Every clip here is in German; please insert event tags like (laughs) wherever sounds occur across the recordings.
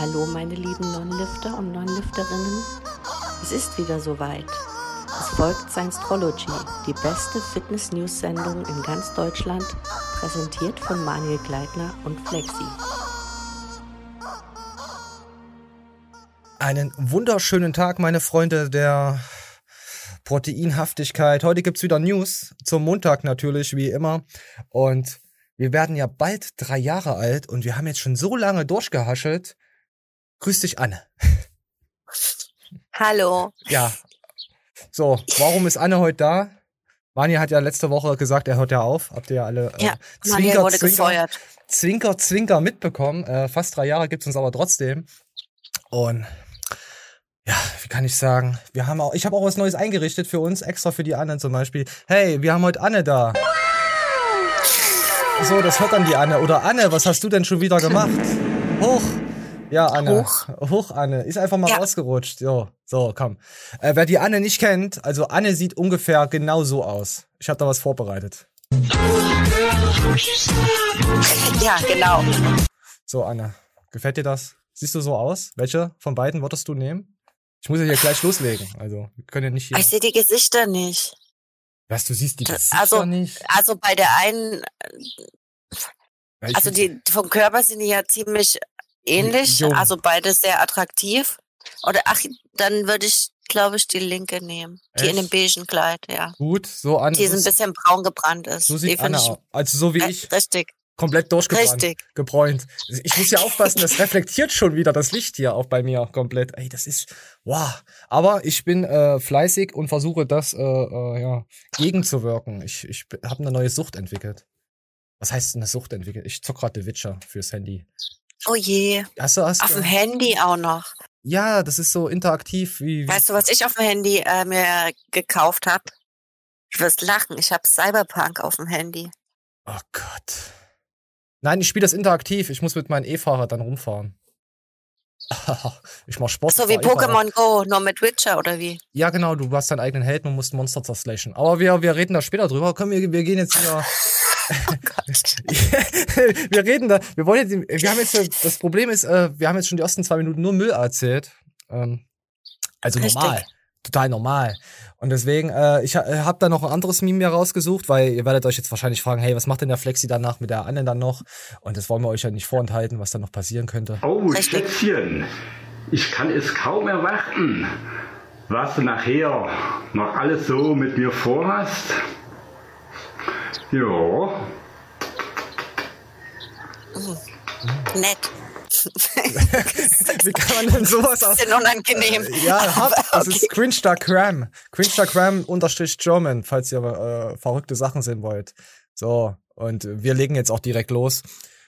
Hallo meine lieben Non-Lifter und Non-Lifterinnen. Es ist wieder soweit. Es folgt Science-Trology, die beste Fitness-News-Sendung in ganz Deutschland, präsentiert von Manuel Gleitner und Flexi. Einen wunderschönen Tag, meine Freunde der Proteinhaftigkeit. Heute gibt's wieder News zum Montag natürlich, wie immer. Und wir werden ja bald drei Jahre alt und wir haben jetzt schon so lange durchgehaschelt. Grüß dich, Anne. Hallo. Ja. So, warum ist Anne heute da? Manja hat ja letzte Woche gesagt, er hört ja auf. Habt ihr ja alle äh, ja, Zwinker, wurde Zwinker, gefeuert. Zwinker, Zwinker mitbekommen. Äh, fast drei Jahre gibt's uns aber trotzdem. Und ja, wie kann ich sagen? Wir haben auch, ich habe auch was Neues eingerichtet für uns, extra für die Anne zum Beispiel. Hey, wir haben heute Anne da. So, das hört dann die Anne. Oder Anne, was hast du denn schon wieder gemacht? Hoch. Ja, Anne. Hoch. Hoch, Anne. Ist einfach mal ja. rausgerutscht. So, so, komm. Äh, wer die Anne nicht kennt, also Anne sieht ungefähr genau so aus. Ich habe da was vorbereitet. Ja, genau. So, Anne. Gefällt dir das? Siehst du so aus? Welche von beiden würdest du nehmen? Ich muss ja hier gleich loslegen. Also, wir können ja nicht hier. Ich sehe die Gesichter nicht. Was, du siehst die Gesichter also, nicht? Also bei der einen, also die vom Körper sind die ja ziemlich ähnlich, Jung. also beide sehr attraktiv. Oder ach, dann würde ich, glaube ich, die linke nehmen. Die Echt? in dem beigen Kleid, ja. Gut, so an. Die ein bisschen braun gebrannt ist. So sieht Anna aus. Also so wie ich. Richtig. Komplett durchgebrannt. Richtig. Gebräunt. Ich muss ja (laughs) aufpassen, das reflektiert schon wieder das Licht hier auch bei mir komplett. Ey, das ist, wow. Aber ich bin äh, fleißig und versuche das, äh, äh, ja, gegenzuwirken. Ich, ich habe eine neue Sucht entwickelt. Was heißt eine Sucht entwickelt? Ich zock gerade The Witcher fürs Handy. Oh je. Hast du, hast auf dem Handy auch noch. Ja, das ist so interaktiv wie. wie weißt du, was ich auf dem Handy äh, mir gekauft habe? Ich wirst lachen. Ich habe Cyberpunk auf dem Handy. Oh Gott. Nein, ich spiele das interaktiv. Ich muss mit meinem E-Fahrer dann rumfahren. (laughs) ich mach Sport. So wie Pokémon Go, nur mit Witcher oder wie? Ja, genau. Du hast deinen eigenen Helden und musst Monster zerslashen. Aber wir, wir reden da später drüber. Komm, wir, wir gehen jetzt hier. (laughs) Oh (laughs) wir reden da, wir wollen jetzt, wir haben jetzt, das Problem ist, äh, wir haben jetzt schon die ersten zwei Minuten nur Müll erzählt. Ähm, also Richtig. normal. Total normal. Und deswegen, äh, ich äh, habe da noch ein anderes Meme mir rausgesucht, weil ihr werdet euch jetzt wahrscheinlich fragen, hey, was macht denn der Flexi danach mit der anderen dann noch? Und das wollen wir euch ja nicht vorenthalten, was dann noch passieren könnte. Oh, Schätzchen, ich kann es kaum erwarten, was du nachher noch alles so mit mir vorhast. Ja. Nett. (laughs) Wie kann man denn sowas aus? Bisschen unangenehm. Ja, hab, das okay. ist Cringe.cram. Cringe.cram unterstrich German, falls ihr äh, verrückte Sachen sehen wollt. So, und wir legen jetzt auch direkt los.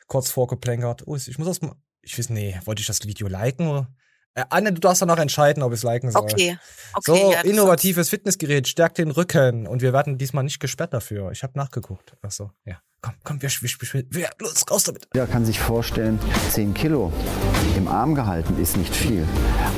Kurz vorgeplänkert. Oh, ich muss das mal. Ich weiß, nee, wollte ich das Video liken? Oder? Äh, Anne, du darfst danach entscheiden, ob es liken soll. Okay. okay so, ja, innovatives Fitnessgerät, stärkt den Rücken und wir werden diesmal nicht gesperrt dafür. Ich habe nachgeguckt. Ach so, ja. Komm, komm, wir, wir, wir, wir, los, raus damit. Jeder kann sich vorstellen, 10 Kilo im Arm gehalten ist nicht viel.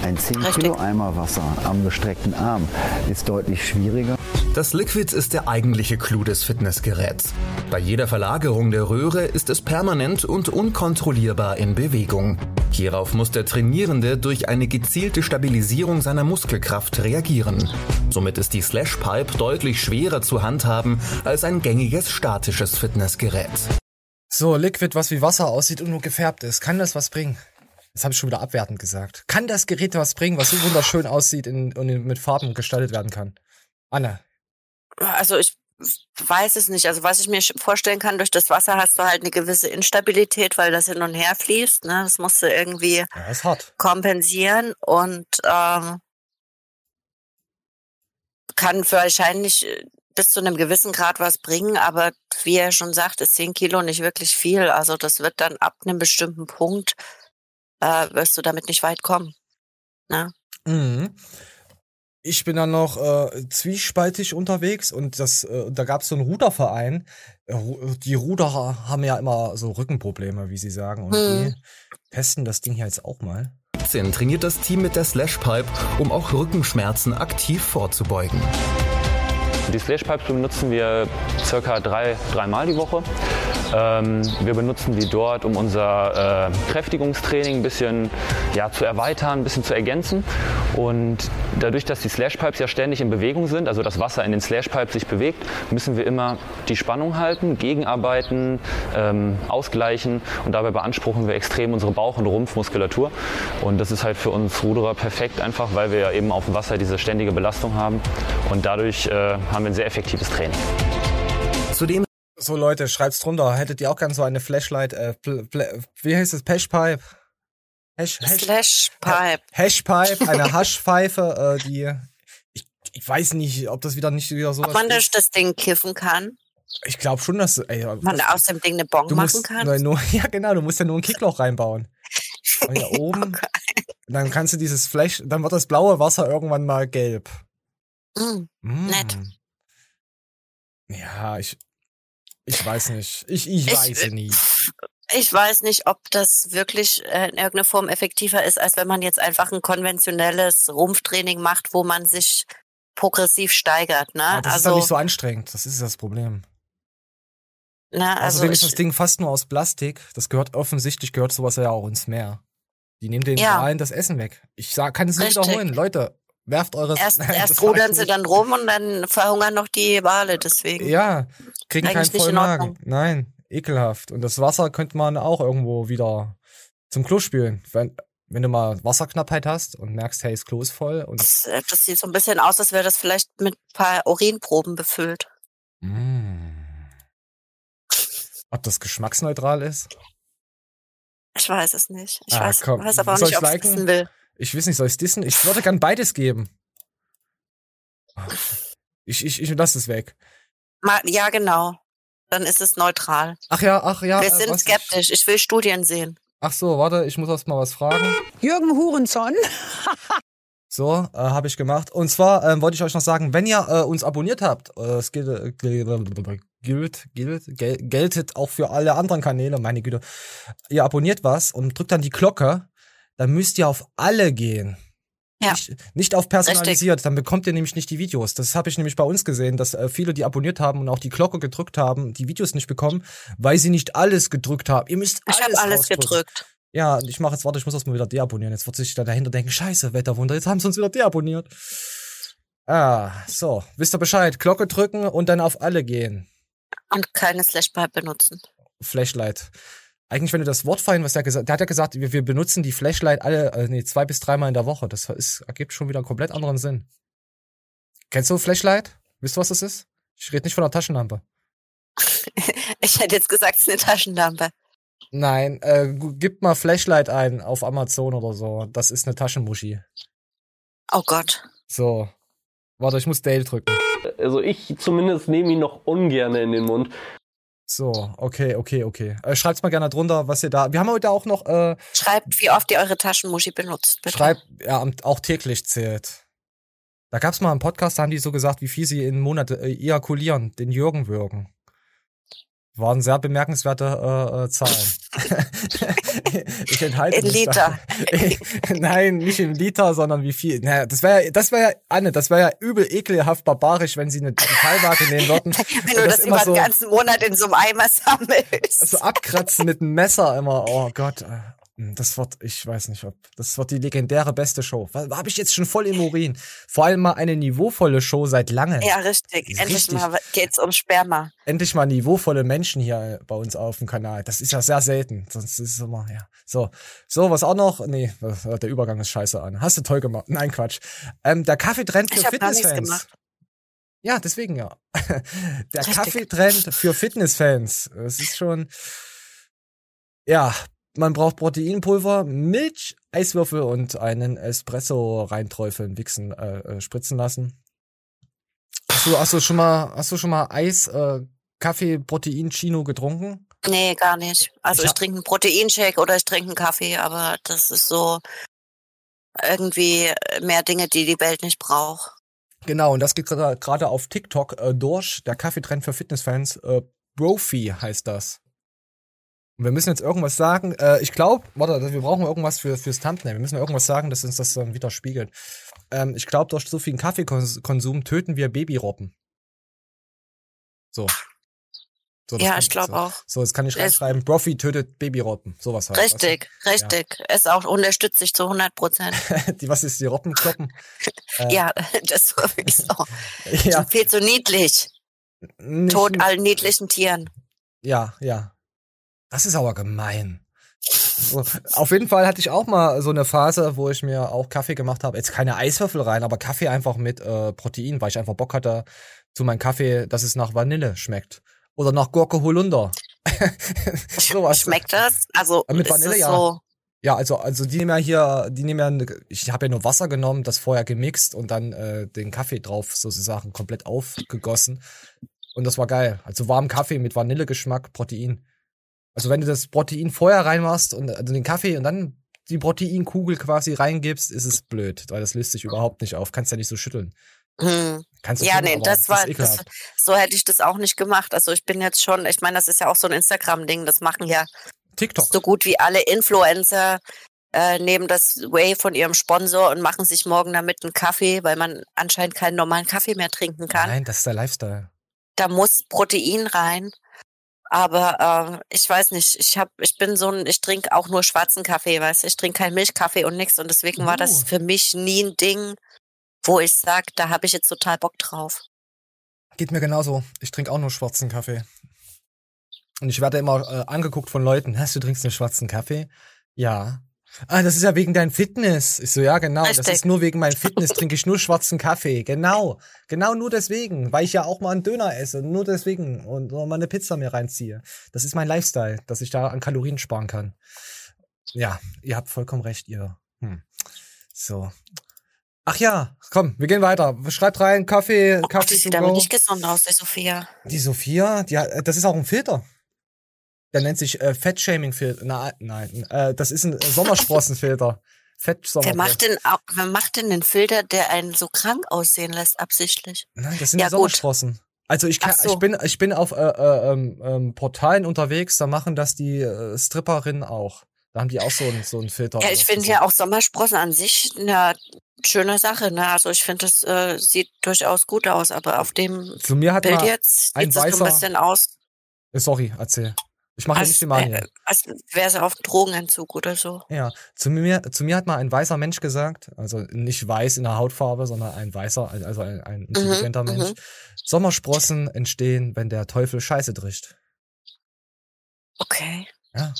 Ein 10 Kilo Eimer Wasser am gestreckten Arm ist deutlich schwieriger. Das Liquid ist der eigentliche Clou des Fitnessgeräts. Bei jeder Verlagerung der Röhre ist es permanent und unkontrollierbar in Bewegung. Hierauf muss der Trainierende durch eine gezielte Stabilisierung seiner Muskelkraft reagieren. Somit ist die Slash Pipe deutlich schwerer zu handhaben als ein gängiges statisches Fitnessgerät. So, Liquid, was wie Wasser aussieht und nur gefärbt ist, kann das was bringen? Das habe ich schon wieder abwertend gesagt. Kann das Gerät was bringen, was so wunderschön aussieht und mit Farben gestaltet werden kann? Anna, also ich weiß es nicht. Also was ich mir vorstellen kann, durch das Wasser hast du halt eine gewisse Instabilität, weil das hin und her fließt. Ne? Das musst du irgendwie ja, kompensieren und ähm, kann wahrscheinlich äh, bis zu einem gewissen Grad was bringen, aber wie er schon sagt, ist 10 Kilo nicht wirklich viel. Also das wird dann ab einem bestimmten Punkt, äh, wirst du damit nicht weit kommen. Ne? Mhm ich bin dann noch äh, zwiespaltig unterwegs und das, äh, da gab es so einen Ruderverein. Äh, die Ruderer haben ja immer so Rückenprobleme, wie sie sagen, und hm. die testen das Ding hier jetzt auch mal. trainiert das Team mit der Slashpipe, um auch Rückenschmerzen aktiv vorzubeugen. Die Slashpipes benutzen wir circa drei, dreimal die Woche. Ähm, wir benutzen die dort, um unser äh, Kräftigungstraining ein bisschen ja, zu erweitern, ein bisschen zu ergänzen. Und dadurch, dass die Slashpipes ja ständig in Bewegung sind, also das Wasser in den Slashpipes sich bewegt, müssen wir immer die Spannung halten, gegenarbeiten, ähm, ausgleichen und dabei beanspruchen wir extrem unsere Bauch- und Rumpfmuskulatur. Und das ist halt für uns Ruderer perfekt einfach, weil wir ja eben auf dem Wasser diese ständige Belastung haben und dadurch äh, haben wir ein sehr effektives Training. Zudem so Leute, schreibt's drunter. Hättet ihr auch gern so eine Flashlight, äh, wie heißt es, Pashpipe? Hash, Hash, Slashpipe. Hashpipe, eine Haschpfeife, äh, die ich, ich weiß nicht, ob das wieder nicht wieder so Ob man das, das Ding kiffen kann? Ich glaube schon, dass ey, man das, aus dem Ding eine Bon machen kann. Nur, nur, (laughs) ja, genau, du musst ja nur ein Kickloch reinbauen. (laughs) Und hier oben, okay. dann kannst du dieses Flash, dann wird das blaue Wasser irgendwann mal gelb. Mm, mm. Nett. Ja, ich, ich weiß nicht. Ich, ich, ich weiß nie. Ich weiß nicht, ob das wirklich äh, in irgendeiner Form effektiver ist, als wenn man jetzt einfach ein konventionelles Rumpftraining macht, wo man sich progressiv steigert. Ne? Aber das also, ist ja nicht so anstrengend. Das ist das Problem. Na, also Außerdem ist das Ding fast nur aus Plastik. Das gehört offensichtlich, gehört sowas ja auch ins Meer. Die nehmen den ja. Walen das Essen weg. Ich sag, kann es nicht wiederholen. Leute, werft eure... Erst, (laughs) erst rudern sie dann rum und dann verhungern noch die Wale deswegen. Ja, kriegen keinen vollen Magen. Nein, ekelhaft. Und das Wasser könnte man auch irgendwo wieder zum Klo spülen. Wenn, wenn du mal Wasserknappheit hast und merkst, hey, das Klo ist voll. Und das, äh, das sieht so ein bisschen aus, als wäre das vielleicht mit ein paar Urinproben befüllt. Mm. Ob das geschmacksneutral ist? Ich weiß es nicht. Ich ah, weiß, komm. weiß aber auch nicht, ob ich wissen will. Ich weiß nicht, soll ich dissen? Ich würde gern beides geben. Ich, ich, ich lasse es weg. Ja, genau. Dann ist es neutral. Ach ja, ach ja. Wir sind skeptisch. Ich will Studien sehen. Ach so, warte, ich muss erst mal was fragen. Jürgen Hurenson. (laughs) So, äh, habe ich gemacht. Und zwar ähm, wollte ich euch noch sagen, wenn ihr äh, uns abonniert habt, äh, es gilt, äh, gilt, gilt, gel geltet auch für alle anderen Kanäle, meine Güte. Ihr abonniert was und drückt dann die Glocke, dann müsst ihr auf alle gehen. Ja. Nicht, nicht auf personalisiert, Richtig. dann bekommt ihr nämlich nicht die Videos. Das habe ich nämlich bei uns gesehen, dass äh, viele, die abonniert haben und auch die Glocke gedrückt haben, die Videos nicht bekommen, weil sie nicht alles gedrückt haben. Ihr müsst ich alles, hab alles gedrückt. Ja, ich mache jetzt, warte, ich muss das mal wieder deabonnieren. Jetzt wird sich da dahinter denken, scheiße, Wetterwunder, jetzt haben sie uns wieder deabonniert. Ah, so, wisst ihr Bescheid, Glocke drücken und dann auf alle gehen. Und keine Flashlight benutzen. Flashlight. Eigentlich, wenn du das Wort fallen, was er gesagt, der hat ja gesagt, wir, wir benutzen die Flashlight alle, äh, nee, zwei bis dreimal in der Woche. Das ist, ergibt schon wieder einen komplett anderen Sinn. Kennst du Flashlight? Wisst du, was das ist? Ich rede nicht von einer Taschenlampe. (laughs) ich hätte jetzt gesagt, es ist eine Taschenlampe. Nein, äh, gib mal Flashlight ein auf Amazon oder so. Das ist eine Taschenmuschi. Oh Gott. So. Warte, ich muss Dale drücken. Also ich zumindest nehme ihn noch ungern in den Mund. So, okay, okay, okay. Äh, schreibt's mal gerne drunter, was ihr da. Wir haben heute auch noch. Äh, Schreibt, wie oft ihr eure Taschenmuschi benutzt. Bitte. Schreibt, ja, auch täglich zählt. Da gab's mal einen Podcast, da haben die so gesagt, wie viel sie in Monat äh, ejakulieren, den Jürgen würgen. Waren sehr bemerkenswerte äh, äh, Zahlen. (laughs) ich enthalte In Liter. (laughs) Nein, nicht in Liter, sondern wie viel. Naja, das wäre ja, das wäre ja, Anne, das wäre ja übel ekelhaft barbarisch, wenn sie eine Digitalwaage nehmen würden. (laughs) wenn du das, das über so, den ganzen Monat in so einem Eimer sammelst. So abkratzen mit einem Messer immer. Oh Gott. Hm, das wird, ich weiß nicht, ob das wird die legendäre beste Show. Habe ich jetzt schon voll im Urin. Vor allem mal eine niveauvolle Show seit langem. Ja, richtig. richtig. Endlich mal geht's um Sperma. Endlich mal niveauvolle Menschen hier bei uns auf dem Kanal. Das ist ja sehr selten. Sonst ist es immer, ja. So, so was auch noch. Nee, der Übergang ist scheiße an. Hast du toll gemacht. Nein, Quatsch. Ähm, der Kaffeetrend für Fitnessfans. Ja, deswegen ja. (laughs) der Kaffeetrend für Fitnessfans. Es ist schon, ja, man braucht Proteinpulver, Milch, Eiswürfel und einen Espresso reinträufeln, wichsen, äh, äh, spritzen lassen. Hast du, hast du schon mal, hast du schon mal Eis, äh, Kaffee, Protein, Chino getrunken? Nee, gar nicht. Also ich, ich trinke einen Proteinshake oder ich trinke einen Kaffee, aber das ist so irgendwie mehr Dinge, die die Welt nicht braucht. Genau, und das geht gerade auf TikTok äh, durch. Der Kaffeetrend für Fitnessfans. Äh, Brophy heißt das. Und wir müssen jetzt irgendwas sagen. Äh, ich glaube, warte, wir brauchen irgendwas für, fürs Thumbnail. Wir müssen irgendwas sagen, dass uns das dann widerspiegelt. Ähm, ich glaube, durch so viel Kaffeekonsum töten wir Babyrobben. So. So, ja, kann, ich glaube so, auch. So, jetzt kann ich reinschreiben, Profi tötet Babyrotten. Sowas halt. Richtig, richtig. Ist auch unterstütze ich zu 100 Prozent. Weißt? (laughs) Die, was ist die Robbenkloppen? (laughs) Äh, Ja, (laughs) das sowieso. ja. Viel zu niedlich. Nicht, Tod allen niedlichen Tieren. Ja, ja. Das ist aber gemein. So, auf jeden Fall hatte ich auch mal so eine Phase, wo ich mir auch Kaffee gemacht habe. Jetzt keine Eiswürfel rein, aber Kaffee einfach mit äh, Protein, weil ich einfach Bock hatte zu meinem Kaffee, dass es nach Vanille schmeckt. Oder nach Gurke Holunder. (laughs) Sowas. Schmeckt das? Also Mit ist Vanille, ja. so. Ja, also, also die nehmen ja hier, die nehmen ja, ich habe ja nur Wasser genommen, das vorher gemixt und dann äh, den Kaffee drauf sozusagen komplett aufgegossen. Und das war geil. Also warmen Kaffee mit Vanillegeschmack, Protein. Also wenn du das Protein vorher reinmachst und also den Kaffee und dann die Proteinkugel quasi reingibst, ist es blöd, weil das löst sich überhaupt nicht auf. Kannst ja nicht so schütteln. Hm. Kannst du Ja, schon, nee, das war, das, so hätte ich das auch nicht gemacht. Also ich bin jetzt schon, ich meine, das ist ja auch so ein Instagram-Ding, das machen ja TikTok. so gut wie alle Influencer, äh, nehmen das Whey von ihrem Sponsor und machen sich morgen damit einen Kaffee, weil man anscheinend keinen normalen Kaffee mehr trinken kann. Nein, das ist der Lifestyle. Da muss Protein rein. Aber äh, ich weiß nicht, ich hab, ich bin so ein, ich trinke auch nur schwarzen Kaffee, weißt du, ich trinke keinen Milchkaffee und nichts und deswegen war das Uh. für mich nie ein Ding, wo ich sag, da habe ich jetzt total Bock drauf. Geht mir genauso. Ich trinke auch nur schwarzen Kaffee. Und ich werde immer äh, angeguckt von Leuten, hast du trinkst einen schwarzen Kaffee? Ja. Ah, das ist ja wegen deinem Fitness. Ich so, ja, genau. Das Richtig. ist nur wegen meinem Fitness, trinke ich nur schwarzen Kaffee. Genau. Genau nur deswegen. Weil ich ja auch mal einen Döner esse. Nur deswegen. Und oder mal eine Pizza mir reinziehe. Das ist mein Lifestyle, dass ich da an Kalorien sparen kann. Ja, ihr habt vollkommen recht, ihr. Hm. So. Ach ja, komm, wir gehen weiter. Schreibt rein, Kaffee, Oh Kaffee die sieht aber nicht gesund aus, die Sophia. Die Sophia, die das ist auch ein Filter. Der nennt sich äh, Fettshaming-Filter. Na, nein, äh, das ist ein Sommersprossenfilter. (laughs) Wer Fettsommersprossen. macht denn wer macht denn den Filter, der einen so krank aussehen lässt, absichtlich? Nein, das sind Ja, die gut. Sommersprossen. Also ich, kann, so. ich bin ich bin auf äh, äh, ähm, ähm, Portalen unterwegs, da machen das die äh, Stripperinnen auch. Da haben die auch so einen so einen Filter. Ja, ich finde ja auch Sommersprossen an sich eine schöne Sache, ne? Also ich finde, das äh, sieht durchaus gut aus, aber auf dem Zu mir hat Bild jetzt ein sieht es so ein weißer- bisschen aus, Äh, Sorry, erzähl. Ich mache ja nicht die Manie. äh, als wäre sie auf Drogenentzug oder so. Ja, zu mir, zu mir hat mal ein weißer Mensch gesagt, also nicht weiß in der Hautfarbe, sondern ein weißer, also ein, ein intelligenter mhm. Mensch. Sommersprossen entstehen, wenn der Teufel Scheiße drischt. Okay. Ja.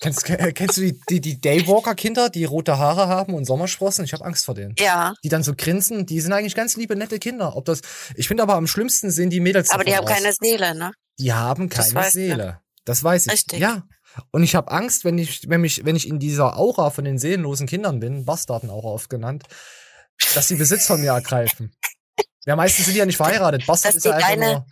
kennst, ke- kennst du die, die, die Daywalker-Kinder, die rote Haare haben und Sommersprossen? Ich habe Angst vor denen. Ja, Die dann so grinsen, die sind eigentlich ganz liebe, nette Kinder. Ob das, ich finde aber am schlimmsten sehen die Mädels aber die haben aus. keine Seele, ne? Die haben Das keine du. Seele. Das weiß ich. Richtig. Ja. Und ich habe Angst, wenn ich, wenn mich, wenn ich in dieser Aura von den seelenlosen Kindern bin, Bastarden-Aura oft genannt, dass sie Besitz von mir ergreifen. Ja, meistens sind die ja nicht verheiratet. (laughs) Bastard ist ja einfach deine- nur,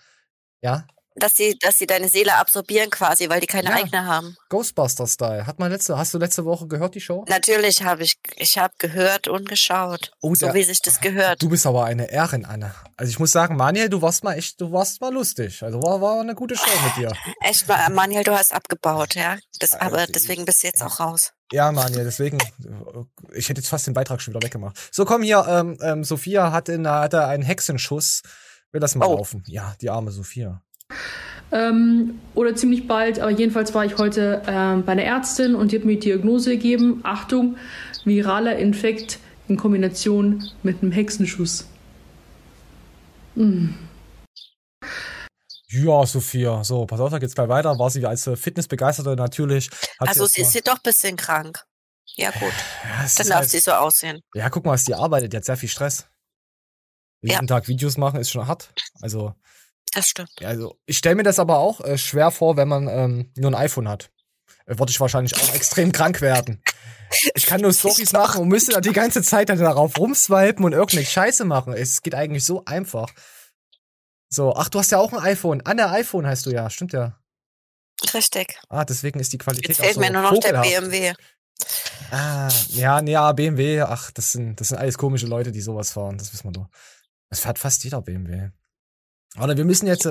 ja, Dass sie, dass sie deine Seele absorbieren quasi, weil die keine Ja. eigene haben. Ghostbuster-Style. Hat man letzte, hast du letzte Woche gehört, die Show? Natürlich habe ich, ich habe gehört und geschaut. Oh, so der- wie sich das gehört. Du bist aber eine Erin, Anne. Also ich muss sagen, Manuel, du warst mal echt, du warst mal lustig. Also war, war eine gute Show mit dir. (laughs) Echt mal, Manuel, du hast abgebaut, ja. Das, Also, aber deswegen bist du jetzt auch raus. Ja, Manuel, deswegen, ich hätte jetzt fast den Beitrag schon wieder weggemacht. So, komm hier, ähm, ähm, Sophia hatte, in, hatte einen Hexenschuss. Will das mal Oh. laufen? Ja, die arme Sophia. Ähm, oder ziemlich bald, aber jedenfalls war ich heute ähm, bei einer Ärztin und die hat mir die Diagnose gegeben. Achtung, viraler Infekt in Kombination mit einem Hexenschuss. Ja, Sophia. So, pass auf, da geht's gleich weiter. War sie als äh, Fitnessbegeisterte natürlich. Hat Also sie ist sie doch ein bisschen krank. Ja gut, ja, dann darf halt, sie so aussehen. ja, guck mal, was die arbeitet. Die hat sehr viel Stress. Jeden Tag Videos machen ist schon hart. Also, Das stimmt. also ich stelle mir das aber auch äh, schwer vor, wenn man ähm, nur ein iPhone hat. Äh, Würde ich wahrscheinlich auch (laughs) extrem krank werden. Ich kann nur (laughs) Stories machen und müsste dann die ganze Zeit dann darauf rumswipen und irgendeine Scheiße machen. Es geht eigentlich so einfach. So, ach, du hast ja auch ein iPhone. Anne iPhone heißt du ja, stimmt ja. Richtig. Ah, deswegen ist die Qualität Jetzt auch fehlt so mir nur noch der vogelhaft. BMW. Ah, ja, ja, BMW, ach, das sind, das sind alles komische Leute, die sowas fahren, das wissen wir doch. Das fährt fast jeder BMW. Aber wir müssen jetzt,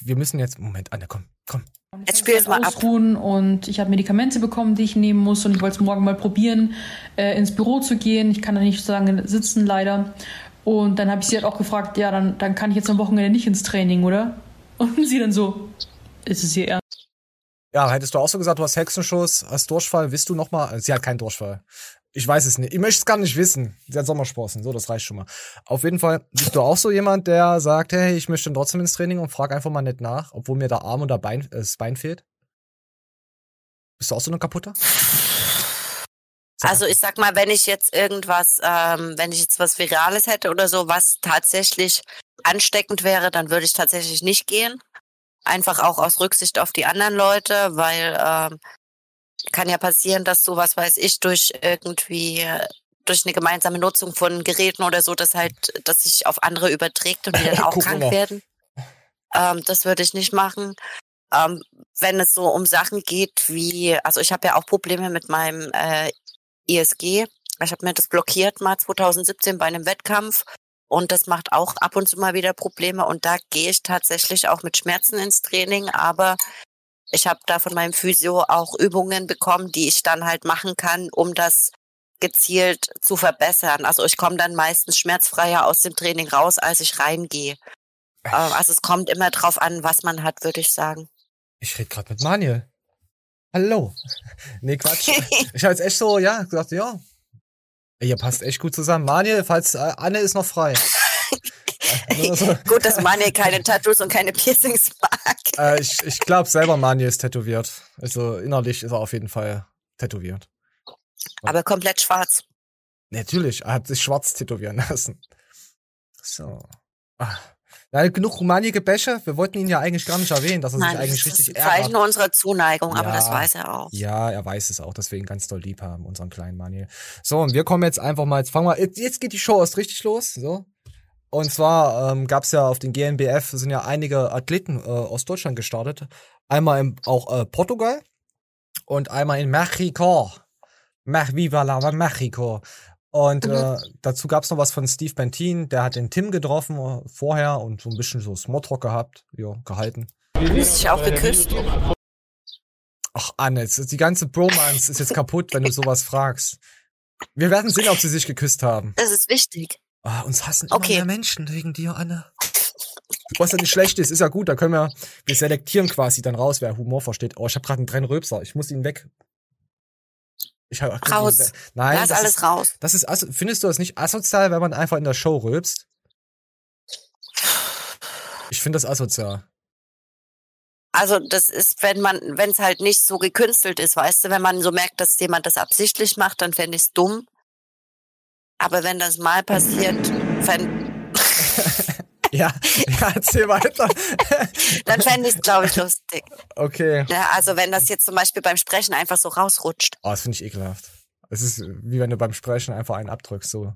wir müssen jetzt, Moment, Anne, komm, komm. Jetzt spiel es mal ab. Ausruhen und ich habe Medikamente bekommen, die ich nehmen muss und ich wollte es morgen mal probieren, äh, ins Büro zu gehen. Ich kann da nicht so lange sitzen, leider. Und dann habe ich sie halt auch gefragt, ja, dann, dann kann ich jetzt am Wochenende nicht ins Training, oder? Und sie dann so, ist es hier ernst? Ja, hättest du auch so gesagt, du hast Hexenschuss, hast Durchfall, wisst du nochmal? Sie hat keinen Durchfall. Ich weiß es nicht. Ich möchte es gar nicht wissen. Sie hat Sommersprossen. So, das reicht schon mal. Auf jeden Fall bist du auch so jemand, der sagt, hey, ich möchte trotzdem ins Training und frag einfach mal nicht nach, obwohl mir der Arm oder Bein, äh, das Bein fehlt? Bist du auch so eine kaputte? Also ich sag mal, wenn ich jetzt irgendwas, ähm, wenn ich jetzt was Virales hätte oder so, was tatsächlich ansteckend wäre, dann würde ich tatsächlich nicht gehen. Einfach auch aus Rücksicht auf die anderen Leute, weil ähm, kann ja passieren, dass sowas weiß ich durch irgendwie durch eine gemeinsame Nutzung von Geräten oder so, dass halt, dass sich auf andere überträgt und die dann (laughs) auch krank werden. Ähm, das würde ich nicht machen. Ähm, wenn es so um Sachen geht wie, also ich habe ja auch Probleme mit meinem äh, ISG. Ich habe mir das blockiert mal 2017 bei einem Wettkampf und das macht auch ab und zu mal wieder Probleme und da gehe ich tatsächlich auch mit Schmerzen ins Training, aber ich habe da von meinem Physio auch Übungen bekommen, die ich dann halt machen kann, um das gezielt zu verbessern. Also ich komme dann meistens schmerzfreier aus dem Training raus, als ich reingehe. Äh, Also es kommt immer drauf an, was man hat, würde ich sagen. Ich rede gerade mit Manuel. Hallo. (laughs) Nee, Quatsch. ich habe jetzt echt so, ja, gesagt, ja. Ihr passt echt gut zusammen. Manuel, falls äh, Anne ist noch frei. Nur so. (laughs) Gut, dass Manuel keine Tattoos und keine Piercings mag. (laughs) äh, ich ich glaube selber, Manuel ist tätowiert. Also innerlich ist er auf jeden Fall tätowiert. Aber komplett schwarz. Natürlich, er hat sich schwarz tätowieren lassen. So. Na, genug Rumanie Gebäsche. Wir wollten ihn ja eigentlich gar nicht erwähnen, dass er sich Nein, eigentlich das ist richtig ein Zeichen ärgert. unserer Zuneigung, aber Ja. das weiß er auch. Ja, er weiß es auch, deswegen ganz doll lieb haben, unseren kleinen Manuel. So, und wir kommen jetzt einfach mal, jetzt fangen wir, jetzt, jetzt geht die Show erst richtig los, so. Und zwar ähm, gab es ja auf den GNBF, sind ja einige Athleten äh, aus Deutschland gestartet. Einmal in auch äh, Portugal und einmal in Mexiko. Mach, viva la Mexiko. Und äh, dazu gab's noch was von Steve Bentin, der hat den Tim getroffen äh, vorher und so ein bisschen so Smalltalk gehabt, ja, gehalten. Sich auch geküsst. Ach, Anne, die ganze Bromance ist jetzt kaputt, wenn du sowas fragst. Wir werden sehen, ob sie sich geküsst haben. Das ist wichtig. Ah, uns hassen Okay. immer mehr Menschen wegen dir, Anne. Was ja nicht schlecht ist, ist ja gut, da können wir, wir selektieren quasi dann raus, wer Humor versteht. Oh, ich habe gerade einen kleinen Röpser, ich muss ihn weg. Ich hab, Raus. ihn weg. Nein, Lass das alles ist, raus. Das ist, findest du das nicht asozial, wenn man einfach in der Show rülpst? Ich finde das asozial. Also das ist, wenn man, wenn es halt nicht so gekünstelt ist, weißt du, wenn man so merkt, dass jemand das absichtlich macht, dann fände ich es dumm. Aber wenn das mal passiert, fänd, (laughs) Ja, ja, erzähl weiter. (laughs) dann fände ich es, glaube ich, lustig. Okay. Ja, also wenn das jetzt zum Beispiel beim Sprechen einfach so rausrutscht. Oh, das finde ich ekelhaft. Es ist wie wenn du beim Sprechen einfach einen abdrückst, so.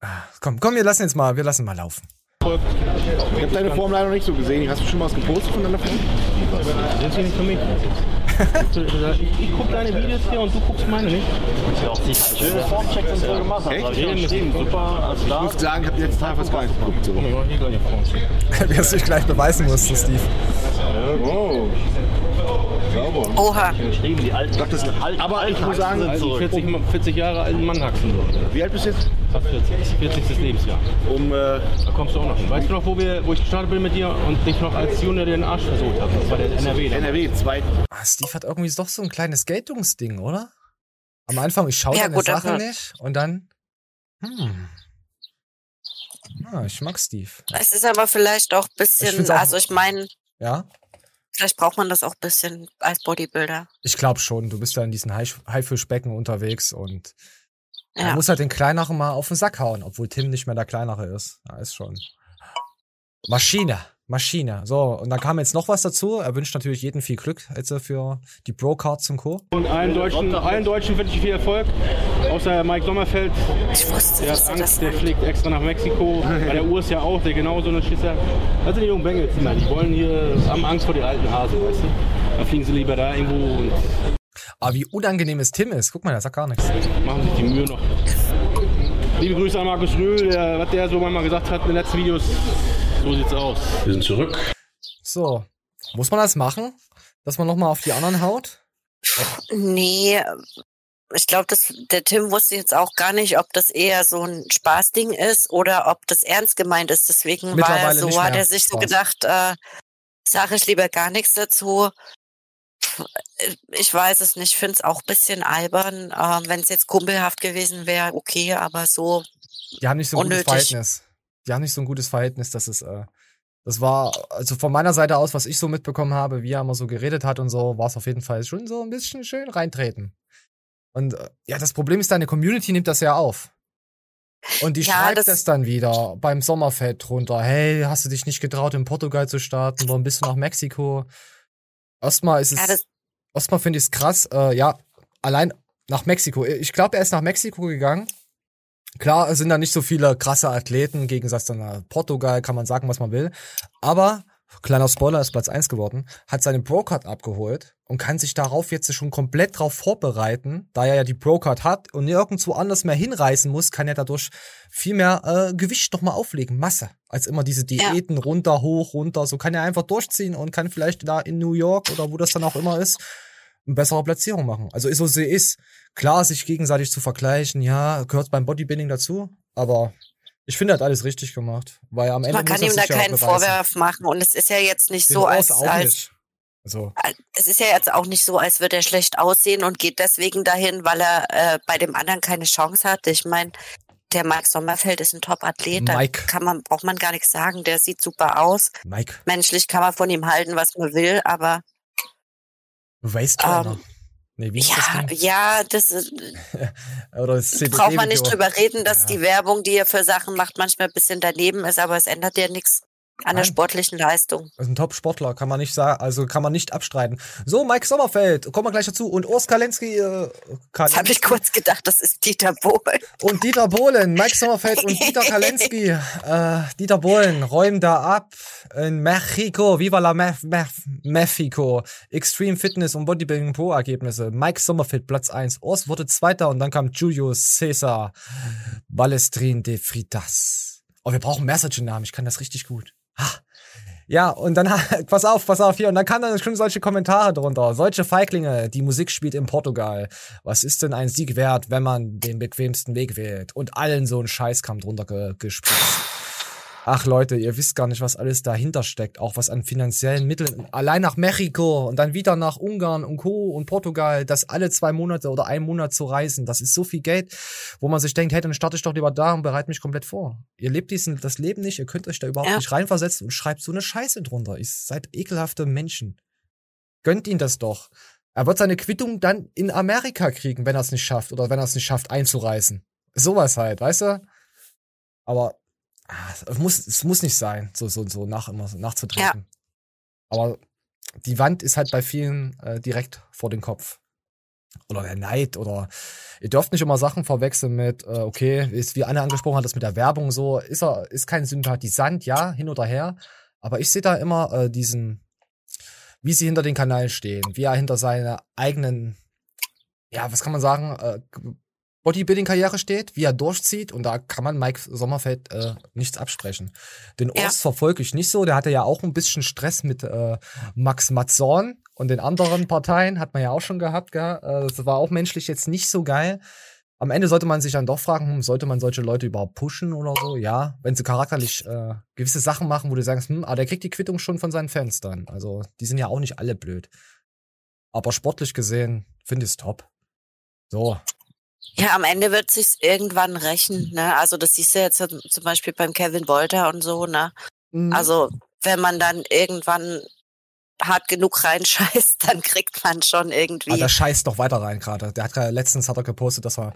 Ah, Komm, komm, wir lassen jetzt mal, wir lassen mal laufen. Ich habe deine Form leider noch nicht so gesehen. Hast du schon mal was gepostet von deiner Form? Das ist nicht für mich. Ich, gucke deine Videos hier und du guckst meine nicht. Schöne Formchecks und so gemacht. Echt? Regelmäßig, super, Ich muss sagen, ich habe jetzt Tag was gar nicht geguckt. So. Guck mal, hier gleich. (laughs) Wie es sich gleich beweisen musste, Steve. Oh. Oha. Das- aber ich muss sagen, Haxen sind zurück. 40, 40 Jahre alten Mann haxen so. Wie alt bist du jetzt? Fast 40. 40. Lebensjahr. Um, äh, Da kommst du auch noch hin. Weißt du noch, wo, wir, wo ich gestartet bin mit dir und dich noch als Junior den Arsch versucht habe? Das war der NRW. NRW, zwei. Ah, Steve hat irgendwie doch so ein kleines Geltungsding, oder? Am Anfang, ich schaue Ja, deine gut, Sache aber- nicht und dann. Hm. Ah, ich mag Steve. Es ist aber vielleicht auch ein bisschen, auch- also ich meine, Ja? Vielleicht braucht man das auch ein bisschen als Bodybuilder. Ich glaube schon. Du bist ja in diesen Haif- Haifischbecken unterwegs und Ja. er muss halt den Kleineren mal auf den Sack hauen, obwohl Tim nicht mehr der Kleinere ist. Ja, ist schon. Maschine. Maschine. So, und dann kam jetzt noch was dazu. Er wünscht natürlich jeden viel Glück jetzt für die Bro-Cards und Co. Und allen Deutschen, allen Deutschen wünsche ich viel Erfolg. Außer Mike Sommerfeld. Ich wusste, Der dass hat du das Angst, der fliegt extra nach Mexiko. Bei der Urs ja auch, der genauso ein Schisser. Das sind die jungen Bengels. Die wollen hier, haben Angst vor den alten Hasen, weißt du. Da fliegen sie lieber da irgendwo und Aber wie unangenehm es Tim ist. Guck mal, der sagt gar nichts. machen sich die Mühe noch. Liebe Grüße an Markus Rühl, der, was der so manchmal gesagt hat in den letzten Videos. So sieht's aus. Wir sind zurück. So. Muss man das machen? Dass man nochmal auf die anderen haut? Nee, ich glaube, der Tim wusste jetzt auch gar nicht, ob das eher so ein Spaßding ist oder ob das ernst gemeint ist. Deswegen war er so, hat er sich so gedacht, äh, sage ich lieber gar nichts dazu. Ich weiß es nicht, finde es auch ein bisschen albern. Äh, Wenn es jetzt kumpelhaft gewesen wäre, okay, aber so. Die haben nicht so ein unnötig. gutes Verhältnis. Die haben nicht so ein gutes Verhältnis, dass es, äh, das war, also von meiner Seite aus, was ich so mitbekommen habe, wie er immer so geredet hat und so, war es auf jeden Fall schon so ein bisschen schön reintreten. Und äh, ja, das Problem ist, deine Community nimmt das ja auf. Und die ja, schreibt das, das dann wieder beim Sommerfeld drunter. Hey, hast du dich nicht getraut, in Portugal zu starten? Warum bist du nach Mexiko? Erstmal ist es, ja, erstmal finde ich es krass, äh, ja, allein nach Mexiko. Ich glaube, er ist nach Mexiko gegangen. Klar sind da nicht so viele krasse Athleten, im Gegensatz zu Portugal, kann man sagen, was man will. Aber kleiner Spoiler, ist Platz 1 geworden, hat seine Pro-Card abgeholt und kann sich darauf jetzt schon komplett drauf vorbereiten, da er ja die Pro-Card hat und nirgendwo anders mehr hinreißen muss, kann er dadurch viel mehr äh, Gewicht nochmal auflegen, Masse, als immer diese Diäten ja. runter, hoch, runter, so kann er einfach durchziehen und kann vielleicht da in New York oder wo das dann auch immer ist, eine bessere Platzierung machen. Also so sie ist. Klar, sich gegenseitig zu vergleichen, ja, gehört beim Bodybuilding dazu, aber ich finde, er hat alles richtig gemacht, weil am Ende Man kann ihm da keinen Vorwurf machen und es ist ja jetzt nicht Den so, als, als also. es ist ja jetzt auch nicht so, als würde er schlecht aussehen und geht deswegen dahin, weil er äh, bei dem anderen keine Chance hat. Ich meine, der Mike Sommerfeld ist ein Top-Athlet, da kann man, braucht man gar nichts sagen, der sieht super aus. Mike. Menschlich kann man von ihm halten, was man will, aber Waste ähm, Nee, wie ja, das ja, das ist, (laughs) braucht man nicht drüber reden, dass ja. die Werbung, die er für Sachen macht, manchmal ein bisschen daneben ist, aber es ändert ja nichts an der sportlichen Leistung. Das ist ein Top-Sportler, kann man nicht sagen, also kann man nicht abstreiten. So, Mike Sommerfeld, kommen wir gleich dazu. Und Urs Kalenski. Äh, Kalenski. habe ich kurz gedacht, das ist Dieter Bohlen. Und Dieter Bohlen, Mike Sommerfeld und Dieter (laughs) Kalenski. Äh, Dieter Bohlen räumen da ab in Mexiko. Viva la Me Me Mexico. Extreme Fitness und Bodybuilding Pro Ergebnisse. Mike Sommerfeld Platz 1. Urs wurde Zweiter und dann kam Julio Cesar Balestrin de Fritas. Oh, wir brauchen mehr solche Namen. Ich kann das richtig gut. Ja, und dann, (laughs) pass auf, pass auf hier, und dann kamen dann schon solche Kommentare drunter. Solche Feiglinge, die Musik spielt in Portugal. Was ist denn ein Sieg wert, wenn man den bequemsten Weg wählt? Und allen so ein Scheiß drunter ge gespritzt. Ach Leute, ihr wisst gar nicht, was alles dahinter steckt, auch was an finanziellen Mitteln. Allein nach Mexiko und dann wieder nach Ungarn und Co. und Portugal, das alle zwei Monate oder einen Monat zu reisen, das ist so viel Geld, wo man sich denkt, hey, dann starte ich doch lieber da und bereite mich komplett vor. Ihr lebt diesen, das Leben nicht, ihr könnt euch da überhaupt ja. nicht reinversetzen und schreibt so eine Scheiße drunter. Ihr seid ekelhafte Menschen. Gönnt ihn das doch. Er wird seine Quittung dann in Amerika kriegen, wenn er es nicht schafft oder wenn er es nicht schafft einzureißen. Sowas halt, weißt du? Aber Ah, es muss, es muss nicht sein, so, so, so nach, immer so nachzutreten. Ja. Aber die Wand ist halt bei vielen äh, direkt vor den Kopf. Oder der Neid oder ihr dürft nicht immer Sachen verwechseln mit, äh, okay, ist, wie Anne angesprochen hat, das mit der Werbung so, ist er, ist kein Sympathisant, ja, hin oder her. Aber ich sehe da immer äh, diesen, wie sie hinter den Kanal stehen, wie er hinter seine eigenen, ja, was kann man sagen, äh, Bodybuilding-Karriere steht, wie er durchzieht und da kann man Mike Sommerfeld äh, nichts absprechen. Den ja. Urs verfolge ich nicht so, der hatte ja auch ein bisschen Stress mit äh, Max Matzorn und den anderen Parteien, hat man ja auch schon gehabt, gell? Äh, das war auch menschlich jetzt nicht so geil. Am Ende sollte man sich dann doch fragen, hm, sollte man solche Leute überhaupt pushen oder so? Ja, wenn sie charakterlich äh, gewisse Sachen machen, wo du sagst, hm, ah, der kriegt die Quittung schon von seinen Fans dann. Also, die sind ja auch nicht alle blöd. Aber sportlich gesehen finde ich es top. So, ja, am Ende wird sich's irgendwann rächen. Ne? Also das siehst du jetzt zum Beispiel beim Kevin Wolter und so. Ne? Mhm. Also wenn man dann irgendwann hart genug reinscheißt, (laughs) dann kriegt man schon irgendwie. Aber der scheißt doch weiter rein gerade. Der hat gerade letztens hat er gepostet, dass er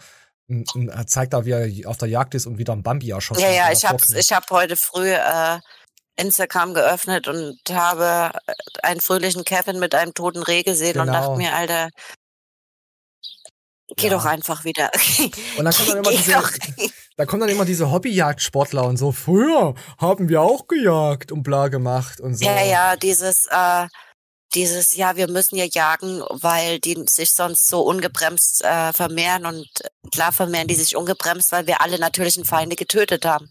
er zeigt da, wie er auf der Jagd ist und wieder ein Bambi erschossen Ja, ja, ich habe ich hab heute früh äh, Instagram geöffnet und habe einen fröhlichen Kevin mit einem toten Reh gesehen genau. und dachte mir, Alter, Geh ja. doch einfach wieder. (laughs) Und dann kommt dann immer diese, (laughs) da kommen dann immer diese Hobbyjagdsportler und so, früher haben wir auch gejagt und bla gemacht und so. Ja, ja, dieses, äh, dieses, ja, wir müssen ja jagen, weil die sich sonst so ungebremst äh, vermehren und klar vermehren die sich ungebremst, weil wir alle natürlichen Feinde getötet haben.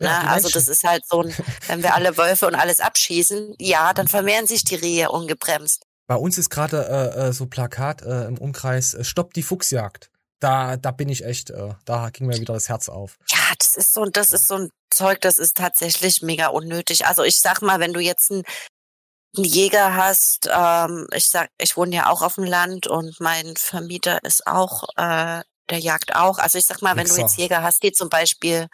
Ja, Na, also das ist halt so ein, wenn wir alle Wölfe und alles abschießen, ja, dann vermehren sich die Rehe ungebremst. Bei uns ist gerade äh, äh, so Plakat äh, im Umkreis, äh, Stopp die Fuchsjagd. Da, da bin ich echt, äh, da ging mir wieder das Herz auf. Ja, das ist so, das ist so ein Zeug, das ist tatsächlich mega unnötig. Also ich sag mal, wenn du jetzt einen, einen Jäger hast, ähm, ich sag, ich wohne ja auch auf dem Land und mein Vermieter ist auch, äh, der jagt auch. Also ich sag mal, wenn du Wichser. jetzt Jäger hast, die zum Beispiel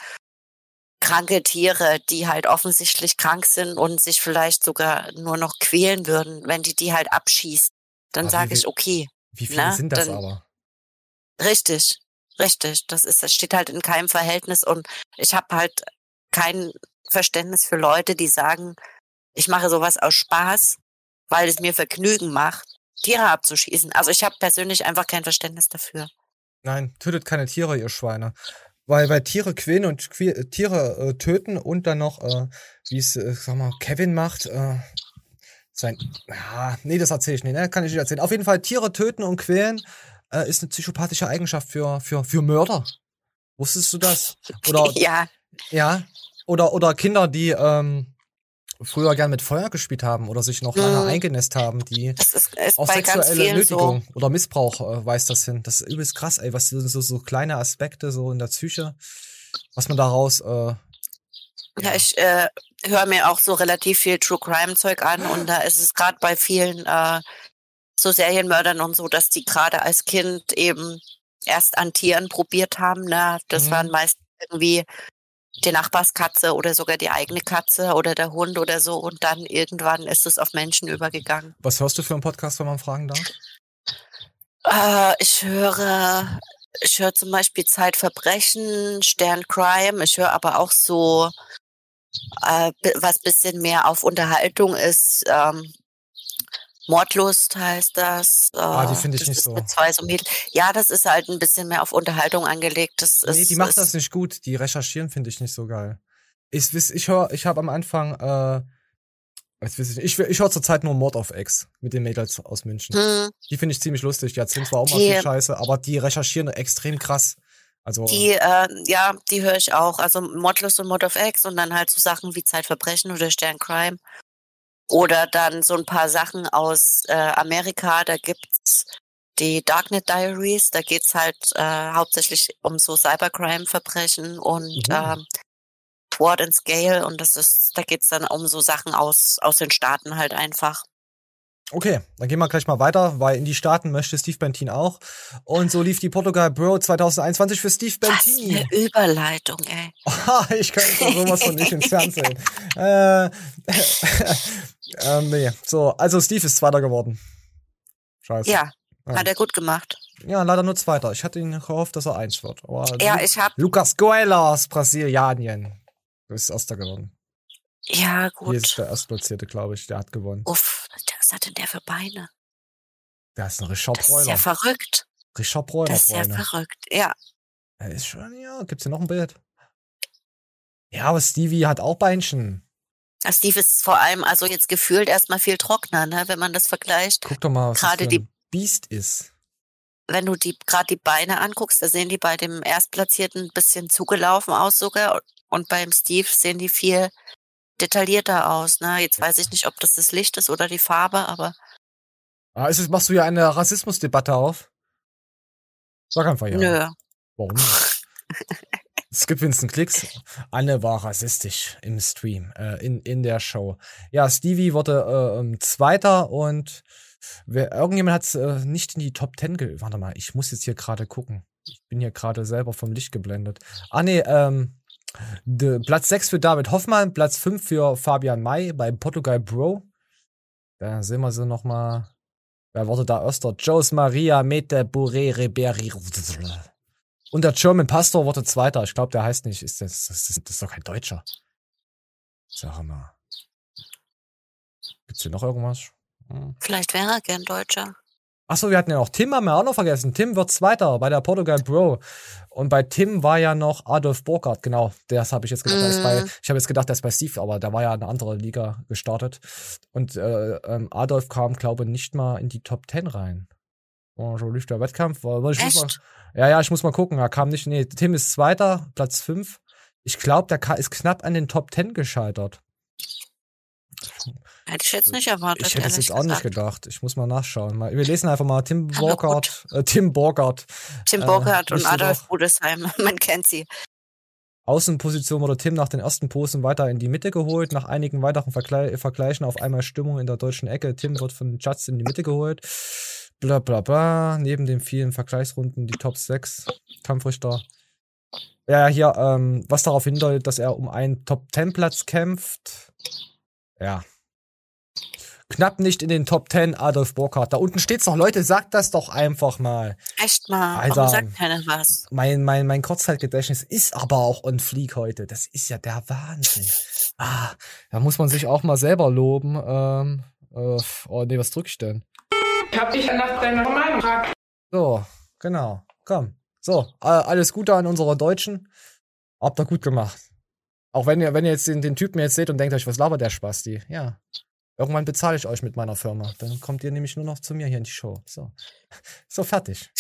kranke Tiere, die halt offensichtlich krank sind und sich vielleicht sogar nur noch quälen würden, wenn die die halt abschießt, dann sage ich okay. Wie viele ne? sind das Dann- aber? Richtig, richtig. Das ist, das steht halt in keinem Verhältnis und ich habe halt kein Verständnis für Leute, die sagen, ich mache sowas aus Spaß, weil es mir Vergnügen macht, Tiere abzuschießen. Also ich habe persönlich einfach kein Verständnis dafür. Nein, tötet keine Tiere, ihr Schweine. Weil bei Tiere quälen und que äh, Tiere äh, töten und dann noch, äh, wie es, äh, sag mal, Kevin macht, äh, sein, ja, nee, das erzähle ich nicht, ne? kann ich nicht erzählen. Auf jeden Fall, Tiere töten und quälen äh, ist eine psychopathische Eigenschaft für, für, für Mörder. Wusstest du das? Oder, (laughs) ja, ja, oder, oder Kinder, die ähm, früher gern mit Feuer gespielt haben oder sich noch lange Mhm. eingenässt haben, die das ist, ist auch bei ganz sexuelle Nötigung so. oder Missbrauch äh, weist das hin. Das ist übelst krass, ey, was so, so, so kleine Aspekte so in der Psyche, was man daraus, äh, Ja, ich äh, höre mir auch so relativ viel True Crime Zeug an und da ist es gerade bei vielen äh, so Serienmördern und so, dass die gerade als Kind eben erst an Tieren probiert haben. Ne? Das Mhm. waren meist irgendwie die Nachbarskatze oder sogar die eigene Katze oder der Hund oder so und dann irgendwann ist es auf Menschen übergegangen. was hörst du für einen Podcast, wenn man fragen darf? Äh, ich höre, ich höre zum Beispiel Zeitverbrechen, Stern Crime. Ich höre aber auch so, äh, was bisschen mehr auf Unterhaltung ist. Ähm, Mordlust heißt das. Äh, Ah, die finde ich nicht so. Mit zwei so. Ja, das ist halt ein bisschen mehr auf Unterhaltung angelegt. Das Nee, ist, die macht das nicht gut. Die recherchieren finde ich nicht so geil. Ich, wiss- ich höre, ich habe am Anfang, äh, ich nicht, ich, ich höre zurzeit nur Mord auf Ex mit den Mädels aus München. Hm, Die finde ich ziemlich lustig. Die erzählen zwar auch mal Die- viel Scheiße, aber die recherchieren extrem krass. Also, die, äh, ja, die höre ich auch. Also Mordlust und Mord of X und dann halt so Sachen wie Zeitverbrechen oder Stern Crime. Oder dann so ein paar Sachen aus äh, Amerika. Da gibt's die Darknet Diaries. Da geht's halt äh, hauptsächlich um so Cybercrime-Verbrechen und Mhm. Sword and Scale. Und das ist, da geht's dann um so Sachen aus aus den Staaten halt einfach. Okay, dann gehen wir gleich mal weiter, weil in die Staaten möchte Steve Bentin auch. Und so lief die Portugal Bro 2021 für Steve Was Bentin. eine Überleitung, ey. ich könnte sowas von nicht ins Fernsehen. (laughs) äh, (laughs) ähm, nee. So, also Steve ist Zweiter geworden. Scheiße. Ja, Ja. hat er gut gemacht. Ja, leider nur Zweiter. Ich hatte ihn gehofft, dass er eins wird. Aber Ja, Lu- ich hab, Lucas Goela aus Brasilianien. Du bist Erster geworden. ja Hier ist gut. der Erstplatzierte, glaube ich. Der hat gewonnen. Uff, was hat denn der für Beine? Der ist ein Richard Das ist ja verrückt. Richard Breuner. Das ist ja verrückt. Ja. Er ist schon, ja, gibt's hier noch ein Bild? Ja, aber Stevie hat auch Beinchen. Steve ist vor allem, also jetzt gefühlt erstmal viel trockener, ne, wenn man das vergleicht. Guck doch mal, was Gerade das für die- Biest ist. Wenn du die gerade die Beine anguckst, da sehen die bei dem Erstplatzierten ein bisschen zugelaufen aus sogar. Und beim Steve sehen die viel detaillierter aus. Ne? Jetzt weiß ich nicht, ob das das Licht ist oder die Farbe, aber Ah, ist es, machst du ja eine Rassismusdebatte auf? Sag einfach ja. nö. Warum? (laughs) Es gibt Winston Klicks. Anne war rassistisch im Stream, äh, in, in der Show. Ja, Stevie wurde äh, ähm, Zweiter und wer, irgendjemand hat es äh, nicht in die Top Ten ge... Warte mal, ich muss jetzt hier gerade gucken. Ich bin hier gerade selber vom Licht geblendet. Ah, nee, ähm, de, Platz 6 für David Hoffmann, Platz 5 für Fabian May bei Portugal Bro. Da sehen wir sie noch mal. Wer wurde da Erster? Jose Maria Mete Bourré Ribéry. Und der German Pastor wurde Zweiter. Ich glaube, der heißt nicht. Ist das, das, das, das ist doch kein Deutscher. Sag mal. Gibt's hier noch irgendwas? Hm. Vielleicht wäre er gern Deutscher. Achso, wir hatten ja noch Tim, haben wir auch noch vergessen. Tim wird Zweiter bei der Portugal Bro. Und bei Tim war ja noch Adolf Burkhardt, genau. Das habe ich jetzt gedacht. ist bei, Mhm. ich habe jetzt gedacht, der ist bei Steve, aber der war ja eine andere Liga gestartet. Und äh, ähm, Adolf kam, glaube ich, nicht mal in die Top 10 rein. Oh, so lief der Wettkampf. War- Ich muss mal, Echt? ja, ja, ich muss mal gucken. Er kam nicht. Nee, Tim ist Zweiter, Platz 5. Ich glaube, der ist knapp an den Top 10 gescheitert. Hätte ich jetzt nicht erwartet. Ich hätte es jetzt auch nicht gesagt. gedacht. Ich muss mal nachschauen. Wir lesen einfach mal Tim. Borgert, äh, Tim Borgert. Tim Äh, Burkhardt und nicht Adolf. Rudesheim, (laughs) man kennt sie. Außenposition wurde Tim nach den ersten Posen weiter in die Mitte geholt. Nach einigen weiteren Vergle Vergleichen auf einmal Stimmung in der deutschen Ecke. Tim wird von Judds in die Mitte geholt. Bla bla bla. Neben den vielen Vergleichsrunden die Top 6 Kampfrichter. Ja, hier, ähm, was darauf hindeutet, dass er um einen Top 10 Platz kämpft. Ja. Knapp nicht in den Top 10 Adolf Burkhardt. Da unten steht's noch. Leute, sagt das doch einfach mal. Echt mal, Alter. warum sagt keiner was? Mein, mein, mein Kurzzeitgedächtnis ist aber auch on fleek heute. Das ist ja der Wahnsinn. Ah, da muss man sich auch mal selber loben. Ähm, äh, oh nee, was drück ich denn? Ich hab dich nach deiner Meinung gefragt. So, genau. Komm. So, äh, alles Gute an unsere Deutschen. Habt ihr gut gemacht. Auch wenn ihr, wenn ihr jetzt den, den Typen jetzt seht und denkt euch, was labert der Spasti? Ja. Irgendwann bezahle ich euch mit meiner Firma. Dann kommt ihr nämlich nur noch zu mir hier in die Show. So. (laughs) So, fertig.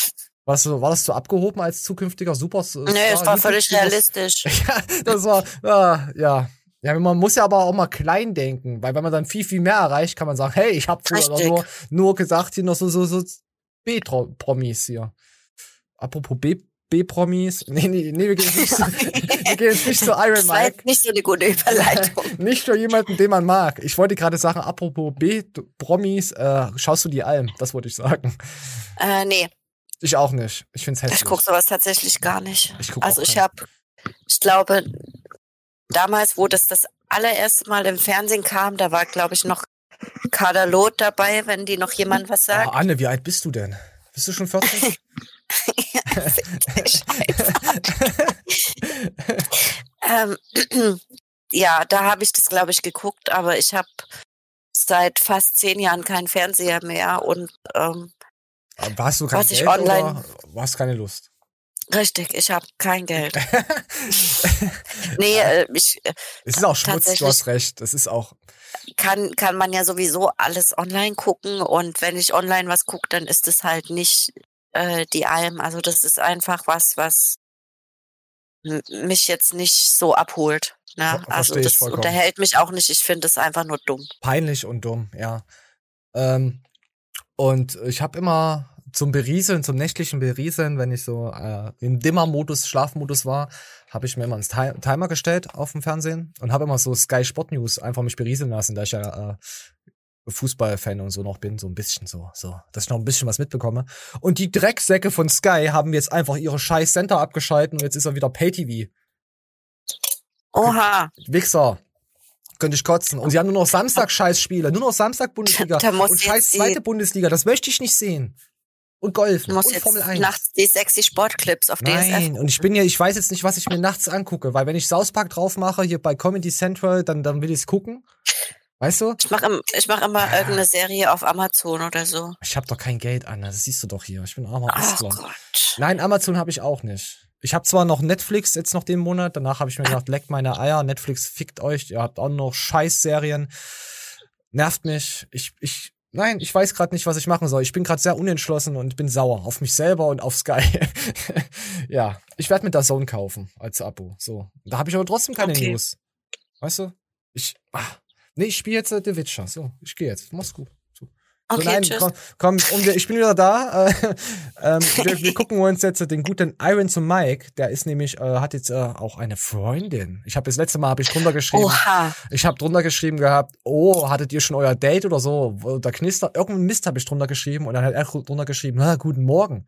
Was, war das so abgehoben als zukünftiger Superstar? Nee, es war völlig realistisch. (laughs) Ja, das war, ja, ja. Ja, man muss ja aber auch mal klein denken, weil wenn man dann viel, viel mehr erreicht, kann man sagen, hey, ich habe früher nur, nur gesagt, hier noch so, so, so B-Promis hier. Apropos B- B-Promis, nee, nee, nee, wir gehen jetzt nicht zu, (laughs) wir gehen jetzt nicht zu Iron Das war Mike. jetzt nicht so eine gute Überleitung. (laughs) Nicht für jemanden, den man mag. Ich wollte gerade sagen, apropos B-Promis, äh, schaust du die Alm? Das wollte ich sagen. äh, nee, Ich auch nicht. Ich find's hässlich. ich gucke sowas tatsächlich gar nicht. Ich guck also ich habe, ich glaube, damals, wo das das allererste Mal im Fernsehen kam, da war, glaube ich, noch Kader Loth dabei, wenn die noch jemand was sagt. Oh, Anne, wie alt bist du denn? Bist du schon 40? (laughs) (laughs) Ähm, (clears throat) ja, da habe ich das, glaube ich, geguckt, aber ich habe seit fast zehn Jahren keinen Fernseher mehr und ähm, Warst du kein Was ich Geld online- oder hast keine Lust? richtig, ich habe kein Geld. (laughs) nee, äh, ich äh, Es ist auch Schmutz, du hast recht. Es ist auch. kann, kann man ja sowieso alles online gucken und wenn ich online was gucke, dann ist es halt nicht äh, die Alm. Also das ist einfach was, was mich jetzt nicht so abholt. Ne? Also das unterhält mich auch nicht. Ich finde es einfach nur dumm. peinlich und dumm, ja. Ähm, und ich habe immer zum Berieseln, zum nächtlichen Berieseln, wenn ich so äh, im Dimmer-Modus, Schlafmodus war, habe ich mir immer einen Ti- Timer gestellt auf dem Fernsehen und habe immer so Sky Sport News einfach mich berieseln lassen, da ich ja äh, Fußballfan und so noch bin, so ein bisschen so, so, dass ich noch ein bisschen was mitbekomme. Und die Drecksäcke von Sky haben jetzt einfach ihre scheiß Center abgeschalten und jetzt ist er wieder Pay-TV. Oha, Wichser. Könnte ich kotzen. Und sie haben nur noch Samstag-Scheißspiele. Nur noch Samstag-Bundesliga. (laughs) Und scheiß zweite Bundesliga. Das möchte ich nicht sehen. Und Golf. Und jetzt Formel 1. nachts die sexy Sportclips auf Nein, DSF. und ich bin ja, ich weiß jetzt nicht, was ich mir nachts angucke, weil wenn ich South Park drauf mache, hier bei Comedy Central, dann, dann will ich es gucken. Weißt du? Ich mache ich mach immer irgendeine Serie auf Amazon oder so. Ich habe doch kein Geld, Anna. Das siehst du doch hier. Ich bin armer Ach. Gott. Nein, Amazon habe ich auch nicht. Ich habe zwar noch Netflix jetzt noch den Monat, danach habe ich mir gedacht, leckt meine Eier, Netflix fickt euch, ihr habt auch noch Scheißserien. Nervt mich. Ich, ich, nein, ich weiß gerade nicht, was ich machen soll. Ich bin gerade sehr unentschlossen und bin sauer auf mich selber und auf Sky. (laughs) ja, ich werde mir das Zone kaufen als Abo. So, da habe ich aber trotzdem keine Okay. News. Weißt du? Ich, ah, nee, ich spiele jetzt äh, The Witcher. So, ich gehe jetzt. Mach's gut. So. So, Okay, nein, tschüss. komm, komm um, ich bin wieder da. (laughs) Äh, ähm, wir, wir (laughs) gucken uns jetzt den guten Iron zu Mike. Der ist nämlich, äh, hat jetzt äh, auch eine Freundin. Ich habe das letzte Mal habe ich drunter geschrieben. Oha. Ich habe drunter geschrieben gehabt, oh, hattet ihr schon euer Date oder so? Oder Knister, irgendein Mist habe ich drunter geschrieben und dann hat er drunter geschrieben, na, guten Morgen.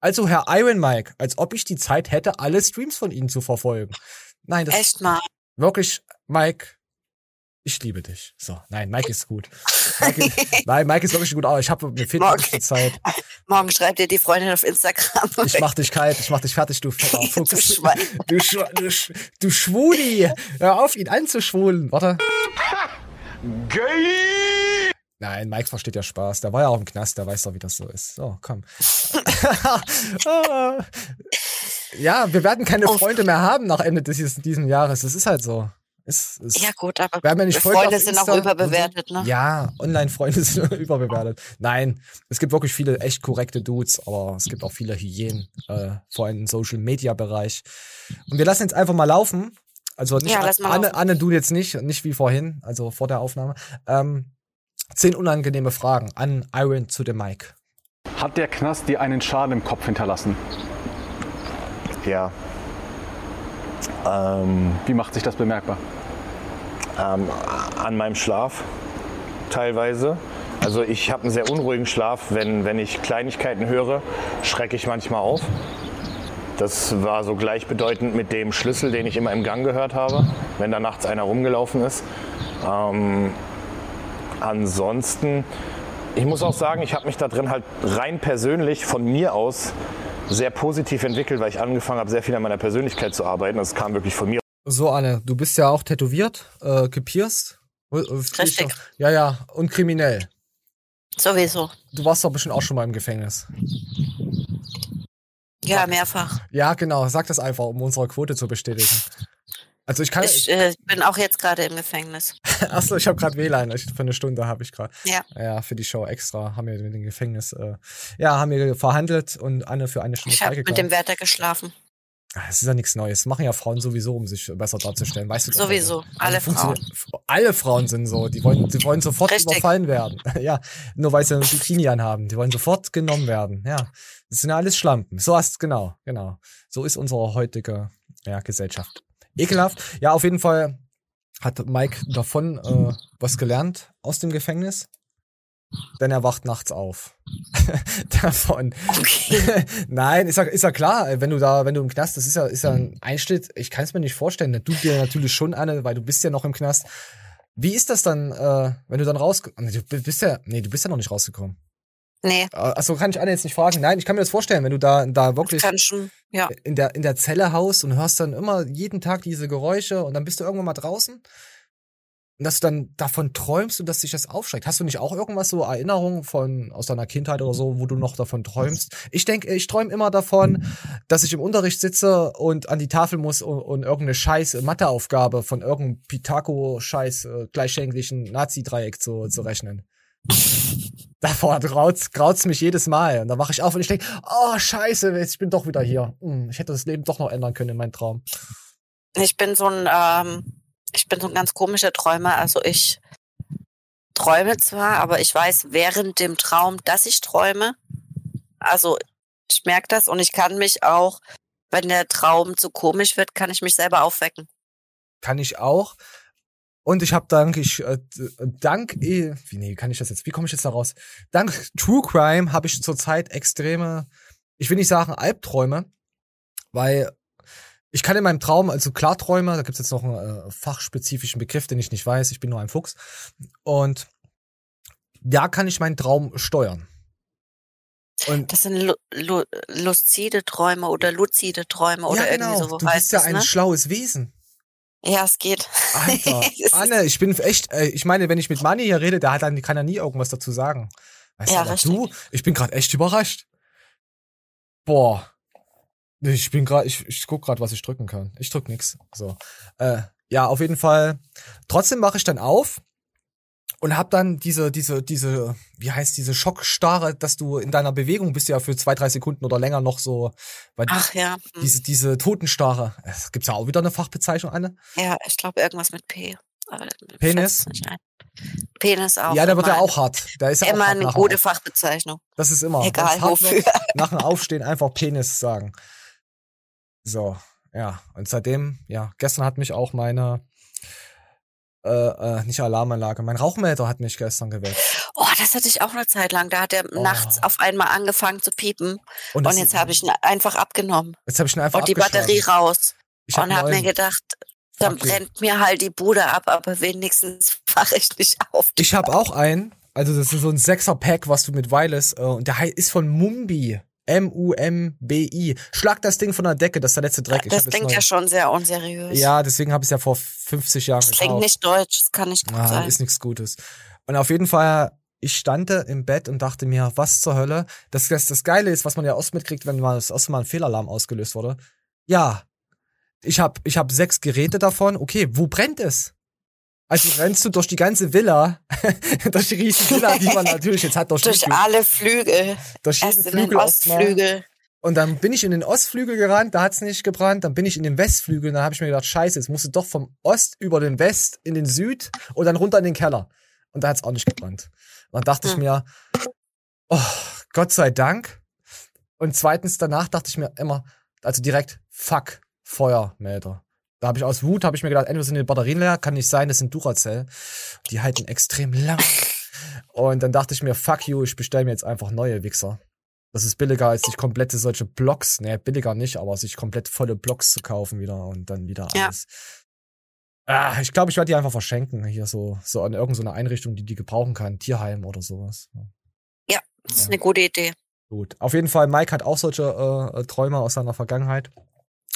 Also Herr Iron Mike, als ob ich die Zeit hätte, alle Streams von Ihnen zu verfolgen. Nein, das Echt mal. wirklich, Mike, ich liebe dich. So, nein, Mike ist gut. Mike, (laughs) nein, Mike ist wirklich gut, aber ich habe mir fehlt Morgen. die Zeit. Morgen schreibt dir die Freundin auf Instagram. Ich mach dich kalt, ich mach dich fertig, du Fuchs. (laughs) Du Schwein. Du, Sch du Schwuli. Hör auf, ihn anzuschwulen. Warte. Nein, Mike versteht ja Spaß. Der war ja auch im Knast, der weiß doch, wie das so ist. So, komm. (laughs) ja, wir werden keine Oh. Freunde mehr haben nach Ende dieses, diesem Jahres. Das ist halt so. Es, es, Ja gut, aber wir haben ja nicht folgt Freunde sind auch Insta überbewertet, und so. ne? Ja, Online-Freunde (laughs) sind überbewertet. Nein, es gibt wirklich viele echt korrekte Dudes, aber es gibt auch viele Hyänen, äh, vor allem im Social-Media-Bereich. Und wir lassen jetzt einfach mal laufen. Also nicht Ja, lass mal Anne, laufen. Anne, du jetzt nicht, nicht wie vorhin, also vor der Aufnahme. Ähm, zehn unangenehme Fragen an Iron to the Mic. Hat der Knast dir einen Schaden im Kopf hinterlassen? Ja. Ähm, Wie macht sich das bemerkbar? ähm, an meinem Schlaf teilweise. Also ich habe einen sehr unruhigen Schlaf. Wenn, wenn ich Kleinigkeiten höre, schrecke ich manchmal auf. Das war so gleichbedeutend mit dem Schlüssel, den ich immer im Gang gehört habe, wenn da nachts einer rumgelaufen ist. Ähm, ansonsten, ich muss auch sagen, ich habe mich da drin halt rein persönlich von mir aus sehr positiv entwickelt, weil ich angefangen habe, sehr viel an meiner Persönlichkeit zu arbeiten. Das kam wirklich von mir. So, Anne, du bist ja auch tätowiert, äh, gepierst. Richtig. Ja, ja, und kriminell. Sowieso. Du warst doch bestimmt auch schon mal im Gefängnis. Ja, mehrfach. Ja, genau, sag das einfach, um unsere Quote zu bestätigen. Also ich kann. Ich äh, bin auch jetzt gerade im Gefängnis. (laughs) Achso, ich habe gerade WLAN. Ich, für eine Stunde habe ich gerade. Ja. Ja, für die Show extra haben wir mit dem Gefängnis. Äh, ja, haben wir verhandelt und Anne für eine Stunde Ich habe mit dem Wärter geschlafen. Das ist ja nichts Neues. Machen ja Frauen sowieso, um sich besser darzustellen. Weißt du Sowieso. also, Alle funktioniert- Alle Frauen sind so. Die wollen, die wollen sofort Richtig. überfallen werden. (laughs) ja, nur weil sie ein Bikini anhaben. Die wollen sofort genommen werden. Ja, das sind ja alles Schlampen. So hast genau, genau. So ist unsere heutige ja, Gesellschaft. Ekelhaft. Ja, auf jeden Fall hat Mike davon äh, was gelernt aus dem Gefängnis. Denn er wacht nachts auf. (laughs) davon. (laughs) Nein, ist ja, ist ja klar, wenn du da, wenn du im Knast, das ist ja, ist ja ein Einschnitt, ich kann es mir nicht vorstellen. Du dir natürlich schon, Anne, weil du bist ja noch im Knast. Wie ist das dann, äh, wenn du dann raus, du bist ja, nee, du bist ja noch nicht rausgekommen. Nee. Also kann ich Anne jetzt nicht fragen. Nein, ich kann mir das vorstellen, wenn du da, da wirklich schon, ja. in der, in der Zelle haust und hörst dann immer jeden Tag diese Geräusche und dann bist du irgendwann mal draußen. Und dass du dann davon träumst und dass dich das aufschreckt. Hast du nicht auch irgendwas so Erinnerungen von aus deiner Kindheit oder so, wo du noch davon träumst? Ich denke, ich träume immer davon, dass ich im Unterricht sitze und an die Tafel muss und, und irgendeine scheiß Matheaufgabe von irgendeinem Pitako-Scheiß äh, gleichschenklichen Nazi-Dreieck zu, zu rechnen. (laughs) Davor graut's, graut's mich jedes Mal. Und dann wache ich auf und ich denke, oh, scheiße, ich bin doch wieder hier. Hm, ich hätte das Leben doch noch ändern können in meinem Traum. Ich bin so ein, ähm, ich bin so ein ganz komischer Träumer. Also ich träume zwar, aber ich weiß während dem Traum, dass ich träume. Also ich merke das und ich kann mich auch, wenn der Traum zu komisch wird, kann ich mich selber aufwecken. Kann ich auch. Und ich habe dank ich äh, dank eh, wie nee, kann ich das jetzt? Wie komme ich jetzt da raus? Dank True Crime habe ich zurzeit extreme, ich will nicht sagen Albträume, weil ich kann in meinem Traum, also Klarträume, da gibt's jetzt noch einen äh, fachspezifischen Begriff, den ich nicht weiß, ich bin nur ein Fuchs. Und da kann ich meinen Traum steuern. Und Das sind lu lu luzide Träume oder luzide Träume oder ja, irgendwie genau, so du bist ja es, ein ne? schlaues Wesen. Ja, es geht. Alter, (laughs) Anne, ich bin echt, äh, ich meine, wenn ich mit Manni hier rede, der hat dann, kann er nie irgendwas dazu sagen. Weißt Ja, du, du, ich bin gerade echt überrascht. Boah. Ich bin gerade, ich, ich guck gerade, was ich drücken kann. Ich drück nix. So. Äh, ja, auf jeden Fall. Trotzdem mache ich dann auf und hab dann diese, diese, diese, wie heißt diese Schockstarre, dass du in deiner Bewegung bist ja für zwei, drei Sekunden oder länger noch so. Weil Ach ja. hm. Diese, diese Totenstarre. Es gibt's ja auch wieder eine Fachbezeichnung, Anne. Ja, ich glaube irgendwas mit P. Penis? Penis auch. Ja, da wird eine- auch hart. Da ist er Immer eine gute Fachbezeichnung. Das ist immer. Egal wofür. Nach dem Aufstehen einfach Penis sagen. So, ja. Und seitdem, ja, gestern hat mich auch meine, äh, äh, nicht Alarmanlage, mein Rauchmelder hat mich gestern geweckt. Oh, das hatte ich auch eine Zeit lang. Da hat er Oh. nachts auf einmal angefangen zu piepen. Und Und, jetzt habe ich ihn einfach abgenommen. Jetzt habe ich ihn einfach Und die. Batterie raus. Ich und habe mir gedacht, dann you. brennt mir halt die Bude ab, aber wenigstens (laughs) wache ich nicht auf. Ich habe auch einen, also das ist so ein Sechser-Pack, was du mit Wireless, äh, und der ist von Mumbi. M-U-M-B-I. Schlag das Ding von der Decke, das ist der letzte Dreck. Ich Das klingt ja schon sehr unseriös. Ja, deswegen habe ich es ja vor 50 Jahren Das gekauft. klingt nicht deutsch, das kann nicht gut Ah, sein. ist nichts Gutes. Und auf jeden Fall, ich stand da im Bett und dachte mir, was zur Hölle? Das, das, das Geile ist, was man ja oft mitkriegt, wenn mal das erste Mal ein Fehlalarm ausgelöst wurde. Ja, ich habe ich hab sechs Geräte davon. Okay, wo brennt es? Also rennst du durch die ganze Villa, (laughs) durch die riesen Villa, die man natürlich jetzt hat, durch, Durch jeden- alle Flügel. durch jeden Erst Flügel. Ostflügel. Und dann bin ich in den Ostflügel gerannt, da hat's nicht gebrannt. Dann bin ich in den Westflügel, dann habe ich mir gedacht, scheiße, jetzt musst du doch vom Ost über den West in den Süd und dann runter in den Keller. Und da hat's auch nicht gebrannt. Und dann dachte ich Hm. mir, oh, Gott sei Dank. Und zweitens danach dachte ich mir immer, also direkt, fuck, Feuermelder. Da habe ich aus Wut, habe ich mir gedacht, entweder sind die Batterien leer, kann nicht sein, das sind Duracell. Die halten extrem lang. Und dann dachte ich mir, fuck you, ich bestelle mir jetzt einfach neue Wichser. Das ist billiger, als sich komplette solche Blocks, ne, billiger nicht, aber sich komplett volle Blocks zu kaufen wieder und dann wieder Ja. alles. Ah, ich glaube, ich werde die einfach verschenken, hier so, so an irgendeine Einrichtung, die die gebrauchen kann, Tierheim oder sowas. Ja, das ist eine gute Idee. Gut. Auf jeden Fall, Mike hat auch solche äh, äh, Träume aus seiner Vergangenheit.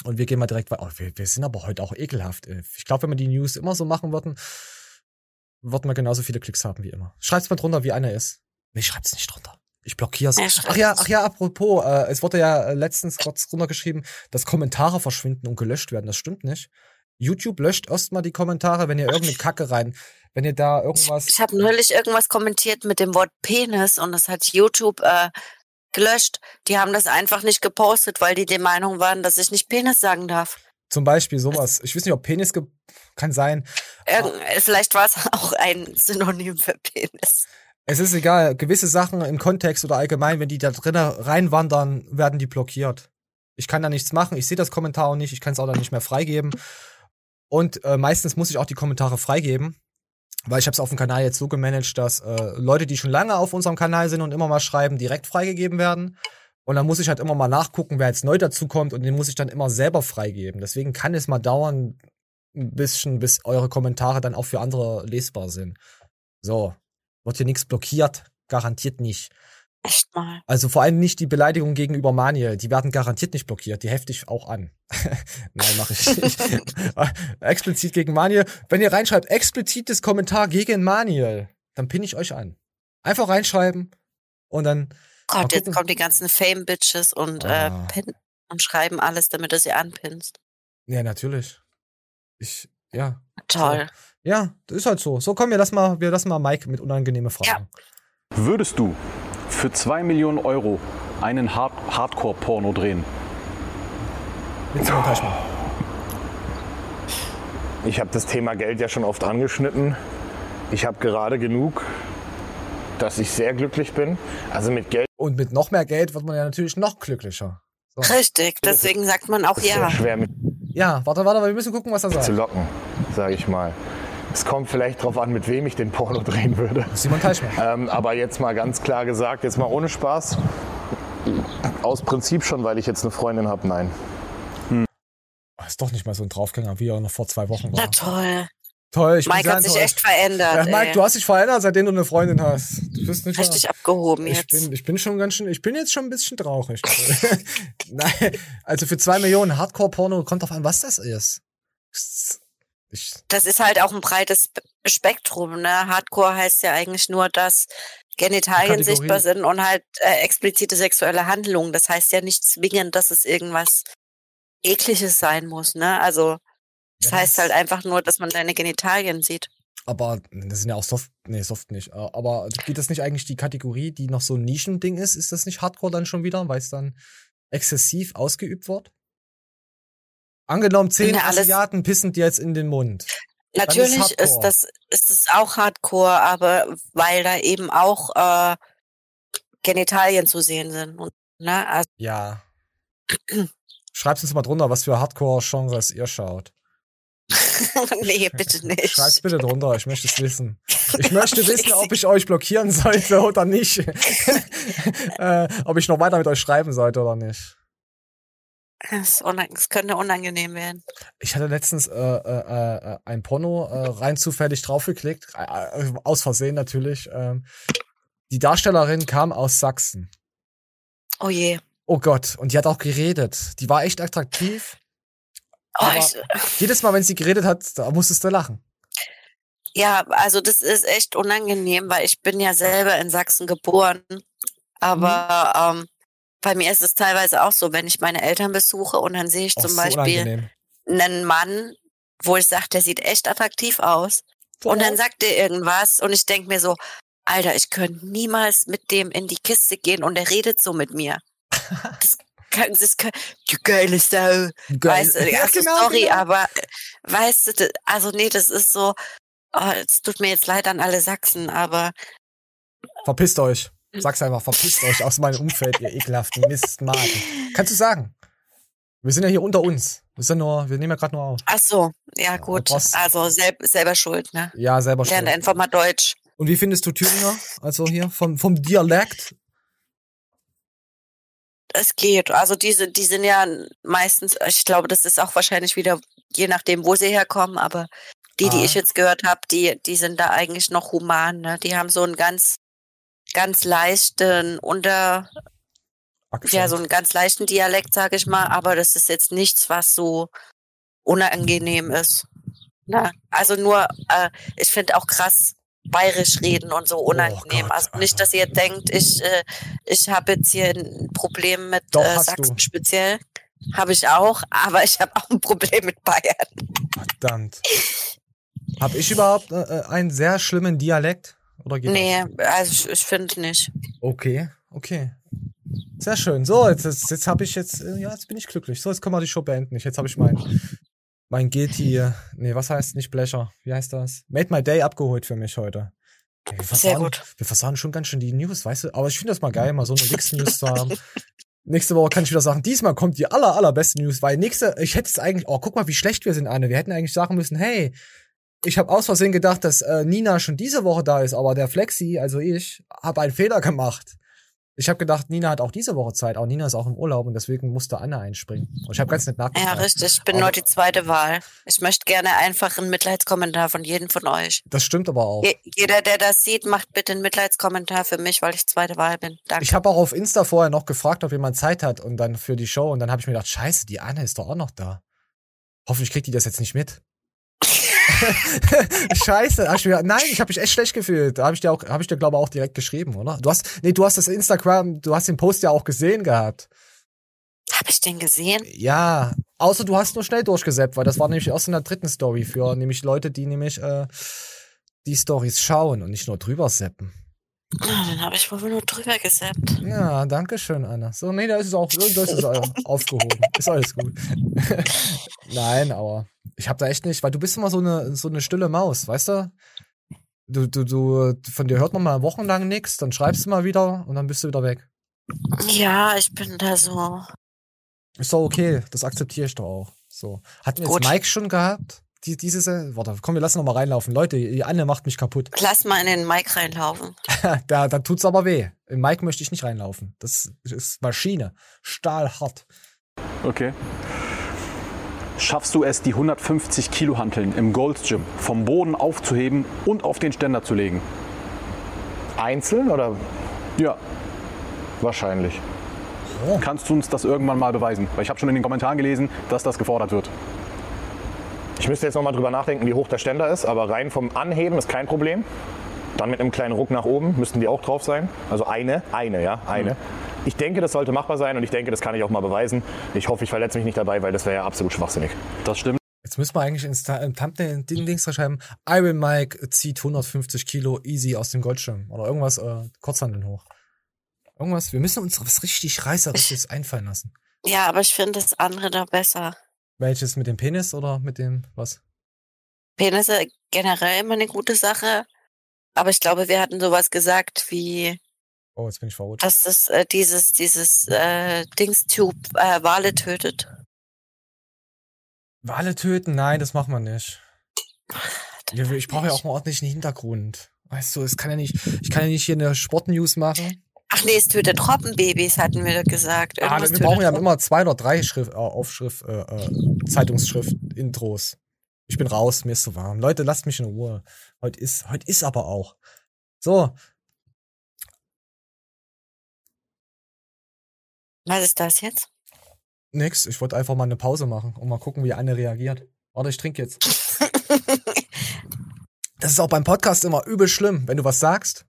Und wir gehen mal direkt weiter. Oh, wir, wir sind aber heute auch ekelhaft. ey. Ich glaube, wenn wir die News immer so machen würden, würden wir genauso viele Klicks haben wie immer. Schreibt's mal drunter, wie einer ist. Nee, schreib's nicht drunter. Ich blockier's. Ach ja, ach ja, apropos, äh, es wurde ja äh, letztens kurz runtergeschrieben, dass Kommentare verschwinden und gelöscht werden. Das stimmt nicht. YouTube löscht erstmal die Kommentare, wenn ihr irgendeine Kacke rein, wenn ihr da irgendwas. Ich habe neulich irgendwas kommentiert mit dem Wort Penis und das hat YouTube äh, gelöscht. Die haben das einfach nicht gepostet, weil die der Meinung waren, dass ich nicht Penis sagen darf. Zum Beispiel sowas. Ich weiß nicht, ob Penis kann sein. Irgend, vielleicht war es (laughs) auch ein Synonym für Penis. Es ist egal, gewisse Sachen im Kontext oder allgemein, wenn die da drinnen reinwandern, werden die blockiert. Ich kann da nichts machen, ich sehe das Kommentar auch nicht, ich kann es auch dann nicht mehr freigeben. Und äh, meistens muss ich auch die Kommentare freigeben, weil ich habe es auf dem Kanal jetzt so gemanagt, dass äh, Leute, die schon lange auf unserem Kanal sind und immer mal schreiben, direkt freigegeben werden. Und dann muss ich halt immer mal nachgucken, wer jetzt neu dazukommt und den muss ich dann immer selber freigeben. Deswegen kann es mal dauern, ein bisschen, bis eure Kommentare dann auch für andere lesbar sind. So, wird hier nichts blockiert, garantiert nicht. Echt mal. Also vor allem nicht die Beleidigung gegenüber Manuel, die werden garantiert nicht blockiert, die hefte ich auch an. (laughs) Nein, mache ich nicht. (laughs) explizit gegen Manuel. Wenn ihr reinschreibt, explizites Kommentar gegen Manuel, dann pinne ich euch an. Einfach reinschreiben und dann. Gott, jetzt kommen die ganzen Fame-Bitches und, Ah. äh, pin und schreiben alles, damit du sie anpinnst. Ja, natürlich. Ich, ja. Toll. Ja, das ist halt so. So kommen wir das mal, wir das mal Mike mit unangenehme Fragen. Würdest du für 2 Millionen Euro einen Hard Hardcore-Porno drehen? Mit. Ich habe das Thema Geld ja schon oft angeschnitten. Ich habe gerade genug, dass ich sehr glücklich bin. Also mit Geld Und mit noch mehr Geld wird man ja natürlich noch glücklicher. So. Richtig, deswegen sagt man auch ist sehr ja. schwer mit Ja, warte, warte, wir müssen gucken, was er zu sagt. locken, sage ich mal. Es kommt vielleicht drauf an, mit wem ich den Porno (laughs) drehen würde. Simon Teichmann. Ähm, aber jetzt mal ganz klar gesagt, jetzt mal ohne Spaß. Aus Prinzip schon, weil ich jetzt eine Freundin habe, nein. Oh, Ist doch nicht mal so ein Draufgänger, wie er noch vor zwei Wochen Na war. toll. Toll, ich bin Mike hat sich enttäuscht. echt verändert. Ja, Mike, ey. du hast dich verändert, seitdem du eine Freundin hast. Du bist nicht Richtig mehr, abgehoben ich jetzt. bin, ich bin schon ganz schön, ich bin jetzt schon ein bisschen traurig. (laughs) (laughs) Nein, also für zwei Millionen Hardcore-Porno kommt drauf an, was das ist. Ich, Das ist halt auch ein breites Spe- Spektrum, ne? Hardcore heißt ja eigentlich nur, dass Genitalien sichtbar sind und halt äh, explizite sexuelle Handlungen. Das heißt ja nicht zwingend, dass es irgendwas Ekliges sein muss, ne? Also, das Ja, heißt halt einfach nur, dass man deine Genitalien sieht. aber das sind ja auch Soft, nee, Soft nicht. Aber geht das nicht eigentlich die Kategorie, die noch so ein Nischending ist? Ist das nicht Hardcore dann schon wieder, weil es dann exzessiv ausgeübt wird? Angenommen, zehn Ja, Asiaten pissen dir jetzt in den Mund. Ist Natürlich ist, Hardcore. das ist es auch Hardcore, aber weil da eben auch äh, Genitalien zu sehen sind. Und, ne? Also, Ja. Schreib's uns mal drunter, was für Hardcore-Genres ihr schaut. (laughs) nee, bitte nicht. Schreib's bitte drunter, ich möchte es wissen. Ich (laughs) möchte wissen, ob ich euch blockieren (laughs) sollte oder nicht. äh, ob ich noch weiter mit euch schreiben sollte oder nicht. Es, es könnte unangenehm werden. Ich hatte letztens äh, äh, äh, ein Porno äh, rein zufällig draufgeklickt, äh, äh, aus Versehen natürlich. Ähm, die Darstellerin kam aus Sachsen. Oh je. Oh Gott, und die hat auch geredet. Die war echt attraktiv. Oh, ich, jedes Mal, wenn sie geredet hat, da musstest du lachen. ja, also das ist echt unangenehm, weil ich bin ja selber in Sachsen geboren. Aber Mhm. ähm, bei mir ist es teilweise auch so, wenn ich meine Eltern besuche und dann sehe ich Oh, zum so Beispiel unangenehm. einen Mann, wo ich sage, der sieht echt attraktiv aus. Und dann sagt er irgendwas und ich denk mir so, Alter, ich könnte niemals mit dem in die Kiste gehen und er redet so mit mir. (laughs) Das, kann, das kann, du geile Sau. Weißt du, Ja, also genau, sorry, genau. aber weißt du, also nee, das ist so, oh, es tut mir jetzt leid an alle Sachsen, aber Verpisst euch. Sag's einfach, verpisst euch aus meinem Umfeld, ihr ekelhaften Mistmaten. Kannst du sagen? Wir sind ja hier unter uns. Wir sind nur, wir nehmen ja gerade nur auf. ach so, ja gut, was- also selb, selber schuld, ne? Ja, selber Lern schuld. einfach mal Deutsch. Und wie findest du Thüringer? Also hier vom, vom Dialekt? Es geht. Also diese, die sind ja meistens, ich glaube, das ist auch wahrscheinlich wieder, je nachdem, wo sie herkommen, aber die, die Ah. ich jetzt gehört habe, die, die sind da eigentlich noch human, ne? Die haben so einen ganz, ganz leichten Unter, ja, so einen ganz leichten Dialekt, sag ich mal, aber das ist jetzt nichts, was so unangenehm ist. Ne? Also nur, äh, ich finde auch krass bayerisch reden und so Oh unangenehm. also nicht, dass ihr denkt, ich, äh, ich habe jetzt hier ein Problem mit Doch, äh, Sachsen du. speziell. Habe ich auch, aber ich habe auch ein Problem mit Bayern. Verdammt. Hab ich überhaupt äh, äh, einen sehr schlimmen Dialekt? Oder geht Nee, also ich, ich finde nicht. Okay, okay. Sehr schön. So, jetzt, jetzt, jetzt habe ich jetzt, äh, ja, jetzt bin ich glücklich. So, jetzt können wir die Show beenden. Jetzt habe ich mein, mein Guilty, nee, was heißt nicht Blecher? Wie heißt das? Made my day abgeholt für mich heute. Ey, wir Sehr versauen- gut. Wir versauen schon ganz schön die News, weißt du? Aber ich finde das mal geil, mal so eine Wix-News zu haben. (laughs) Nächste Woche kann ich wieder sagen, diesmal kommt die aller, allerbeste News, weil nächste, ich hätte es eigentlich, oh, guck mal, wie schlecht wir sind, Anne. Wir hätten eigentlich sagen müssen, hey, ich habe aus Versehen gedacht, dass äh, Nina schon diese Woche da ist, aber der Flexi, also ich, habe einen Fehler gemacht. Ich habe gedacht, Nina hat auch diese Woche Zeit, aber Nina ist auch im Urlaub und deswegen musste Anne einspringen. Und ich habe ganz nett Ja, nachgefragt. richtig. Ich bin Aber nur die zweite Wahl. Ich möchte gerne einfach einen Mitleidskommentar von jedem von euch. Das stimmt aber auch. Je, jeder, der das sieht, macht bitte einen Mitleidskommentar für mich, weil ich zweite Wahl bin. Danke. Ich habe auch auf Insta vorher noch gefragt, ob jemand Zeit hat und dann für die Show und dann habe ich mir gedacht, scheiße, die Anne ist doch auch noch da. Hoffentlich kriegt die das jetzt nicht mit. (laughs) Scheiße, hab ich gedacht, nein, ich habe mich echt schlecht gefühlt. Da habe ich dir auch, habe ich dir glaube auch direkt geschrieben, oder? Du hast, nee, du hast das Instagram, du hast den Post ja auch gesehen gehabt. Hab ich den gesehen? Ja, außer du hast nur schnell durchgesäppt, weil das war nämlich erst in der dritten Story für nämlich Leute, die nämlich äh, die Stories schauen und nicht nur drüber seppen. Ah, Dann habe ich wohl nur drüber gesappt. Ja, danke schön, Anna. So, nee, da ist es auch, da ist es auch aufgehoben. Ist alles gut. (laughs) Nein, aber ich hab da echt nicht, weil du bist immer so eine, so eine stille Maus, weißt du? Du, du, du, von dir hört man mal wochenlang nichts, dann schreibst du mal wieder und dann bist du wieder weg. Ja, ich bin da so. Ist doch okay, das akzeptiere ich doch auch. So. Hatten wir jetzt Gut. Mike schon gehabt? Die, diese, Se- warte, komm, wir lassen noch mal reinlaufen. Leute, die Anne macht mich kaputt. (laughs) Lass mal in den Mic reinlaufen. da, da tut's aber weh. Im Mike möchte ich nicht reinlaufen. Das ist Maschine. Stahlhart. Okay. Schaffst du es, die 150 Kilo Hanteln im Gold's Gym vom Boden aufzuheben und auf den Ständer zu legen? Einzeln oder? Ja. Wahrscheinlich. Kannst du uns das irgendwann mal beweisen? Weil ich habe schon in den Kommentaren gelesen, dass das gefordert wird. Ich müsste jetzt noch mal drüber nachdenken, wie hoch der Ständer ist, aber rein vom Anheben ist kein Problem. Dann mit einem kleinen Ruck nach oben müssten die auch drauf sein. Also eine, eine, ja, eine. Ich denke, das sollte machbar sein und ich denke, das kann ich auch mal beweisen. Ich hoffe, ich verletze mich nicht dabei, weil das wäre ja absolut schwachsinnig. Das stimmt. Jetzt müssen wir eigentlich ins im Thumbnail Ding Dings schreiben. Iron Mike zieht 150 Kilo easy aus dem Goldschirm. Oder irgendwas, äh, Kurzhandeln hoch. Irgendwas, wir müssen uns was richtig Reißerisches einfallen lassen. Ja, aber ich finde das andere da besser. Welches mit dem Penis oder mit dem, was? Penisse generell immer eine gute Sache. Aber ich glaube, wir hatten sowas gesagt wie, Oh, jetzt bin ich verrutscht. dass das äh, dieses, dieses äh, Dingstube äh, Wale tötet. Wale töten? Nein, das macht man nicht. Ja, Ich brauche ja auch einen ordentlichen Hintergrund. Weißt du, es kann ja nicht, ich kann ja nicht hier eine Sportnews machen. Ach nee, es tötet Robbenbabys, hatten wir gesagt. Ah, wir brauchen ja immer zwei oder drei Schrift, äh, Aufschrift, äh, äh, Zeitungsschrift, Intros. Ich bin raus, mir ist so warm. Leute, lasst mich in Ruhe. Heute ist, heute ist aber auch. So, Was ist das jetzt? nix. Ich wollte einfach mal eine Pause machen und mal gucken, wie Anne reagiert. Warte, ich trinke jetzt. (laughs) Das ist auch beim Podcast immer übel schlimm, wenn du was sagst.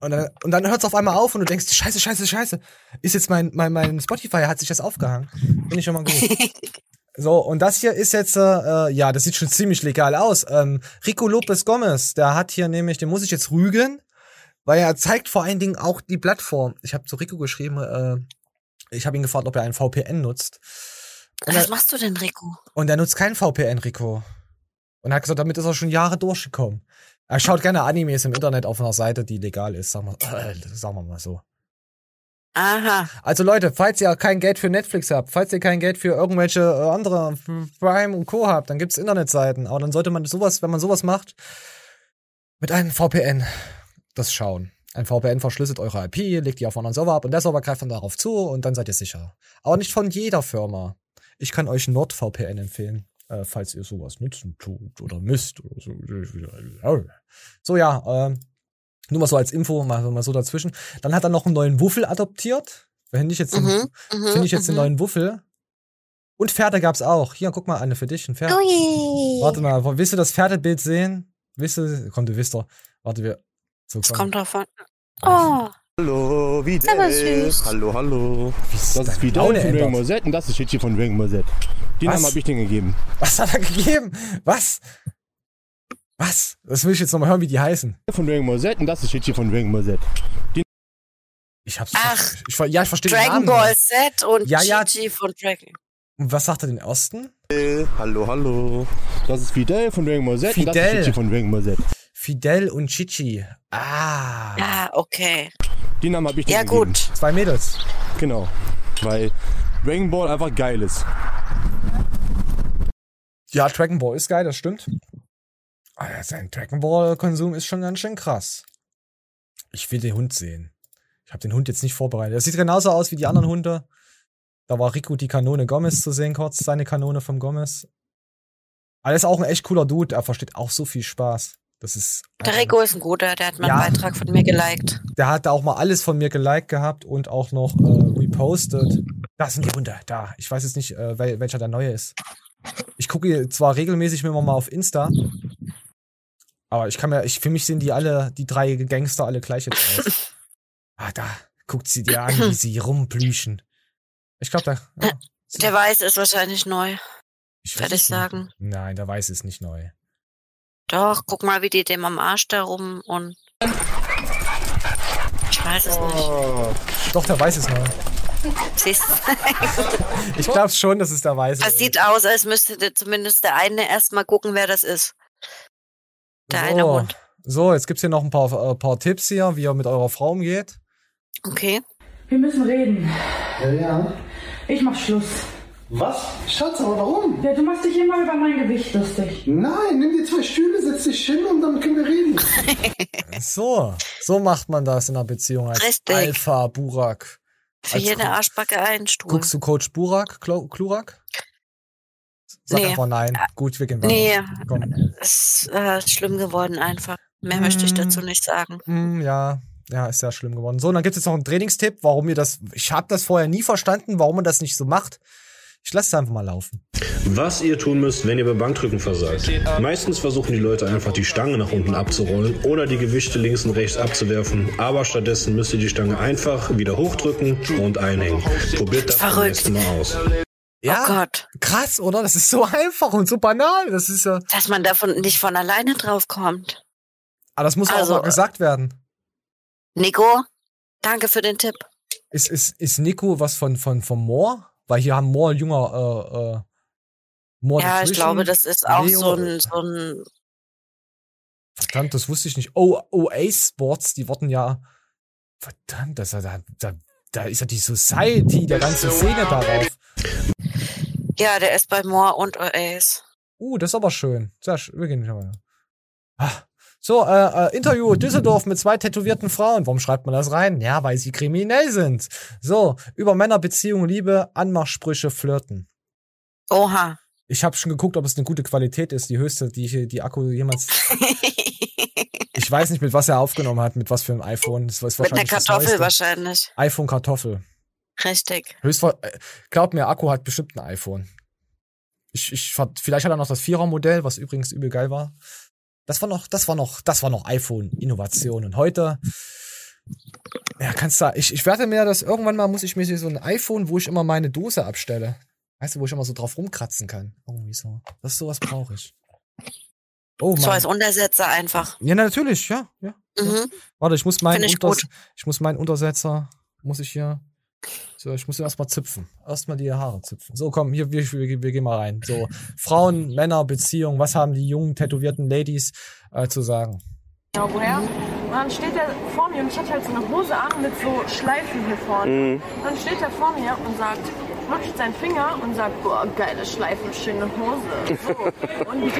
Und dann, und dann hört es auf einmal auf und du denkst, scheiße, scheiße, scheiße. Ist jetzt mein, mein, mein Spotify hat sich das aufgehangen. Finde ich schon mal gut. (laughs) So, und das hier ist jetzt, äh, äh, ja, das sieht schon ziemlich legal aus. Ähm, Rico Lopez Gomez, der hat hier nämlich, den muss ich jetzt rügen, weil er zeigt vor allen Dingen auch die Plattform. Ich habe zu Rico geschrieben, äh, Ich habe ihn gefragt, ob er ein VPN nutzt. Und Was er, machst du denn, Rico? und er nutzt kein VPN, Rico. Und er hat gesagt, damit ist er schon Jahre durchgekommen. Er schaut gerne Animes im Internet auf einer Seite, die legal ist, sagen wir, äh, sagen wir mal so. Aha. Also Leute, falls ihr kein Geld für Netflix habt, falls ihr kein Geld für irgendwelche äh, andere Prime und Co. habt, dann gibt's Internetseiten. Aber dann sollte man sowas, wenn man sowas macht, mit einem VPN das schauen. Ein VPN verschlüsselt eure IP, legt die auf einen Server ab und der Server greift dann darauf zu und dann seid ihr sicher. Aber nicht von jeder Firma. Ich kann euch NordVPN empfehlen, äh, falls ihr sowas nutzen tut oder müsst oder so. So ja, ähm, nur mal so als Info, mal, mal so dazwischen. Dann hat er noch einen neuen Wuffel adoptiert. Finde ich jetzt, den, Mhm, mhm, finde ich jetzt den mhm. neuen Wuffel. Und Pferde gab's auch. Hier, guck mal, eine für dich, ein Pferd. Ui. Warte mal, willst du das Pferdebild sehen? Willst du, komm, du wisst doch. Warte, wir, so, Es komm. kommt davon. Oh. Hallo, wie Aber süß. Hallo, hallo. Das ist Fidel Laune von ändert. Dragon Ball Z und das ist Chichi von Dragon Ball Z. Den Was? Namen habe ich denen gegeben. Was hat er gegeben? Was? Was? Das will ich jetzt nochmal hören, wie die heißen. Von Dragon Ball Z und das ist Chichi von Dragon Ball Z. Ich hab's. Ach. Ich, ver- ja, ich verstehe den Dragon Namen. Ball. Z und Ja, ja. Gigi von Dragon. Und was sagt er den ersten? Hallo, hallo. Das ist Fidel von Dragon Ball Z und das ist Fidel. Chichi von Dragon Ball Z. Fidel und Chichi. Ah. Ah, okay. Den Namen habe ich denen Ja, gegeben. gut. Zwei Mädels. Genau. Weil Dragon Ball einfach geil ist. Ja, Dragon Ball ist geil, das stimmt. Aber ja, sein Dragon Ball Konsum ist schon ganz schön krass. Ich will den Hund sehen. Ich habe den Hund jetzt nicht vorbereitet. Er sieht genauso aus wie die anderen Hunde. Da war Rico die Kanone Gomez zu sehen, kurz seine Kanone vom Gomez. Ist auch ein echt cooler Dude. Er versteht auch so viel Spaß. Das ist. Der Rico ist ein guter, der hat meinen Ja. Beitrag von mir geliked. Der hat auch mal alles von mir geliked gehabt und auch noch äh, repostet. Da sind die Hunde, da. Ich weiß jetzt nicht, äh, wel welcher der neue ist. Ich gucke zwar regelmäßig immer mal auf Insta, aber ich kann mir, ich, für mich sehen die alle, die drei Gangster alle gleich jetzt aus. (laughs) Ah, da guckt sie dir an, wie sie rumplüschen. Ich glaube, da. Ja, Der Weiß ist wahrscheinlich neu. ich Würde ich nicht. sagen. Nein, der weiß es nicht neu. Doch, guck mal, wie die dem am Arsch da rum und. Ich weiß es nicht. Doch, der weiß es neu. Siehst? (laughs) (laughs) Ich glaube schon, dass es der weiß. Es sieht aus, als müsste zumindest der eine erstmal gucken, wer das ist. Der eine so, Hund. so, jetzt gibt's hier noch ein paar, äh, paar Tipps hier, wie ihr mit eurer Frau umgeht. Okay. Wir müssen reden. Ja, ja. Ich mach Schluss. Was? Schatz, aber warum? Ja, du machst dich immer über mein Gewicht lustig. Nein, nimm dir zwei Stühle, setz dich hin und dann können wir reden. (laughs) So, so macht man das in einer Beziehung als Richtig. Alpha Burak. Für Als jede Arschbacke einen Stuhl. Guckst du Coach Burak, Klo Klurak? Sag Nee. einfach nein. Gut, wir gehen weiter. Nee, Komm. ist äh, schlimm geworden einfach. Mehr möchte ich dazu nicht sagen. Hm, ja, ja, ist sehr schlimm geworden. So, und dann gibt es jetzt noch einen Trainingstipp, warum ihr das. Ich habe das vorher nie verstanden, warum man das nicht so macht. Ich lasse es einfach mal laufen. Was ihr tun müsst, wenn ihr beim Bankdrücken versagt. Meistens versuchen die Leute einfach die Stange nach unten abzurollen oder die Gewichte links und rechts abzuwerfen, aber stattdessen müsst ihr die Stange einfach wieder hochdrücken und einhängen. Probiert das beim Verrückt. nächsten Mal aus. Ja, Oh Gott. krass, oder? Das ist so (laughs) einfach und so banal. Das ist ja. Dass man davon nicht von alleine drauf kommt. Aber das muss Also, auch mal gesagt werden. Nico, danke für den Tipp. Ist, ist, ist Nico was von, von, von Moore? Weil hier haben Moore jünger, äh, äh, Moore ja, ich glaube, das ist auch Leo. so ein, so ein Verdammt, das wusste ich nicht. Oh, OA Sports, die wurden ja. Verdammt, das, da, da, da ist ja die Society, der ganze Szene darauf. Ja, der ist bei Moore und Oasis. Uh, das ist aber schön. Sehr schön. Wir gehen nicht mal. Ah. So, äh, äh, Interview Düsseldorf mit zwei tätowierten Frauen. Warum schreibt man das rein? Ja, weil sie kriminell sind. So, über Männerbeziehungen, Liebe, Anmachsprüche, Flirten. Oha. Ich habe schon geguckt, ob es eine gute Qualität ist, die höchste, die ich- die Akku jemals. (laughs) ich weiß nicht, mit was er aufgenommen hat, mit was für einem iPhone. Das ist Mit einer wahrscheinlich Kartoffel wahrscheinlich. iPhone Kartoffel. Richtig. Höchstwahr äh, glaub mir, Akku hat bestimmt ein iPhone. Ich, ich, ver- vielleicht hat er noch das Vierer-Modell, was übrigens übel geil war. Das war noch, das war noch, das war noch iPhone-Innovation. Und heute, ja, kannst du, ich, ich werde mir das, irgendwann mal muss ich mir so ein iPhone, wo ich immer meine Dose abstelle. Weißt du, wo ich immer so drauf rumkratzen kann. Irgendwie so. Das sowas brauche ich. Oh, So Mann. als Untersetzer einfach. Ja, natürlich, ja, ja. Mhm. Warte, ich muss meinen ich Unters gut. ich muss meinen Untersetzer, muss ich hier. So, ich muss ihn erstmal züpfen. Erstmal die Haare züpfen. So, komm, hier, wir, wir, wir gehen mal rein. So, Frauen, Männer, Beziehung, was haben die jungen, tätowierten Ladies äh, zu sagen? Genau, woher? Und dann steht er vor mir und ich hatte halt so eine Hose an mit so Schleifen hier vorne. Mhm. Dann steht er vor mir und sagt, lutscht seinen Finger und sagt, boah, geile Schleifen, schöne Hose. So. Und (laughs)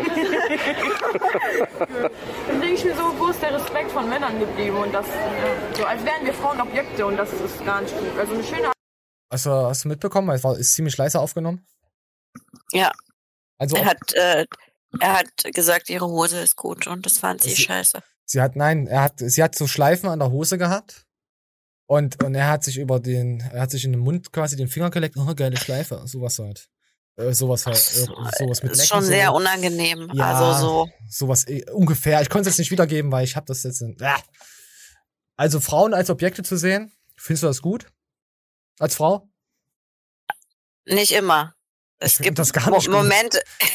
dann denke ich mir so, wo ist der Respekt von Männern geblieben? Und das, so als wären wir Frauen Objekte und das ist gar nicht gut. Also eine schöne Also, hast du mitbekommen? Es war, ist ziemlich leise aufgenommen. Ja. Also, er hat, äh, er hat gesagt, ihre Hose ist gut und das fand sie Sie- scheiße. sie hat, nein, er hat, sie hat so Schleifen an der Hose gehabt. Und, und er hat sich über den, er hat sich in den Mund quasi den Finger geleckt. Oh, geile Schleife. Sowas halt. Äh, sowas halt. Äh, sowas mit ist Lecken, schon so. sehr unangenehm. Ja, Also so. Sowas eh, ungefähr. Ich konnte es jetzt nicht wiedergeben, weil ich habe das jetzt. In, ah. Also Frauen als Objekte zu sehen, findest du das gut? Als Frau? Nicht immer. Es gibt das gar nicht. Momente. (laughs) (laughs)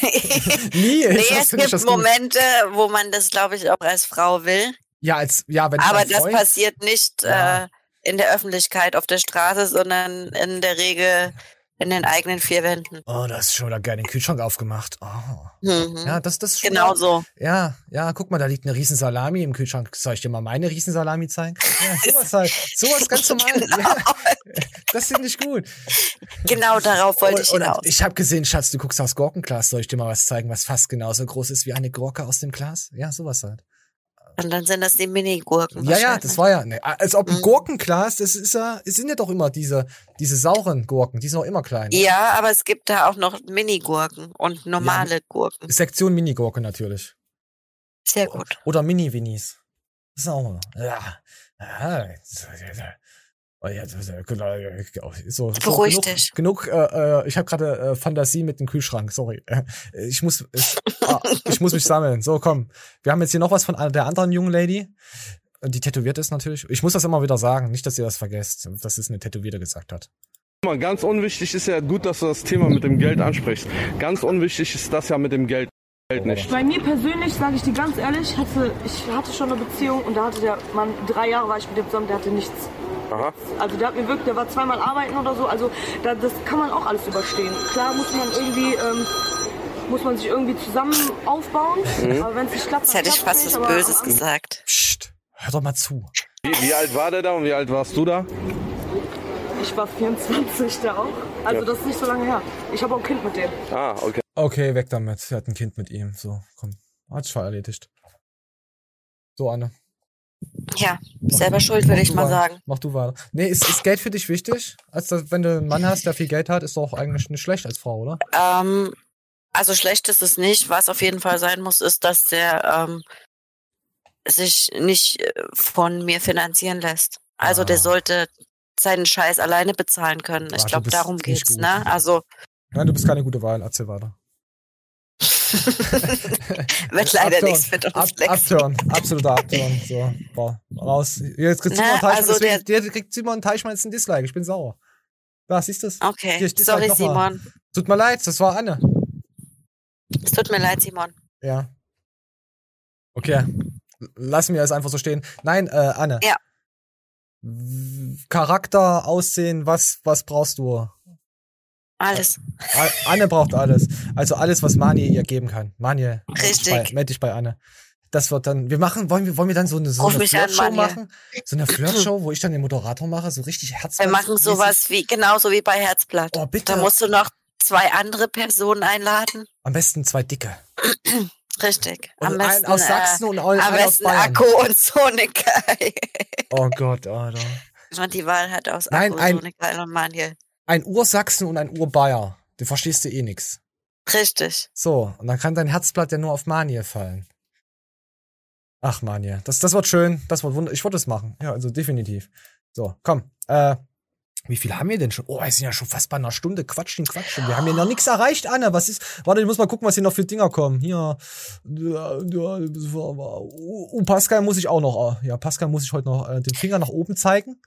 Nie. nee, (laughs) es gibt. Momente, wo man das, glaube ich, auch als Frau will. Ja, als ja, wenn Aber das passiert nicht Ja. äh, in der Öffentlichkeit auf der Straße, sondern in der Regel in den eigenen vier Wänden. Oh, das ist schon wieder geil den Kühlschrank aufgemacht. Oh. Mhm. Ja, das, das ist schon Genau mal- so. Ja, ja, guck mal, da liegt eine riesen Salami im Kühlschrank. Soll ich dir mal meine riesen Salami zeigen? Ja, (laughs) sowas halt. Sowas ganz normal. (laughs) Ja, das finde ich gut. Genau darauf wollte ich hinaus. ich habe gesehen, Schatz, du guckst aus Gurkenglas. Soll ich dir mal was zeigen, was fast genauso groß ist wie eine Gurke aus dem Glas? Ja, sowas halt. Und dann sind das die Mini-Gurken. Ja, ja, das war ja, ne, als ob Mhm. ein Gurkenglas, das ist ja, es sind ja doch immer diese, diese sauren Gurken, die sind auch immer klein. ne? Ja, aber es gibt da auch noch Mini-Gurken und normale Gurken. Sektion Mini-Gurke natürlich. Sehr gut. Oder Mini-Winnies. Das ist auch immer. Ja. ja. Ja, so, so, Beruhig genug, dich. Genug, äh, äh, ich habe gerade äh, Fantasie mit dem Kühlschrank, sorry. Äh, Ich muss, ich, ah, (laughs) ich muss mich sammeln. So, komm. Wir haben jetzt hier noch was von der anderen jungen Lady. Die tätowiert ist natürlich. Ich muss das immer wieder sagen, nicht, dass ihr das vergesst, dass es eine Tätowierte gesagt hat. Mal, ganz unwichtig ist ja gut, dass du das Thema mit dem Geld ansprichst. Ganz unwichtig ist das ja mit dem Geld nicht. Bei mir persönlich, sage ich dir ganz ehrlich, hatte, ich hatte schon eine Beziehung und da hatte der Mann, drei Jahre war ich mit dem zusammen, der hatte nichts. Aha. Also der hat mir wirklich, der war zweimal arbeiten oder so, also da, das kann man auch alles überstehen. Klar muss man irgendwie, ähm, muss man sich irgendwie zusammen aufbauen, Mhm. aber wenn es nicht klappt, Jetzt dann hätte ich fast was Böses gesagt. Psst, hör doch mal zu. Wie, wie alt war der da und wie alt warst du da? Ich war 24 da auch, also Ja. das ist nicht so lange her. Ich habe auch ein Kind mit dem. Ah, okay. Okay, weg damit. Sie hat ein Kind mit ihm. So, komm. Hat's schon erledigt. So, Anne. Ja, selber schuld, würde ich mal weiter. sagen. Mach du weiter. Nee, ist, ist Geld für dich wichtig? Also, wenn du einen Mann hast, der viel Geld hat, ist doch eigentlich nicht schlecht als Frau, oder? Ähm, also schlecht ist es nicht. Was auf jeden Fall sein muss, ist, dass der ähm, sich nicht äh, von mir finanzieren lässt. Also der sollte seinen Scheiß alleine bezahlen können. Ah, Ich glaube, darum geht's, gut. ne? Also Nein, du bist keine gute Wahl. Erzähl weiter. (laughs) wird leider nichts mit uns flexen. Abturn. Absoluter Abturn. So, boah, raus. Jetzt kriegt Na, Simon Teichmann, also deswegen, der kriegt Simon Teichmann jetzt ein Dislike. Ich bin sauer. Da, siehst du's? Okay, Hier, sorry mal. Simon. Tut mir leid, das war Anne. Es tut mir leid, Simon. Ja. Okay. Lassen wir es einfach so stehen. Nein, äh, Anne. Ja. Charakter, Aussehen, was, was brauchst du? Alles. Anne braucht alles. Also alles, was Manje ihr geben kann. Manje, meld dich Richtig. bei, meld dich bei Anne. Das wird dann, wir machen, wollen wir, wollen wir dann so eine, so Ruf eine Flirtshow machen? So eine Flirtshow, wo ich dann den Moderator mache, so richtig Wir herzhaft. machen sowas wie, genauso wie bei Herzblatt. Oh, bitte. Da musst du noch zwei andere Personen einladen. Am besten zwei Dicke. (clears throat) Richtig. Und Am besten, aus Sachsen äh, und ein am aus besten Bayern. Akku und Sonika. Oh Gott, Alter. (laughs) Und die Wahl hat aus Nein, Akku, ein- Sonika und Manuel. Ein Ursachsen und ein Urbayer. Du verstehst du eh nix. Richtig. So, und dann kann dein Herzblatt ja nur auf Manje fallen. Ach, Manje, das, das wird schön. Das wird wunderbar. Ich würde es machen. Ja, also definitiv. So, komm. Äh, wie viel haben wir denn schon? Oh, wir sind ja schon fast bei einer Stunde. Quatschen, quatschen. Wir haben ja noch nichts erreicht, Anne. Was ist? Warte, ich muss mal gucken, was hier noch für Dinger kommen. Hier. Uh, Pascal muss ich auch noch. äh, Ja, Pascal muss ich heute noch äh, den Finger nach oben zeigen.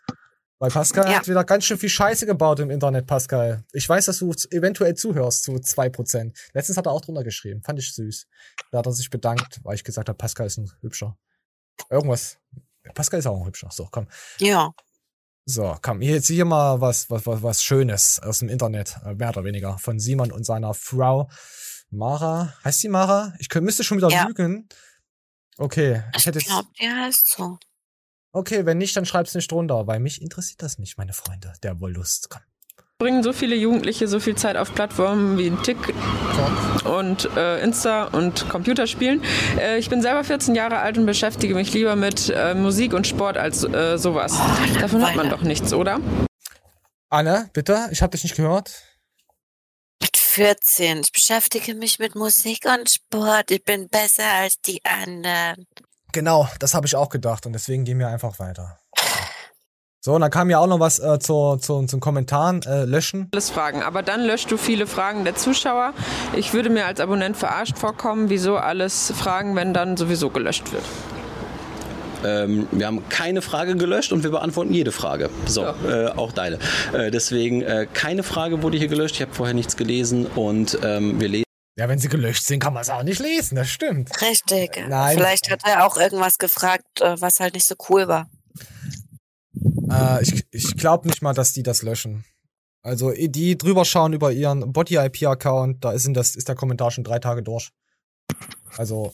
Weil Pascal Ja. hat wieder ganz schön viel Scheiße gebaut im Internet, Pascal. Ich weiß, dass du eventuell zuhörst zu 2%. Letztens hat er auch drunter geschrieben. Fand ich süß. Da hat er sich bedankt, weil ich gesagt habe, Pascal ist ein hübscher. Irgendwas. Pascal ist auch ein hübscher. So, komm. Ja. So, komm, hier jetzt hier mal was, was, was, was Schönes aus dem Internet, äh, mehr oder weniger, von Simon und seiner Frau Mara. Heißt die Mara? Ich könnte, müsste schon wieder Ja. lügen. Okay, ich Ich hätte jetzt. glaube, die heißt so. Okay, wenn nicht, dann schreib's nicht drunter, weil mich interessiert das nicht, meine Freunde. Der Wollust. Komm. bringen so viele Jugendliche so viel Zeit auf Plattformen wie TikTok und äh, Insta und Computerspielen. Äh, ich bin selber 14 Jahre alt und beschäftige mich lieber mit äh, Musik und Sport als äh, sowas. Davon hat man doch nichts, oder? Anne, bitte, ich habe dich nicht gehört. Mit 14. Ich beschäftige mich mit Musik und Sport. Ich bin besser als die anderen. Genau, das habe ich auch gedacht und deswegen gehen wir einfach weiter. So, und dann kam ja auch noch was äh, zu, zu, zum Kommentaren äh, löschen. Alles Fragen, aber dann löscht du viele Fragen der Zuschauer. Ich würde mir als Abonnent verarscht vorkommen, wieso alles Fragen, wenn dann sowieso gelöscht wird. Ähm, wir haben keine Frage gelöscht und wir beantworten jede Frage. So, äh, auch deine. Äh, deswegen, äh, keine Frage wurde hier gelöscht. Ich habe vorher nichts gelesen und ähm, wir lesen. Ja, wenn sie gelöscht sind, kann man es auch nicht lesen, das stimmt. Richtig. Nein. Vielleicht hat er auch irgendwas gefragt, äh, was halt nicht so cool war. Äh, ich ich glaube nicht mal, dass die das löschen. Also die drüber schauen über ihren Body-IP-Account, da ist, in das, ist der Kommentar schon drei Tage durch. Also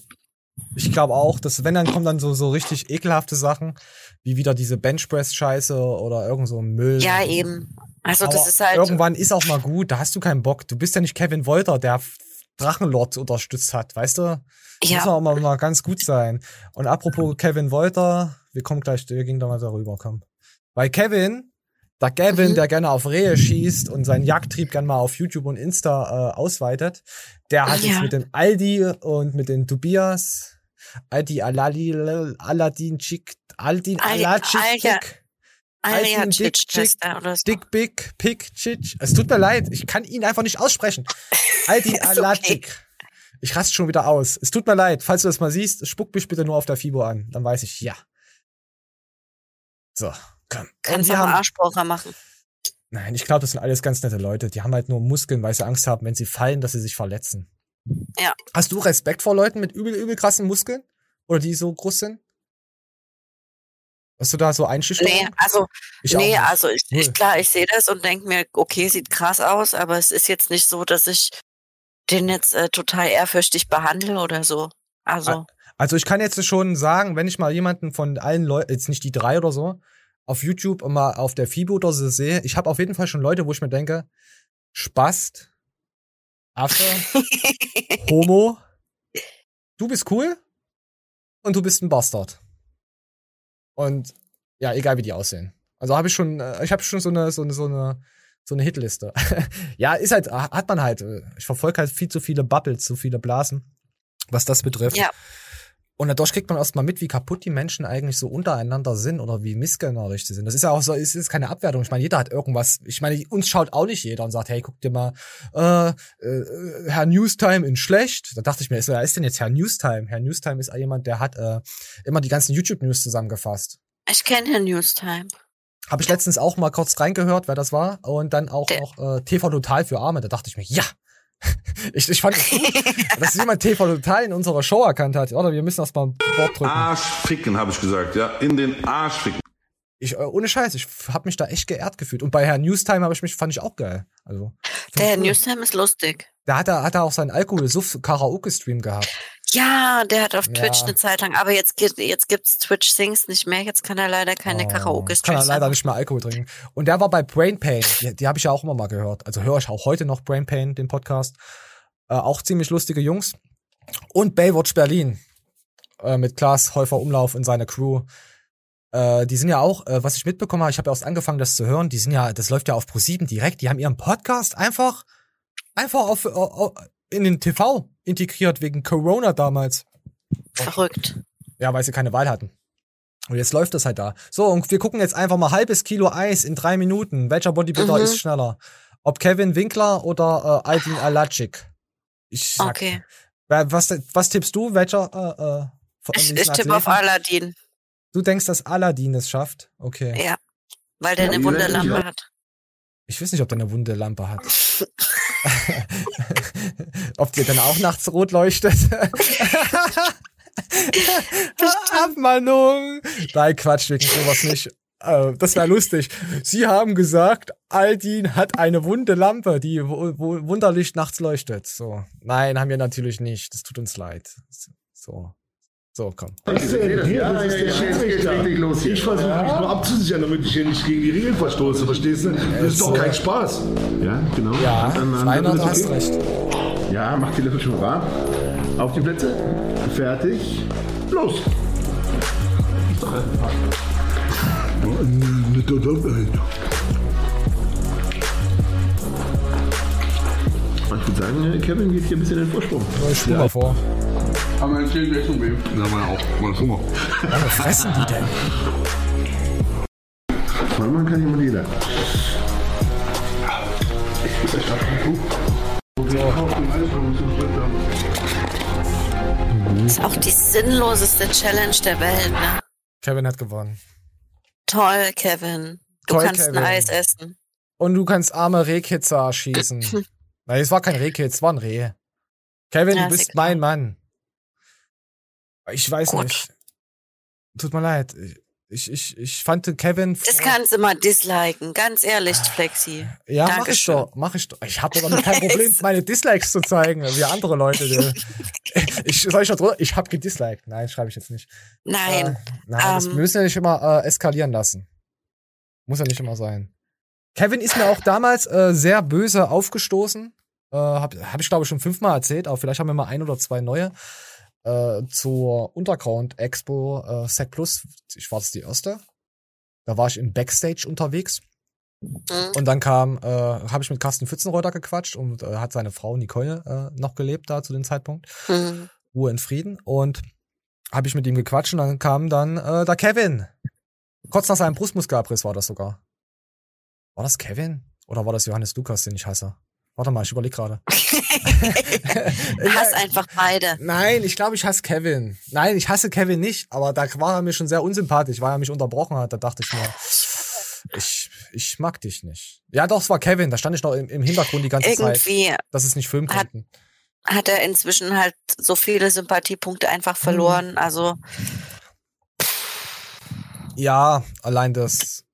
ich glaube auch, dass wenn dann kommen dann so, so richtig ekelhafte Sachen, wie wieder diese Benchpress-Scheiße oder irgend so Müll. Ja, eben. Also das Aber ist halt. Irgendwann ist auch mal gut, da hast du keinen Bock. Du bist ja nicht Kevin Wolter, der Drachenlord unterstützt hat, weißt du? Ja. Muss auch mal, mal ganz gut sein. Und apropos Kevin Wolter, wir kommen gleich, wir gehen da mal darüber, komm. Weil Kevin, der Gavin, Mhm. der gerne auf Rehe schießt und seinen Jagdtrieb gerne mal auf YouTube und Insta äh, ausweitet, der hat Ja. jetzt mit dem Aldi und mit den Tobias, Aldi Alali, Aladdin Chick, Aldin Al- Alacik, Aldin Dick Chick er oder so. Dick Big Pick Chick. Es tut mir leid, ich kann ihn einfach nicht aussprechen. (laughs) Aldin Ist okay. Ich raste schon wieder aus. Es tut mir leid, falls du das mal siehst, spuck mich bitte nur auf der Fibo an. Dann weiß ich, ja. So, komm. Kannst haben- Arschbrocher machen. Nein, ich glaube, das sind alles ganz nette Leute. Die haben halt nur Muskeln, weil sie Angst haben, wenn sie fallen, dass sie sich verletzen. Ja. Hast du Respekt vor Leuten mit übel, übel krassen Muskeln? Oder die so groß sind? Hast du da so Einschüchterung? Nee, also, Ich nee, also ich, ich klar, ich sehe das und denke mir, okay, sieht krass aus, aber es ist jetzt nicht so, dass ich den jetzt äh, total ehrfürchtig behandle oder so. Also, Also ich kann jetzt schon sagen, wenn ich mal jemanden von allen Leuten, jetzt nicht die drei oder so, auf YouTube und mal auf der FIBO oder so sehe, ich habe auf jeden Fall schon Leute, wo ich mir denke, Spast, Affe, (laughs) Homo, du bist cool und du bist ein Bastard. Und ja, egal wie die aussehen. Also habe ich schon, äh, ich habe schon so eine, so eine, so eine, so eine Hitliste. (laughs) ja, ist halt, hat man halt. äh, Ich verfolge halt viel zu viele Bubbles, zu viele Blasen, was das betrifft. Ja. Und dadurch kriegt man erstmal mit, wie kaputt die Menschen eigentlich so untereinander sind oder wie missgönnerisch sie sind. Das ist ja auch so, es ist keine Abwertung. Ich meine, jeder hat irgendwas. Ich meine, uns schaut auch nicht jeder und sagt, hey, guck dir mal, äh, äh, Herr Newstime in schlecht. Da dachte ich mir, wer ist denn jetzt Herr Newstime? Herr Newstime ist jemand, der hat äh, immer die ganzen YouTube-News zusammengefasst. ich kenne Herrn Newstime. Habe ich letztens auch mal kurz reingehört, wer das war. Und dann auch noch äh, TV Total für Arme. Da dachte ich mir, ja. (laughs) ich, ich fand dass jemand TV Total in unserer Show erkannt hat. Oder wir müssen erst mal ein Wort drücken. Arsch ficken, habe ich gesagt, ja. In den Arsch ficken. Ich, äh, ohne Scheiß, ich habe mich da echt geehrt gefühlt. Und bei Herrn Newstime habe ich mich, fand ich auch geil. Also, Der Herr Newstime ist lustig. da hat er, hat er auch seinen Alkohol-Suff-Karaoke-Stream gehabt. Ja, der hat auf Ja. Twitch eine Zeit lang, aber jetzt, jetzt gibt's Twitch Sings nicht mehr. Jetzt kann er leider keine Kann er leider nicht mehr Alkohol trinken. Und der war bei Brain Pain. Die, die habe ich ja auch immer mal gehört. Also höre ich auch heute noch Brain Pain, den Podcast. Äh, auch ziemlich lustige Jungs. Und Baywatch Berlin. Äh, mit Klaas Häufer Umlauf und seiner Crew. Äh, die sind ja auch, äh, was ich mitbekommen habe, ich habe erst angefangen, das zu hören, die sind ja, das läuft ja auf Pro7 direkt, die haben ihren Podcast einfach, einfach auf, auf, in den TV integriert, wegen Corona damals. Verrückt. Ja, weil sie keine Wahl hatten. Und jetzt läuft das halt da. So, und wir gucken jetzt einfach mal halbes Kilo Eis in drei Minuten. Welcher Bodybuilder Mhm. ist schneller? Ob Kevin Winkler oder äh, Aldin Alacik? Ich sag, Okay. Was, was tippst du? Welcher? Äh, äh, Ich, ich tippe auf? Aladdin. Du denkst, dass Aladdin es schafft? Okay. Ja. Weil der eine Wunderlampe hat. Ich weiß nicht, ob der eine wunde Lampe hat. (laughs) (laughs) ob die dann auch nachts rot leuchtet. (laughs) Abmahnung. Nein, Quatsch, wegen sowas nicht. Äh, das wäre lustig. Sie haben gesagt, Aldin hat eine wunde Lampe, die wunderlich nachts leuchtet. So. Nein, haben wir natürlich nicht. Das tut uns leid. So. So, komm. Ich sehe, hier, das ist der Schiedsrichter. Ich versuche mich nur abzusichern, damit ich hier nicht gegen die Regeln verstoße, verstehst du? Das ist doch kein Spaß. Ja, genau. Ja, Rainer, du hast recht. Ja, mach die Löffel schon warm. Auf die Plätze. Fertig. Los. Ich würde sagen, Kevin geht hier ein bisschen in den Vorsprung. Ich spur mal vor. Aber mein Zählen gleich schon weh. Ja, meine auch. Meine Hunger. Was fressen die denn? Voll machen kann jemand jeder. Das ist auch die sinnloseste Challenge der Welt, ne? Kevin hat gewonnen. Toll, Kevin. Du Toll, kannst Kevin. ein Eis essen. Und du kannst arme Rehkitzer schießen. (laughs) Nein, es war kein Rehkitz, es war ein Reh. Kevin, Ja, du ist bist mein Mann. Ich weiß Gut. nicht. Tut mir leid. Ich, ich, ich fand Kevin. Das kannst du mal disliken, ganz ehrlich, Flexi. Ja, mach ich Dankeschön. doch, mach ich doch. Ich habe doch damit (laughs) kein Problem, meine Dislikes zu zeigen, wie andere Leute. (laughs) (laughs) Ich soll ich drunter? Ich habe gedisliked. Nein, schreibe ich jetzt nicht. Nein. Äh, nein, das, ähm, wir müssen ja nicht immer äh, eskalieren lassen. Muss ja nicht immer sein. Kevin ist mir auch damals äh, sehr böse aufgestoßen. Äh, habe hab ich, glaube ich, schon fünfmal erzählt, aber vielleicht haben wir mal ein oder zwei neue. Äh, zur Underground Expo äh, Sec Plus. Ich war das die erste. Da war ich im Backstage unterwegs. Mhm. Und dann kam, äh, habe ich mit Carsten Pfützenreuter gequatscht und äh, hat seine Frau Nicole äh, noch gelebt da zu dem Zeitpunkt. Mhm. Ruhe in Frieden. Und habe ich mit ihm gequatscht und dann kam dann äh, der Kevin. Kurz nach seinem Brustmuskelabriss war das sogar. War das Kevin? Oder war das Johannes Lukas, den ich hasse? Warte mal, ich überlege gerade. (laughs) (laughs) Hass einfach beide. Nein, ich glaube, ich hasse Kevin. Nein, ich hasse Kevin nicht, aber da war er mir schon sehr unsympathisch, weil er mich unterbrochen hat. Da dachte ich mir, ich, ich mag dich nicht. Ja, doch, es war Kevin. Da stand ich noch im, im Hintergrund die ganze Irgendwie Zeit, dass es nicht filmen hat- konnten. Hat er inzwischen halt so viele Sympathiepunkte einfach verloren. Mhm. Also, Ja, allein das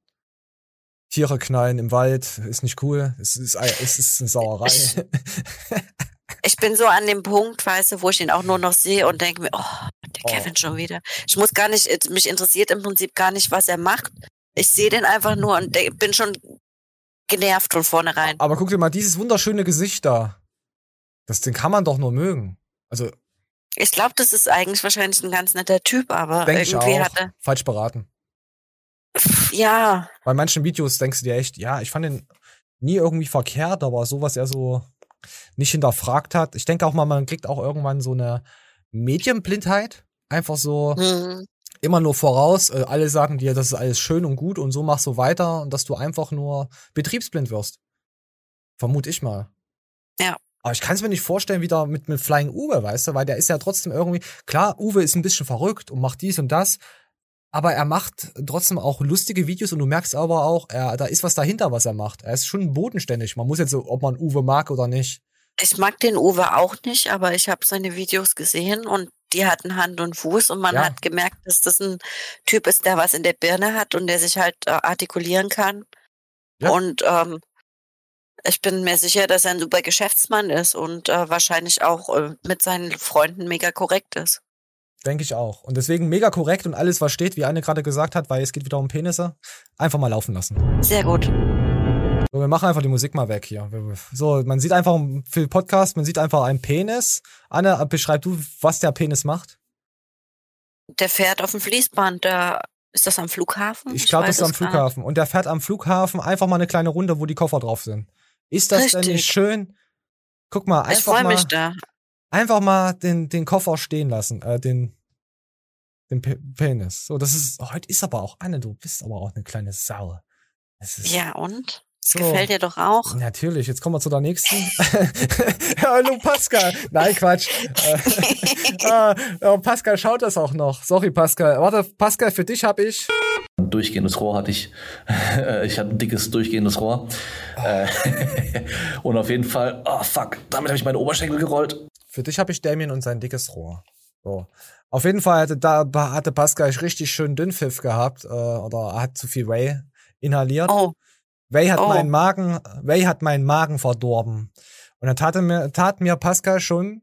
Tiere knallen im Wald ist nicht cool. Es ist, es ist eine Sauerei. ich bin so an dem Punkt, weißt du, wo ich ihn auch nur noch sehe und denke mir, oh, der Kevin schon wieder. Ich muss gar nicht, mich interessiert im Prinzip gar nicht, was er macht. Ich sehe den einfach nur und bin schon genervt von vornherein. Aber guck dir mal dieses wunderschöne Gesicht da. Das, den kann man doch nur mögen. Also, Ich glaube, das ist eigentlich wahrscheinlich ein ganz netter Typ, aber ich irgendwie auch. hat er, Falsch beraten. Ja, Bei manchen Videos denkst du dir echt, ja, ich fand den nie irgendwie verkehrt, aber so, was er so nicht hinterfragt hat. Ich denke auch mal, man kriegt auch irgendwann so eine Medienblindheit. Einfach so Mhm. immer nur voraus. Äh, alle sagen dir, das ist alles schön und gut und so machst du weiter und dass du einfach nur betriebsblind wirst. Vermute ich mal. Ja. Aber ich kann es mir nicht vorstellen, wieder mit, mit Flying Uwe, weißt du, weil der ist ja trotzdem irgendwie, klar, Uwe ist ein bisschen verrückt und macht dies und das, aber er macht trotzdem auch lustige Videos und du merkst aber auch, er, da ist was dahinter, was er macht. Er ist schon bodenständig. Man muss jetzt so, ob man Uwe mag oder nicht. ich mag den Uwe auch nicht, aber ich habe seine Videos gesehen und die hatten Hand und Fuß und man Ja. hat gemerkt, dass das ein Typ ist, der was in der Birne hat und der sich halt äh, artikulieren kann. Ja. Und ähm, ich bin mir sicher, dass er ein super Geschäftsmann ist und äh, wahrscheinlich auch äh, mit seinen Freunden mega korrekt ist. Denke ich auch. Und deswegen mega korrekt und alles, was steht, wie Anne gerade gesagt hat, weil es geht wieder um Penisse, einfach mal laufen lassen. Sehr gut. So, wir machen einfach die Musik mal weg hier. So, man sieht einfach für den Podcast, man sieht einfach einen Penis. Anne, beschreib du, was der Penis macht. Der fährt auf dem Fließband, da ist das am Flughafen? Ich glaube, das ist am Flughafen. Und der fährt am Flughafen einfach mal eine kleine Runde, wo die Koffer drauf sind. Ist das denn Richtig. nicht schön? Guck mal, Ich einfach mal, mich da. Einfach mal den, den Koffer stehen lassen, äh, den, den Pe Penis. So, das ist, heute ist aber auch, Anne, du bist aber auch eine kleine Sau. Ja, und? Das So. gefällt dir doch auch. Natürlich, jetzt kommen wir zu der nächsten. (laughs) Hallo Pascal. Nein, Quatsch. Äh, (laughs) (laughs) ah, ja, Pascal schaut das auch noch. Sorry, Pascal. Warte, Pascal, für dich habe ich. durchgehendes Rohr hatte ich. ich hatte ein dickes durchgehendes Rohr. Äh, und auf jeden Fall, oh fuck, damit habe ich meine Oberschenkel gerollt. Für dich habe ich Damien und sein dickes Rohr. So. Auf jeden Fall hatte, da, hatte Pascal richtig schön Dünnpfiff gehabt äh, oder hat zu viel Whey inhaliert. Oh. Whey hat Oh. meinen Magen, Whey hat meinen Magen verdorben. Und dann tat mir, tat mir Pascal schon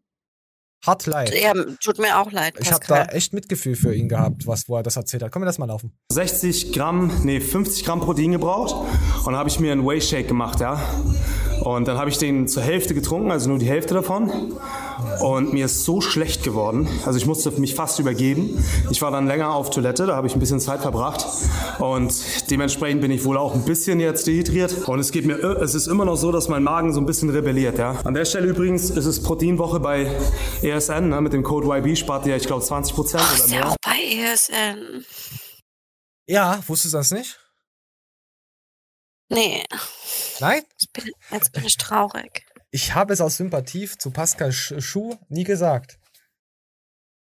hart leid. Ja, tut mir auch leid, Ich habe Pascal. da echt Mitgefühl für ihn gehabt, was wo er das erzählt hat. Komm, wir das mal laufen. 60 Gramm, nee, 50 Gramm Protein gebraucht und dann habe ich mir einen Whey Shake gemacht, ja. Und dann habe ich den zur Hälfte getrunken, also nur die Hälfte davon. Und mir ist so schlecht geworden. Also ich musste mich fast übergeben. Ich war dann länger auf Toilette, da habe ich ein bisschen Zeit verbracht. Und dementsprechend bin ich wohl auch ein bisschen jetzt dehydriert. Und es geht mir, es ist immer noch so, dass mein Magen so ein bisschen rebelliert, ja. An der Stelle übrigens ist es Proteinwoche bei ESN, ne, mit dem Code YB spart ihr, ich glaube, 20 Prozent oder Ist mehr. ja auch bei ESN. Ja, wusstest du das nicht? Nee, Nein? ich bin, jetzt bin ich traurig. Ich habe es aus Sympathie zu Pascal Sch- Schuh nie gesagt.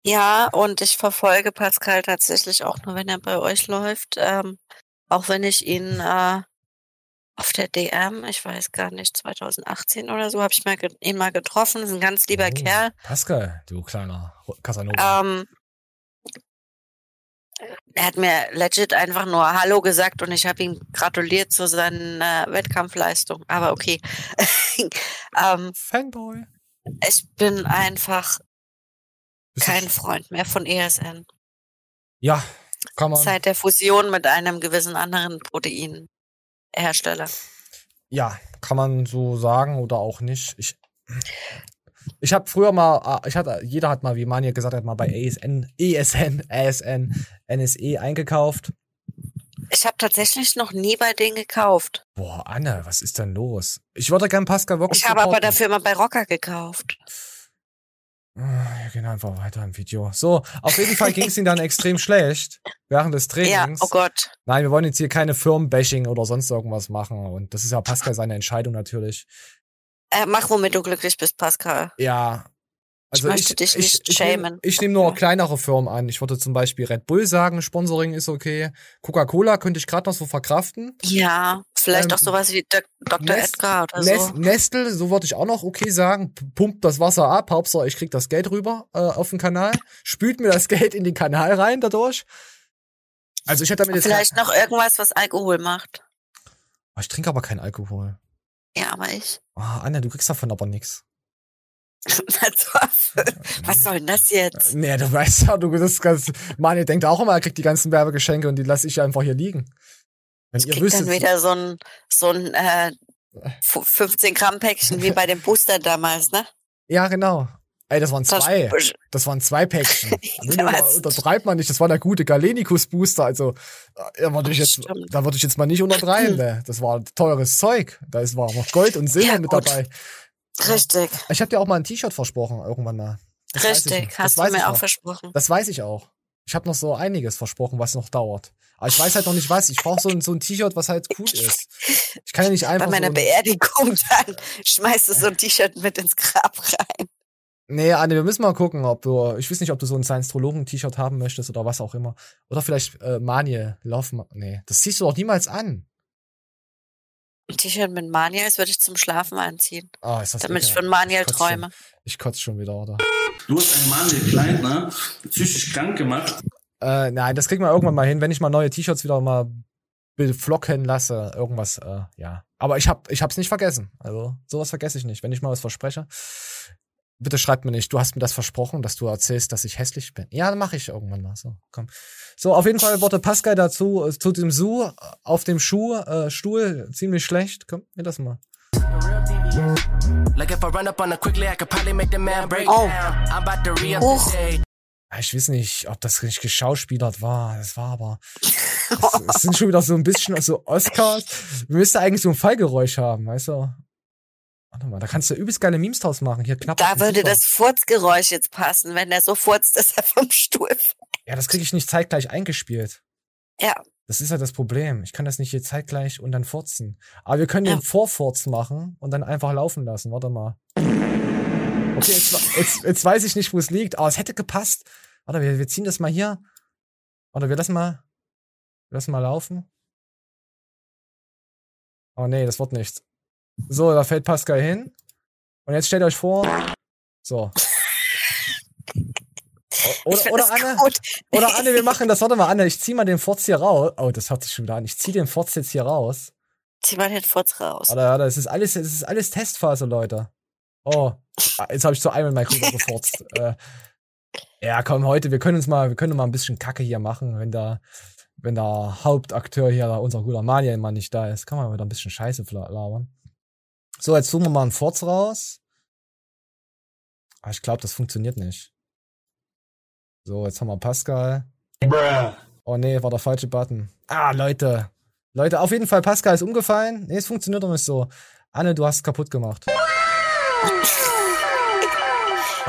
Ja, und ich verfolge Pascal tatsächlich auch nur, wenn er bei euch läuft. Ähm, auch wenn ich ihn äh, auf der DM, ich weiß gar nicht, 2018 oder so, habe ich mal ihn mal getroffen. Ist ein ganz lieber Oh. Kerl. Pascal, du kleiner Casanova. Ähm, er hat mir legit einfach nur Hallo gesagt und ich habe ihm gratuliert zu seiner Wettkampfleistung. Aber okay. (laughs) ähm, Fanboy. Ich bin einfach kein Freund mehr von ESN. Ja, kann man. Seit der Fusion mit einem gewissen anderen Proteinhersteller. Ja, kann man so sagen oder auch nicht. Ich, ich habe früher mal, äh, ich hatte, jeder hat mal, wie Manja gesagt hat, mal bei ESN, ESN, ASN, NSE eingekauft. Ich habe tatsächlich noch nie bei denen gekauft. Boah, Anne, was ist denn los? Ich würde gern Pascal wirklich Ich habe aber dafür immer bei Rocker gekauft. Ah, Wir gehen einfach weiter im Video. So, auf jeden Fall ging es ihm dann (laughs) extrem schlecht während des Ja, Trainings. oh Gott. Nein, wir wollen jetzt hier keine Firmenbashing oder sonst irgendwas machen. Und das ist ja Pascal seine Entscheidung natürlich. Äh, mach, womit du glücklich bist, Pascal. Ja. Also Ich möchte dich nicht ich, schämen. Nehm, ich nehme nur kleinere Firmen an. Ich würde zum Beispiel Red Bull sagen, Sponsoring ist okay. Coca-Cola könnte ich gerade noch so verkraften. Ja, vielleicht Ähm, auch sowas wie Dok- Dr. Nest- Edgar oder Nest, so. Nestle, so würde ich auch noch okay sagen. Pumpt das Wasser ab, Hauptsache ich krieg das Geld rüber äh, auf den Kanal. Spült mir das (laughs) Geld in den Kanal rein dadurch. Also ich hätte damit jetzt Vielleicht noch irgendwas, was Alkohol macht. Oh, ich trinke aber keinen Alkohol. Ja, aber ich. Oh, Anna, du kriegst davon aber nix. (laughs) was, soll denn das jetzt? Nee, du weißt ja, du das ganz. Mani denkt auch immer, er kriegt die ganzen Werbegeschenke und die lasse ich einfach hier liegen. Wenn ihr Kriegt wüsstet. dann wieder so ein, so ein äh, 15 Gramm Päckchen wie bei dem Booster damals, ne? Ja, genau. Ey, das waren zwei. Das waren zwei Päckchen. (laughs) Untertreibt man nicht. Das war der gute Galenicus Booster. Also, äh, da würde ich jetzt, da würde ich jetzt mal nicht untertreiben. ne? Das war teures Zeug. Da ist war noch Gold und Silber Ja, mit gut. dabei. Richtig, Ich habe dir auch mal ein T-Shirt versprochen irgendwann mal. Das richtig. Hast Das du mir auch noch. versprochen. Das weiß ich auch. Ich habe noch so einiges versprochen, was noch dauert. Aber ich weiß halt noch nicht was. Ich brauche so ein, so ein T-Shirt, was halt cool ist. Ich kann ja nicht einfach Bei meiner so Beerdigung (laughs) dann schmeißt du so ein T-Shirt mit ins Grab rein. Nee, Anne, wir müssen mal gucken, ob du, ich weiß nicht, ob du so ein Science-Trologen-T-Shirt haben möchtest oder was auch immer. Oder vielleicht äh, Manie, Lauf, nee, das ziehst du doch niemals an. Ein T-Shirt mit Maniels würde ich zum Schlafen anziehen. Ah, ist das damit ich von Maniel träume. Schon, ich kotze schon wieder, oder? Du hast einen Manuel Kleintner psychisch krank gemacht. Äh, nein, das kriegen wir irgendwann mal hin, wenn ich mal neue T-Shirts wieder mal beflocken lasse, irgendwas, äh, ja. Aber ich hab, ich hab's nicht vergessen. Also, sowas vergesse ich nicht. Wenn ich mal was verspreche, bitte schreib mir nicht, du hast mir das versprochen, dass du erzählst, dass ich hässlich bin. Ja, dann mache ich irgendwann mal. So, komm. So, auf jeden Fall wurde Pascal dazu, äh, zu dem Su äh, auf dem Schuh, äh, Stuhl ziemlich schlecht. Komm, mir das mal. Like if I run up on her quickly, I could probably make the man break Oh. Ich weiß nicht, ob das nicht geschauspielert war. Das war aber. Es, es sind schon wieder so ein bisschen so Oscars. Wir müssten eigentlich so ein Fallgeräusch haben, weißt du? Warte mal, da kannst du übelst geile Memes draus machen. Hier knapp. Da würde Super. das Furzgeräusch jetzt passen, wenn der so furzt, (laughs) dass er vom Stuhl fällt. Ja, das kriege ich nicht zeitgleich eingespielt. Ja. Das ist ja das Problem. Ich kann das nicht hier zeitgleich und dann furzen. Aber wir können den Vorfurz machen und dann einfach laufen lassen. Warte mal. Okay, jetzt, (laughs) jetzt, jetzt weiß ich nicht, wo es liegt. Aber es hätte gepasst. Warte, wir, wir ziehen das mal hier. Warte, wir lassen mal. Wir lassen mal laufen. Oh nee, das wird nichts. So, da fällt Pascal hin. Und jetzt stellt euch vor. So. (laughs) Oder, oder Anne, gut. oder Anne, wir machen das, warte mal, Anne, ich zieh mal den Furz hier raus. Oh, das hört sich schon wieder an. Ich zieh den Furz jetzt hier raus. Zieh mal den Furz raus. Oder, ja, das ist alles, das ist alles Testphase, Leute. Oh, ah, jetzt habe ich zu einmal Mike rüber gefurzt. (laughs) äh, ja, komm, heute, wir können uns mal, wir können mal ein bisschen Kacke hier machen, wenn da, wenn der Hauptakteur hier, unser guter Maniel mal nicht da ist, kann man wieder ein bisschen Scheiße labern. So, jetzt suchen wir mal einen Furz raus. Aber ich glaube, das funktioniert nicht. So, jetzt haben wir Pascal. Oh nee, war der falsche Button. Ah, Leute. Leute, auf jeden Fall, Pascal ist umgefallen. Nee, es funktioniert doch nicht so. Anne, du hast es kaputt gemacht.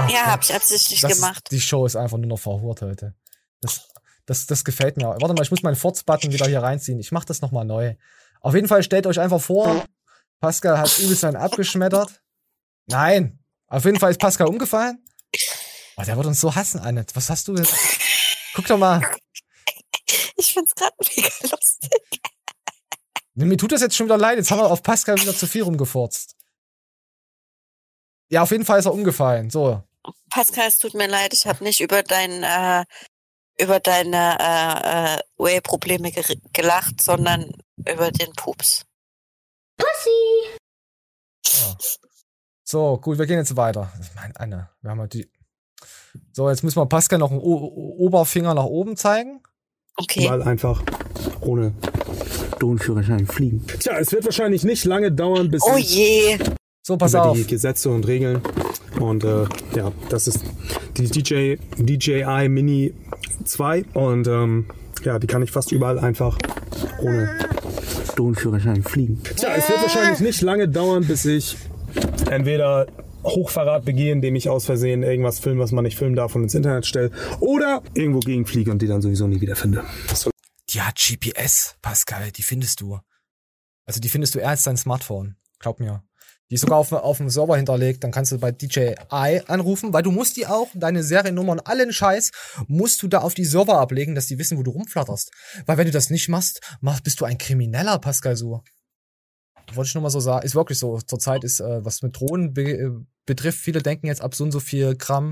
ja, hab ich absichtlich Das gemacht. Ist, die Show ist einfach nur noch verhurt heute. Das, das, das gefällt mir. Warte mal, ich muss meinen Forts-Button wieder hier reinziehen. Ich mach das nochmal neu. Auf jeden Fall stellt euch einfach vor, Pascal hat übelst einen abgeschmettert. Nein. Auf jeden Fall ist Pascal umgefallen. Oh, der wird uns so hassen, Annette. Was hast du jetzt? Guck doch mal. Ich find's gerade mega lustig. Mir tut das jetzt schon wieder leid. Jetzt haben wir auf Pascal wieder zu viel rumgefurzt. Ja, auf jeden Fall ist er umgefallen. So. Pascal, es tut mir leid, ich habe nicht über dein äh, über deine äh, äh, Whey-Probleme ger- gelacht, sondern über den Pups. Pussy! So, gut, wir gehen jetzt weiter. Meine Anne, wir haben halt die. So, jetzt müssen wir Pascal noch einen o Oberfinger nach oben zeigen. Okay. Mal einfach ohne Drohnenführerschein fliegen. Tja, es wird wahrscheinlich nicht lange dauern, bis Oh je! So, pass über auf. die Gesetze und Regeln. Und äh, ja, das ist die DJ, DJI Mini 2. Und ähm, ja, die kann ich fast überall einfach ohne Drohnenführerschein fliegen. Tja, es wird wahrscheinlich nicht lange dauern, bis ich entweder Hochverrat begehe, indem ich aus Versehen irgendwas filme, was man nicht filmen darf und ins Internet stelle. Oder irgendwo gegenfliege und die dann sowieso nie wieder finde. Die hat GPS, Pascal, die findest du. Also die findest du eher als dein Smartphone. Glaub mir. Die ist sogar auf, auf dem Server hinterlegt, dann kannst du bei DJI anrufen, weil du musst die auch, deine Seriennummer und allen Scheiß, musst du da auf die Server ablegen, dass die wissen, wo du rumflatterst. Weil wenn du das nicht machst, machst bist du ein Krimineller, Pascal so. Wollte ich nur mal so sagen. Ist wirklich so. Zurzeit ist, äh, was mit Drohnen be äh, betrifft, viele denken jetzt ab so und so viel Gramm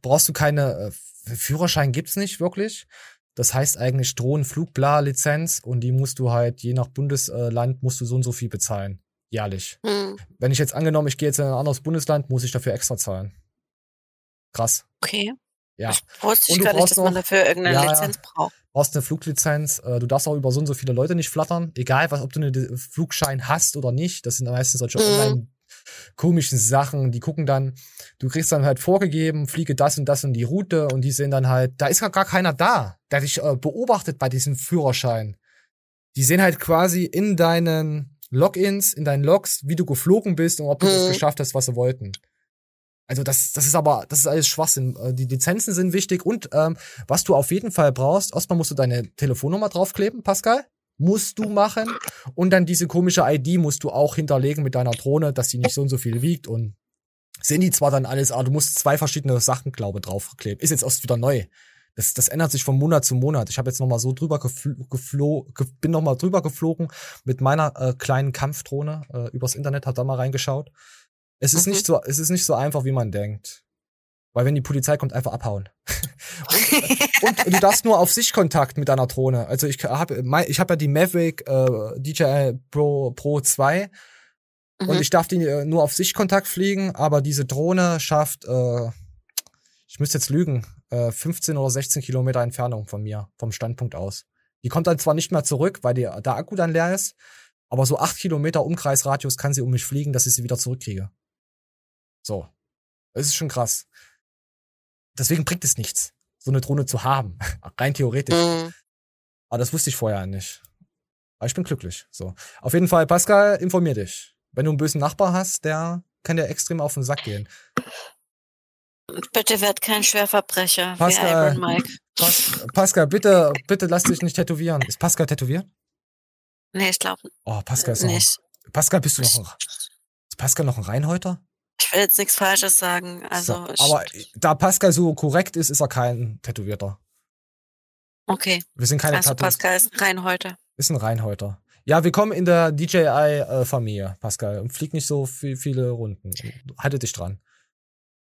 brauchst du keine, äh, Führerschein gibt's nicht wirklich. Das heißt eigentlich Drohnenflugbla-Lizenz und die musst du halt, je nach Bundesland, musst du so und so viel bezahlen. Jährlich. Hm. Wenn ich jetzt angenommen, ich gehe jetzt in ein anderes Bundesland, muss ich dafür extra zahlen. Krass. Okay. Ja. Wusste ich Und du gar nicht, brauchst dass man noch- dafür irgendeine Ja. Lizenz braucht. brauchst eine Fluglizenz, äh, du darfst auch über so und so viele Leute nicht flattern, egal was, ob du einen Flugschein hast oder nicht. Das sind meistens solche Mhm. online komischen Sachen, die gucken dann, du kriegst dann halt vorgegeben, fliege das und das und die Route und die sehen dann halt, da ist gar, gar keiner da, der dich äh, beobachtet bei diesem Führerschein. Die sehen halt quasi in deinen Logins, in deinen Logs, wie du geflogen bist und ob du das Mhm. geschafft hast, was sie wollten. Also das, das ist aber, das ist alles Schwachsinn. Äh, Die Lizenzen sind wichtig und ähm, was du auf jeden Fall brauchst, erstmal musst du deine Telefonnummer draufkleben, Pascal. Musst du machen. Und dann diese komische ID musst du auch hinterlegen mit deiner Drohne, dass die nicht so und so viel wiegt. Und sehen die zwar dann alles, aber du musst zwei verschiedene Sachen, glaube ich, draufkleben. Ist jetzt erst wieder neu. Das, das ändert sich von Monat zu Monat. Ich habe jetzt noch mal so drüber geflo, geflo, ge, bin noch mal drüber geflogen mit meiner äh, kleinen Kampfdrohne äh, übers Internet, hab da mal reingeschaut. Es ist Mhm. nicht so, es ist nicht so einfach, wie man denkt. Weil wenn die Polizei kommt, einfach abhauen. (laughs) und, und du darfst nur auf Sichtkontakt mit deiner Drohne. Also ich habe ich hab ja die Maverick äh, DJI Pro Pro 2 und Mhm. ich darf die äh, nur auf Sichtkontakt fliegen, aber diese Drohne schafft, äh, ich müsste jetzt lügen, äh, 15 oder 16 Kilometer Entfernung von mir, vom Standpunkt aus. Die kommt dann zwar nicht mehr zurück, weil die, der Akku dann leer ist, aber so acht Kilometer Umkreisradius kann sie um mich fliegen, dass ich sie wieder zurückkriege. So. Das ist schon krass. Deswegen bringt es nichts, so eine Drohne zu haben. (laughs) Rein theoretisch. Mhm. Aber das wusste ich vorher nicht. Aber ich bin glücklich. So. Auf jeden Fall, Pascal, informier dich. Wenn du einen bösen Nachbar hast, der kann dir extrem auf den Sack gehen. Bitte werd kein Schwerverbrecher wie Pascal. Iron Mike. Pas Pascal, bitte, bitte lass dich nicht tätowieren. Ist Pascal tätowiert? Nee, ich glaube Oh, Pascal ist noch. nicht. Pascal, bist du noch ein, ist Pascal noch ein Reinhäuter? Ich will jetzt nichts Falsches sagen. Also, So, aber da Pascal so korrekt ist, ist er kein Tätowierter. okay. Wir sind keine Also Tattoos. Pascal ist rein heute. Ist ein Reinhäuter. Ja, willkommen in der DJI-Familie, Pascal. Und flieg nicht so viel, viele Runden. Halte dich dran.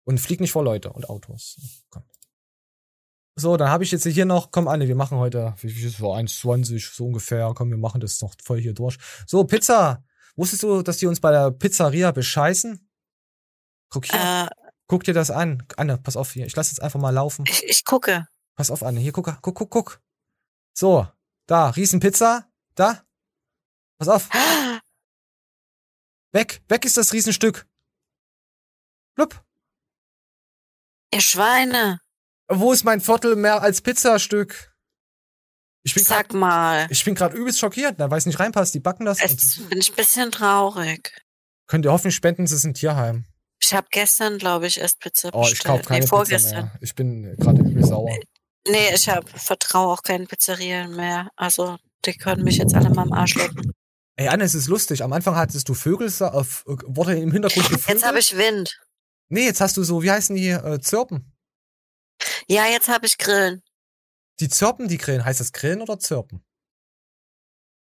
Und flieg nicht vor Leute und Autos. Komm. So, dann habe ich jetzt hier noch, komm Anne, wir machen heute, wie viel ist es, so 1,20 so ungefähr, komm, wir machen das noch voll hier durch. So, Pizza. Wusstest du, dass die uns bei der Pizzeria bescheißen? Guck hier. Äh, Guck dir das an. Anne, pass auf hier. Ich lass jetzt einfach mal laufen. ich, ich gucke. Pass auf, Anne. Hier, guck, guck, guck, guck. So, da, Riesenpizza. Da. Pass auf. Weg, weg ist das Riesenstück. Blub. Ihr Schweine. Wo ist mein Viertel mehr als Pizzastück? Ich bin Sag mal. Ich bin gerade übelst schockiert, da weiß nicht reinpasst. Die backen das. Jetzt bin ich ein bisschen traurig. Könnt ihr hoffentlich spenden, es ist ein Tierheim. Ich habe gestern, glaube ich, erst Pizza Oh, ich bestellt. kaufe keine nee, Pizza vorgestern. mehr. Ich bin gerade übel sauer. Nee, ich hab, vertraue auch keinen Pizzerien mehr. Also, die können mich jetzt alle mal am Arsch lecken. Ey, Anne, es ist lustig. Am Anfang hattest du Vögel, äh, wurde im Hintergrund gefüllt. Jetzt habe ich Wind. Nee, jetzt hast du so, wie heißen die, äh, Zirpen? Ja, jetzt habe ich Grillen. Die Zirpen, die grillen. Heißt das Grillen oder Zirpen?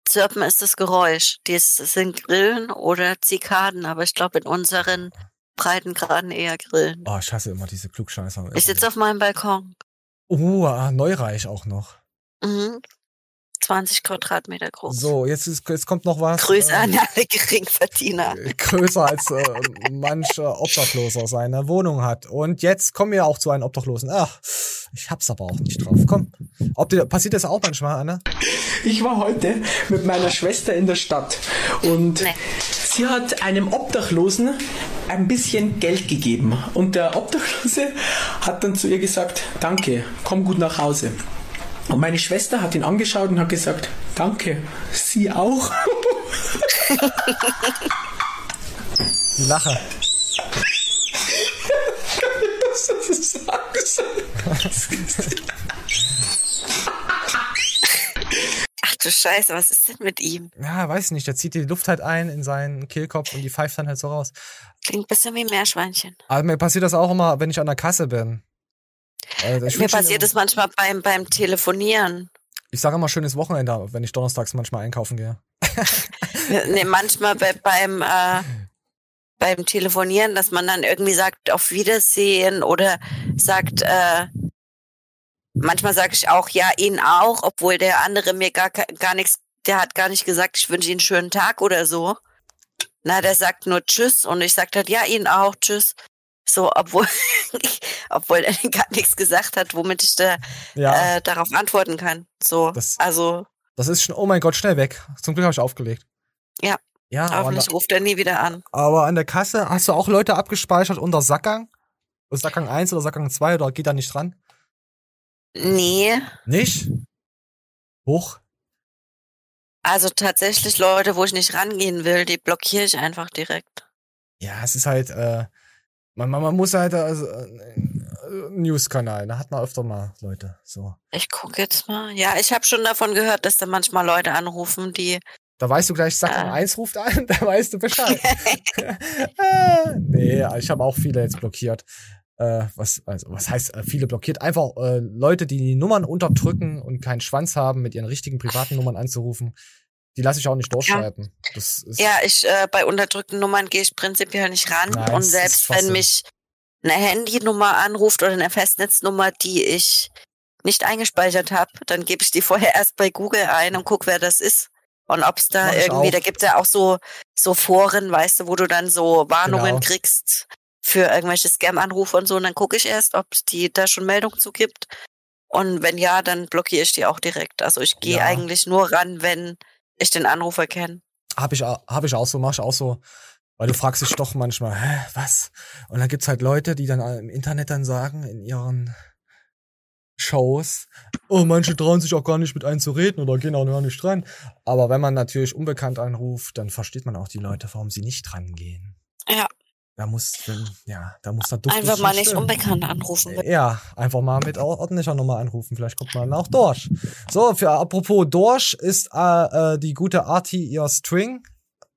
Zirpen ist das Geräusch. Die ist- sind Grillen oder Zikaden, aber ich glaube in unseren Breitengraden eher Grillen. Oh, ich hasse immer diese Klugscheißer. Ich sitze auf meinem Balkon. Uh, ah, Neureich auch noch. Mhm. 20 Quadratmeter groß. So, jetzt, ist, jetzt kommt noch was. Grüße äh, an alle Geringverdiener. größer als äh, manch äh, Obdachloser seine Wohnung hat. Und jetzt kommen wir auch zu einem Obdachlosen. Ach, ich hab's aber auch nicht drauf. Komm. Ob dir, passiert das auch manchmal, Anne? Ich war heute mit meiner Schwester in der Stadt und sie hat einem Obdachlosen ein bisschen Geld gegeben. Und der Obdachlose hat dann zu ihr gesagt, danke, komm gut nach Hause. Und meine Schwester hat ihn angeschaut und hat gesagt, danke, Sie auch. (laughs) Lache. Das ist Ach du Scheiße, was ist denn mit ihm? Ja, weiß nicht. Der zieht die Luft halt ein in seinen Kehlkopf und die pfeift dann halt so raus. Klingt ein bisschen wie Meerschweinchen. Aber mir passiert das auch immer, wenn ich an der Kasse bin. Also Mir passiert es manchmal beim, beim Telefonieren. Ich sage immer schönes Wochenende, wenn ich donnerstags manchmal einkaufen gehe. (laughs) Nee, manchmal bei, beim, äh, beim Telefonieren, dass man dann irgendwie sagt, auf Wiedersehen oder sagt, äh, manchmal sage ich auch, ja, Ihnen auch, obwohl der andere mir gar, gar nichts, der hat gar nicht gesagt, ich wünsche Ihnen einen schönen Tag oder so. Na, der sagt nur Tschüss und ich sage halt, ja, Ihnen auch, Tschüss. So, obwohl, (laughs) obwohl er (laughs) gar nichts gesagt hat, womit ich da Ja. äh, darauf antworten kann. So, also, Das ist schon, oh mein Gott, schnell weg. Zum Glück habe ich aufgelegt. ja. Ja, Hoffentlich da- ruft er nie wieder an. aber an der Kasse hast du auch Leute abgespeichert unter Sackgang? Sackgang 1 oder Sackgang 2 oder geht da nicht dran? Nee, Nicht? Hoch? also tatsächlich Leute, wo ich nicht rangehen will, die blockiere ich einfach direkt. Ja, es ist halt, äh, man, man, man muss halt, also, äh, News-Kanal, da hat man öfter mal Leute, so. Ich gucke jetzt mal. Ja, ich habe schon davon gehört, dass da manchmal Leute anrufen, die Da weißt du gleich, Sackgang Ah. 1 ruft an, (laughs) da weißt du Bescheid. (laughs) Äh, (laughs) nee, ich habe auch viele jetzt blockiert. Äh, was, also, was heißt äh, viele blockiert? Einfach äh, Leute, die die Nummern unterdrücken und keinen Schwanz haben, mit ihren richtigen privaten Nummern anzurufen, die lasse ich auch nicht durchschreiben. Das ist, Ja, ich äh, bei unterdrückten Nummern gehe ich prinzipiell nicht ran Nein, und es selbst wenn mich eine Handynummer anruft oder eine Festnetznummer, die ich nicht eingespeichert habe, dann gebe ich die (laughs) vorher erst bei Google ein und guck, wer das ist. Und ob es da irgendwie, auch. da gibt ja auch so, so Foren, weißt du, wo du dann so Warnungen Genau. kriegst für irgendwelche Scam-Anrufe und so. Und dann gucke ich erst, ob es die da schon Meldung zu gibt. Und wenn ja, dann blockiere ich die auch direkt. Also ich gehe Ja. eigentlich nur ran, wenn ich den Anrufer kenne. Habe ich, hab ich auch so, mach ich auch so. Weil du fragst dich doch manchmal, hä, was? Und dann gibt's halt Leute, die dann im Internet dann sagen, in ihren Shows, oh, manche trauen sich auch gar nicht mit einem zu reden oder gehen auch gar nicht dran. Aber wenn man natürlich unbekannt anruft, dann versteht man auch die Leute, warum sie nicht rangehen. Ja. Da muss, ja, da muss der Duft Einfach mal nicht stimmen. unbekannt anrufen. Ja, einfach mal mit or- ordentlicher Nummer anrufen. Vielleicht kommt man auch durch. So, für apropos durch ist äh, äh, die gute Arti ihr String.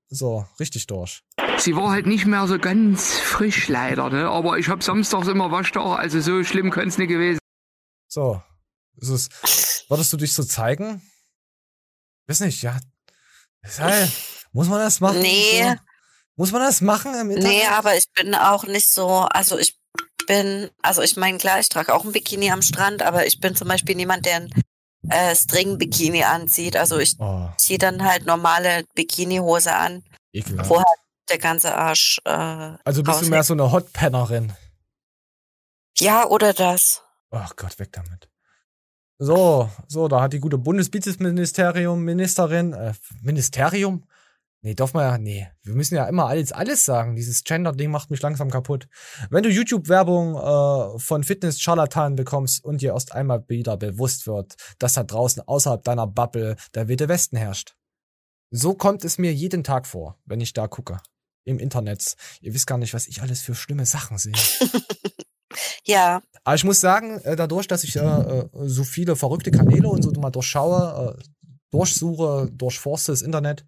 So, richtig durch. Sie war halt nicht mehr so ganz frisch leider, ne? Aber ich hab samstags immer Waschtag, also so schlimm könnte es nicht gewesen So. Ist es, würdest du dich so zeigen? Weiß nicht, ja. Ist halt, muss man das machen? Nee. So? Muss man das machen im Internet? Nee, aber ich bin auch nicht so, also ich bin, also ich meine, klar, ich trage auch ein Bikini am Strand, aber ich bin zum Beispiel niemand, der ein äh, String-Bikini anzieht. Also ich Oh. ziehe dann halt normale Bikini-Hose an, Ekelhaft. wo halt der ganze Arsch äh, Also bist du mehr so eine Hotpennerin. Ja, oder das. Ach Gott, weg damit. So, so, da hat die gute Bundesbildungsministerium, Ministerin, äh, Ministerium? Nee, darf man ja, nee. Wir müssen ja immer alles, alles sagen. Dieses Gender-Ding macht mich langsam kaputt. Wenn du YouTube-Werbung äh, von Fitness-Charlatanen bekommst und dir erst einmal wieder bewusst wird, dass da draußen außerhalb deiner Bubble der wilde Westen herrscht. So kommt es mir jeden Tag vor, wenn ich da gucke. Im Internet. Ihr wisst gar nicht, was ich alles für schlimme Sachen sehe. (laughs) Ja, Aber ich muss sagen, äh, dadurch, dass ich äh, äh, so viele verrückte Kanäle und so mal durchschaue, äh, durchsuche, durchforste das Internet,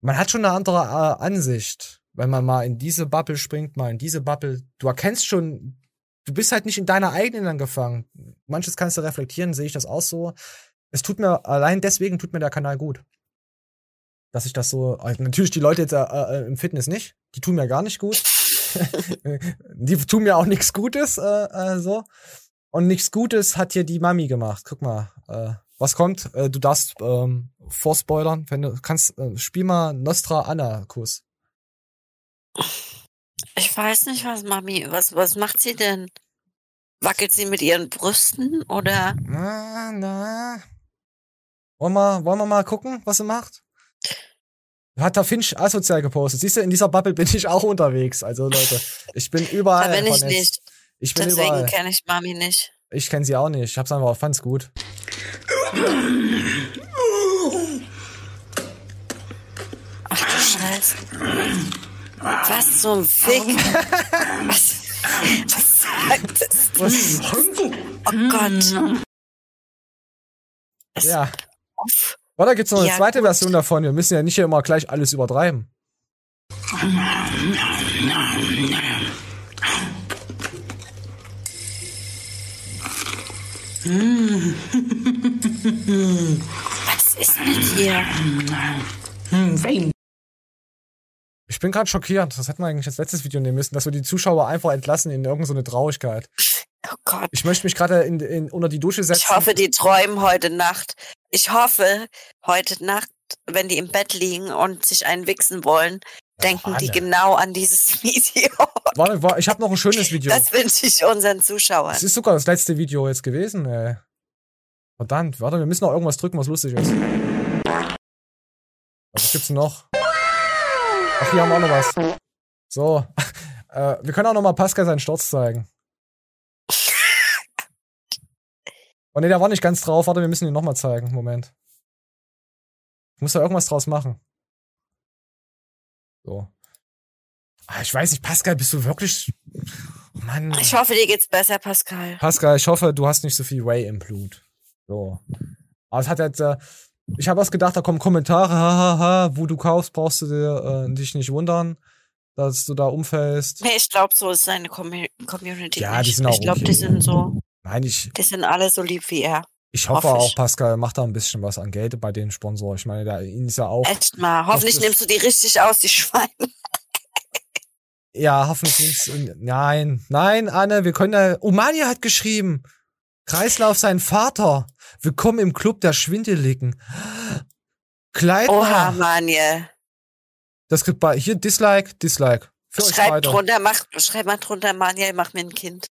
man hat schon eine andere äh, Ansicht, wenn man mal in diese Bubble springt, mal in diese Bubble. Du erkennst schon, du bist halt nicht in deiner eigenen angefangen. Manches kannst du reflektieren, sehe ich das auch so. Es tut mir, allein deswegen tut mir der Kanal gut. Dass ich das so, äh, natürlich die Leute jetzt äh, äh, im Fitness nicht, die tun mir gar nicht gut. (laughs) die tun mir auch nichts Gutes, äh, äh, so. Und nichts Gutes hat hier die Mami gemacht. Guck mal, äh, was kommt? Äh, du darfst ähm, vorspoilern, wenn du kannst. Äh, spiel mal Nostra Anna Kuss. ich weiß nicht, was Mami, was, was macht sie denn? Wackelt sie mit ihren Brüsten oder? Na, na. Wollen wir, wollen wir mal gucken, was sie macht? Hat der Finch asozial gepostet. Siehst du, in dieser Bubble bin ich auch unterwegs. Also Leute, ich bin (laughs) überall. Da bin ich vernetzt. nicht. Ich bin Deswegen kenne ich Mami nicht. Ich kenne sie auch nicht. Ich hab's einfach, fand's gut. Ach du Scheiße. Was zum Fick? was, was sagt das? Oh Gott. Ja. Oder gibt's noch eine Ja, zweite Version davon? Wir müssen ja nicht immer gleich alles übertreiben. (laughs) Was ist mit dir? Ich bin gerade schockiert. Das hätten wir eigentlich als letztes Video nehmen müssen, dass wir die Zuschauer einfach entlassen in irgendeine so Traurigkeit. Oh Gott. Ich möchte mich gerade in, in, unter die Dusche setzen. Ich hoffe, die träumen heute Nacht. Ich hoffe, heute Nacht, wenn die im Bett liegen und sich einen wichsen wollen, denken die genau an dieses (laughs) Video. Warte, warte, ich habe noch ein schönes Video. Das wünsche ich unseren Zuschauern. Es ist sogar das letzte Video jetzt gewesen, ey. Verdammt, warte, wir müssen noch irgendwas drücken, was lustig ist. Was gibt's noch? Ach, hier haben wir auch noch was. So. (laughs) Äh, wir können auch noch mal Pascal seinen Sturz zeigen. Oh ne, der war nicht ganz drauf. Warte, wir müssen ihn noch mal zeigen. Moment. Ich muss da irgendwas draus machen. So. Ah, ich weiß nicht, Pascal, bist du wirklich. Mann. Ich hoffe, dir geht's besser, Pascal. Pascal, ich hoffe, du hast nicht so viel Whey im Blut. So. Aber es hat jetzt, äh, ich habe erst gedacht, da kommen Kommentare, hahaha, wo du kaufst, brauchst du dir äh, dich nicht wundern, dass du da umfällst. Nee, ich glaube, so ist seine Commu Community. Ja, nicht. die sind auch Ich glaube, okay. die sind so, Nein, ich, die sind alle so lieb wie er. Ich hoffe Hoffe auch, ich. Pascal macht da ein bisschen was an Geld bei den Sponsoren. Ich meine, da ihn ist ja auch. Echt mal. Hoffentlich nimmst du die richtig aus, die Schweine. (laughs) Ja, hoffentlich nimmst Nein, nein, Anne, wir können da. Umania hat geschrieben. Kreislauf sein Vater. Willkommen im Club der Schwindeligen. (gasps) Kleidner. Oha, Manje. Das gibt bei hier Dislike, Dislike. Für Schreib drunter, mach, schreib mal drunter, Manje, mach mir ein Kind.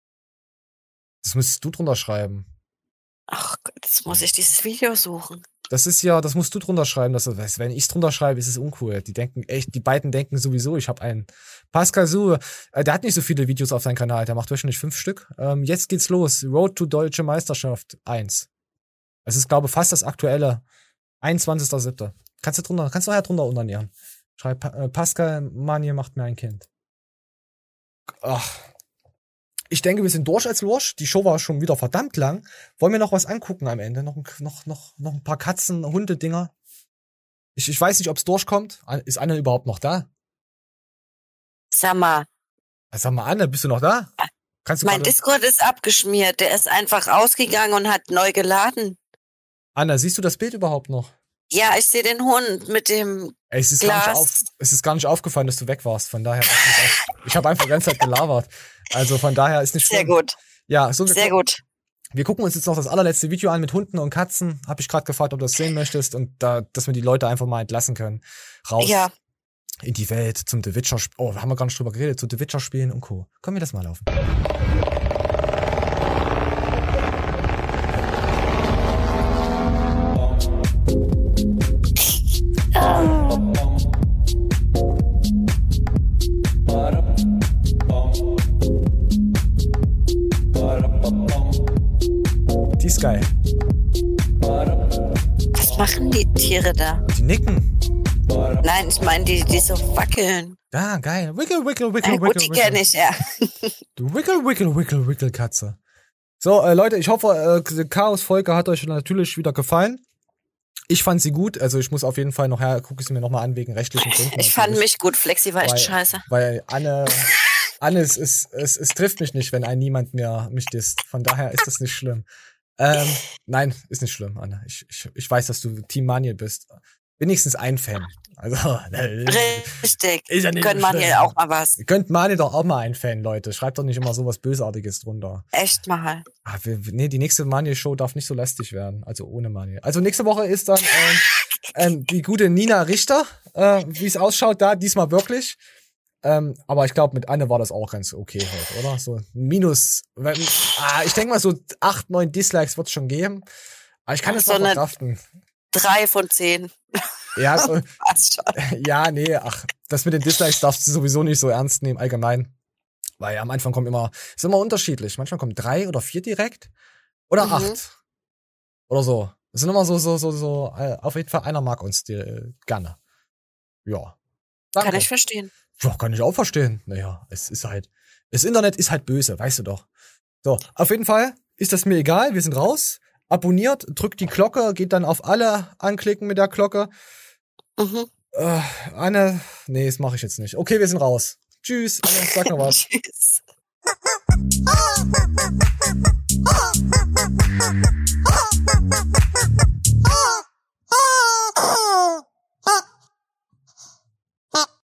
Das müsstest du drunter schreiben. Ach Gott, jetzt muss ich dieses Video suchen. Das ist ja, das musst du drunter schreiben. Dass, du- weißt, wenn ich drunter schreibe, ist es uncool. Die denken echt, die beiden denken sowieso, ich habe einen. Pascal Su, äh, der hat nicht so viele Videos auf seinem Kanal, der macht wöchentlich fünf Stück. Ähm, jetzt geht's los. Road to Deutsche Meisterschaft 1. Es ist, glaube ich, fast das aktuelle. 21.07. Kannst du drunter, kannst du ja drunter unternehmen. Schreib äh, Pascal Manje macht mir ein Kind. Ach. Ich denke, wir sind durch als Lurch. Die Show war schon wieder verdammt lang. Wollen wir noch was angucken am Ende? Noch, ein- noch, noch, noch ein paar Katzen, Hunde-Dinger? Ich, ich weiß nicht, ob es durchkommt. Ist Anne überhaupt noch da? Sag mal, Sag mal, Anne, bist du noch da? Kannst du mein Discord ist abgeschmiert. Der ist einfach ausgegangen und hat neu geladen. Anne, siehst du das Bild überhaupt noch? Ja, ich sehe den Hund mit dem Ey, es ist, gar nicht Glas. auf, es ist gar nicht aufgefallen, dass du weg warst. Von daher, ich habe einfach die ganze Zeit gelabert. Also von daher ist nicht Sehr schlimm. gut. Ja, so Sehr gu- gut. Wir gucken uns jetzt noch das allerletzte Video an mit Hunden und Katzen. Hab ich gerade gefragt, ob du das sehen möchtest und da, dass wir die Leute einfach mal entlassen können. Raus Ja. in die Welt zum The Witcher. Oh, haben wir gar nicht drüber geredet, zu The Witcher spielen und Co. Können wir das mal laufen? Geil. Was machen die Tiere da? Die nicken. Nein, ich meine, die, die so wackeln. Ja, geil. Wickel, wickel, wickel, Ja, wickel. gut, die kenne ich, ja. Du wickel, wickel, wickel, wickel, Katze. So, äh, Leute, ich hoffe, äh, die Chaos-Folge hat euch natürlich wieder gefallen. Ich fand sie gut, also ich muss auf jeden Fall noch her, gucke ich sie mir nochmal an wegen rechtlichen Gründen. Ich fand mich gut. Flexi war echt weil, scheiße. Weil Anne, (laughs) Anne, es, es, es, es trifft mich nicht, wenn ein niemand mehr mich disst. Von daher ist das nicht schlimm. Ähm, nein, ist nicht schlimm, Anne. Ich, ich, ich weiß, dass du Team Maniel bist. Wenigstens ein Fan. Also, (laughs) Richtig. Ist ja nicht Können so man schlimm. hier auch mal was. Ihr könnt Maniel doch auch mal ein Fan, Leute. Schreibt doch nicht immer sowas Bösartiges drunter. Echt mal. Ah, wir- nee, die nächste Maniel-Show darf nicht so lästig werden. Also ohne Maniel. Also nächste Woche ist dann ähm, (laughs) ähm, die gute Nina Richter, äh, wie es ausschaut, da diesmal wirklich. Ähm, aber ich glaube, mit Anne war das auch ganz okay heute, oder? So Minus. Wenn, ah, ich denke mal, so acht, neun Dislikes wird es schon geben. Aber ich kann es So noch eine- verkraften. Drei von zehn. Ja, (laughs) so, ja, nee, ach, das mit den Dislikes darfst du sowieso nicht so ernst nehmen, allgemein. Weil am Anfang kommen immer, ist immer unterschiedlich. Manchmal kommen drei oder vier direkt. Oder Mhm. acht. Oder so. Es sind immer so, so, so, so, äh, auf jeden Fall einer mag uns die, äh, gerne. Ja. Danke. Kann ich verstehen. Boah, kann ich auch verstehen. Naja, es ist halt. Das Internet ist halt böse, weißt du doch. So, auf jeden Fall ist das mir egal, wir sind raus. Abonniert, drückt die Glocke, geht dann auf alle anklicken mit der Glocke. Mhm. Äh, Anne, nee, das mache ich jetzt nicht. Okay, wir sind raus. Tschüss, Anne, sag noch was. (laughs) Tschüss.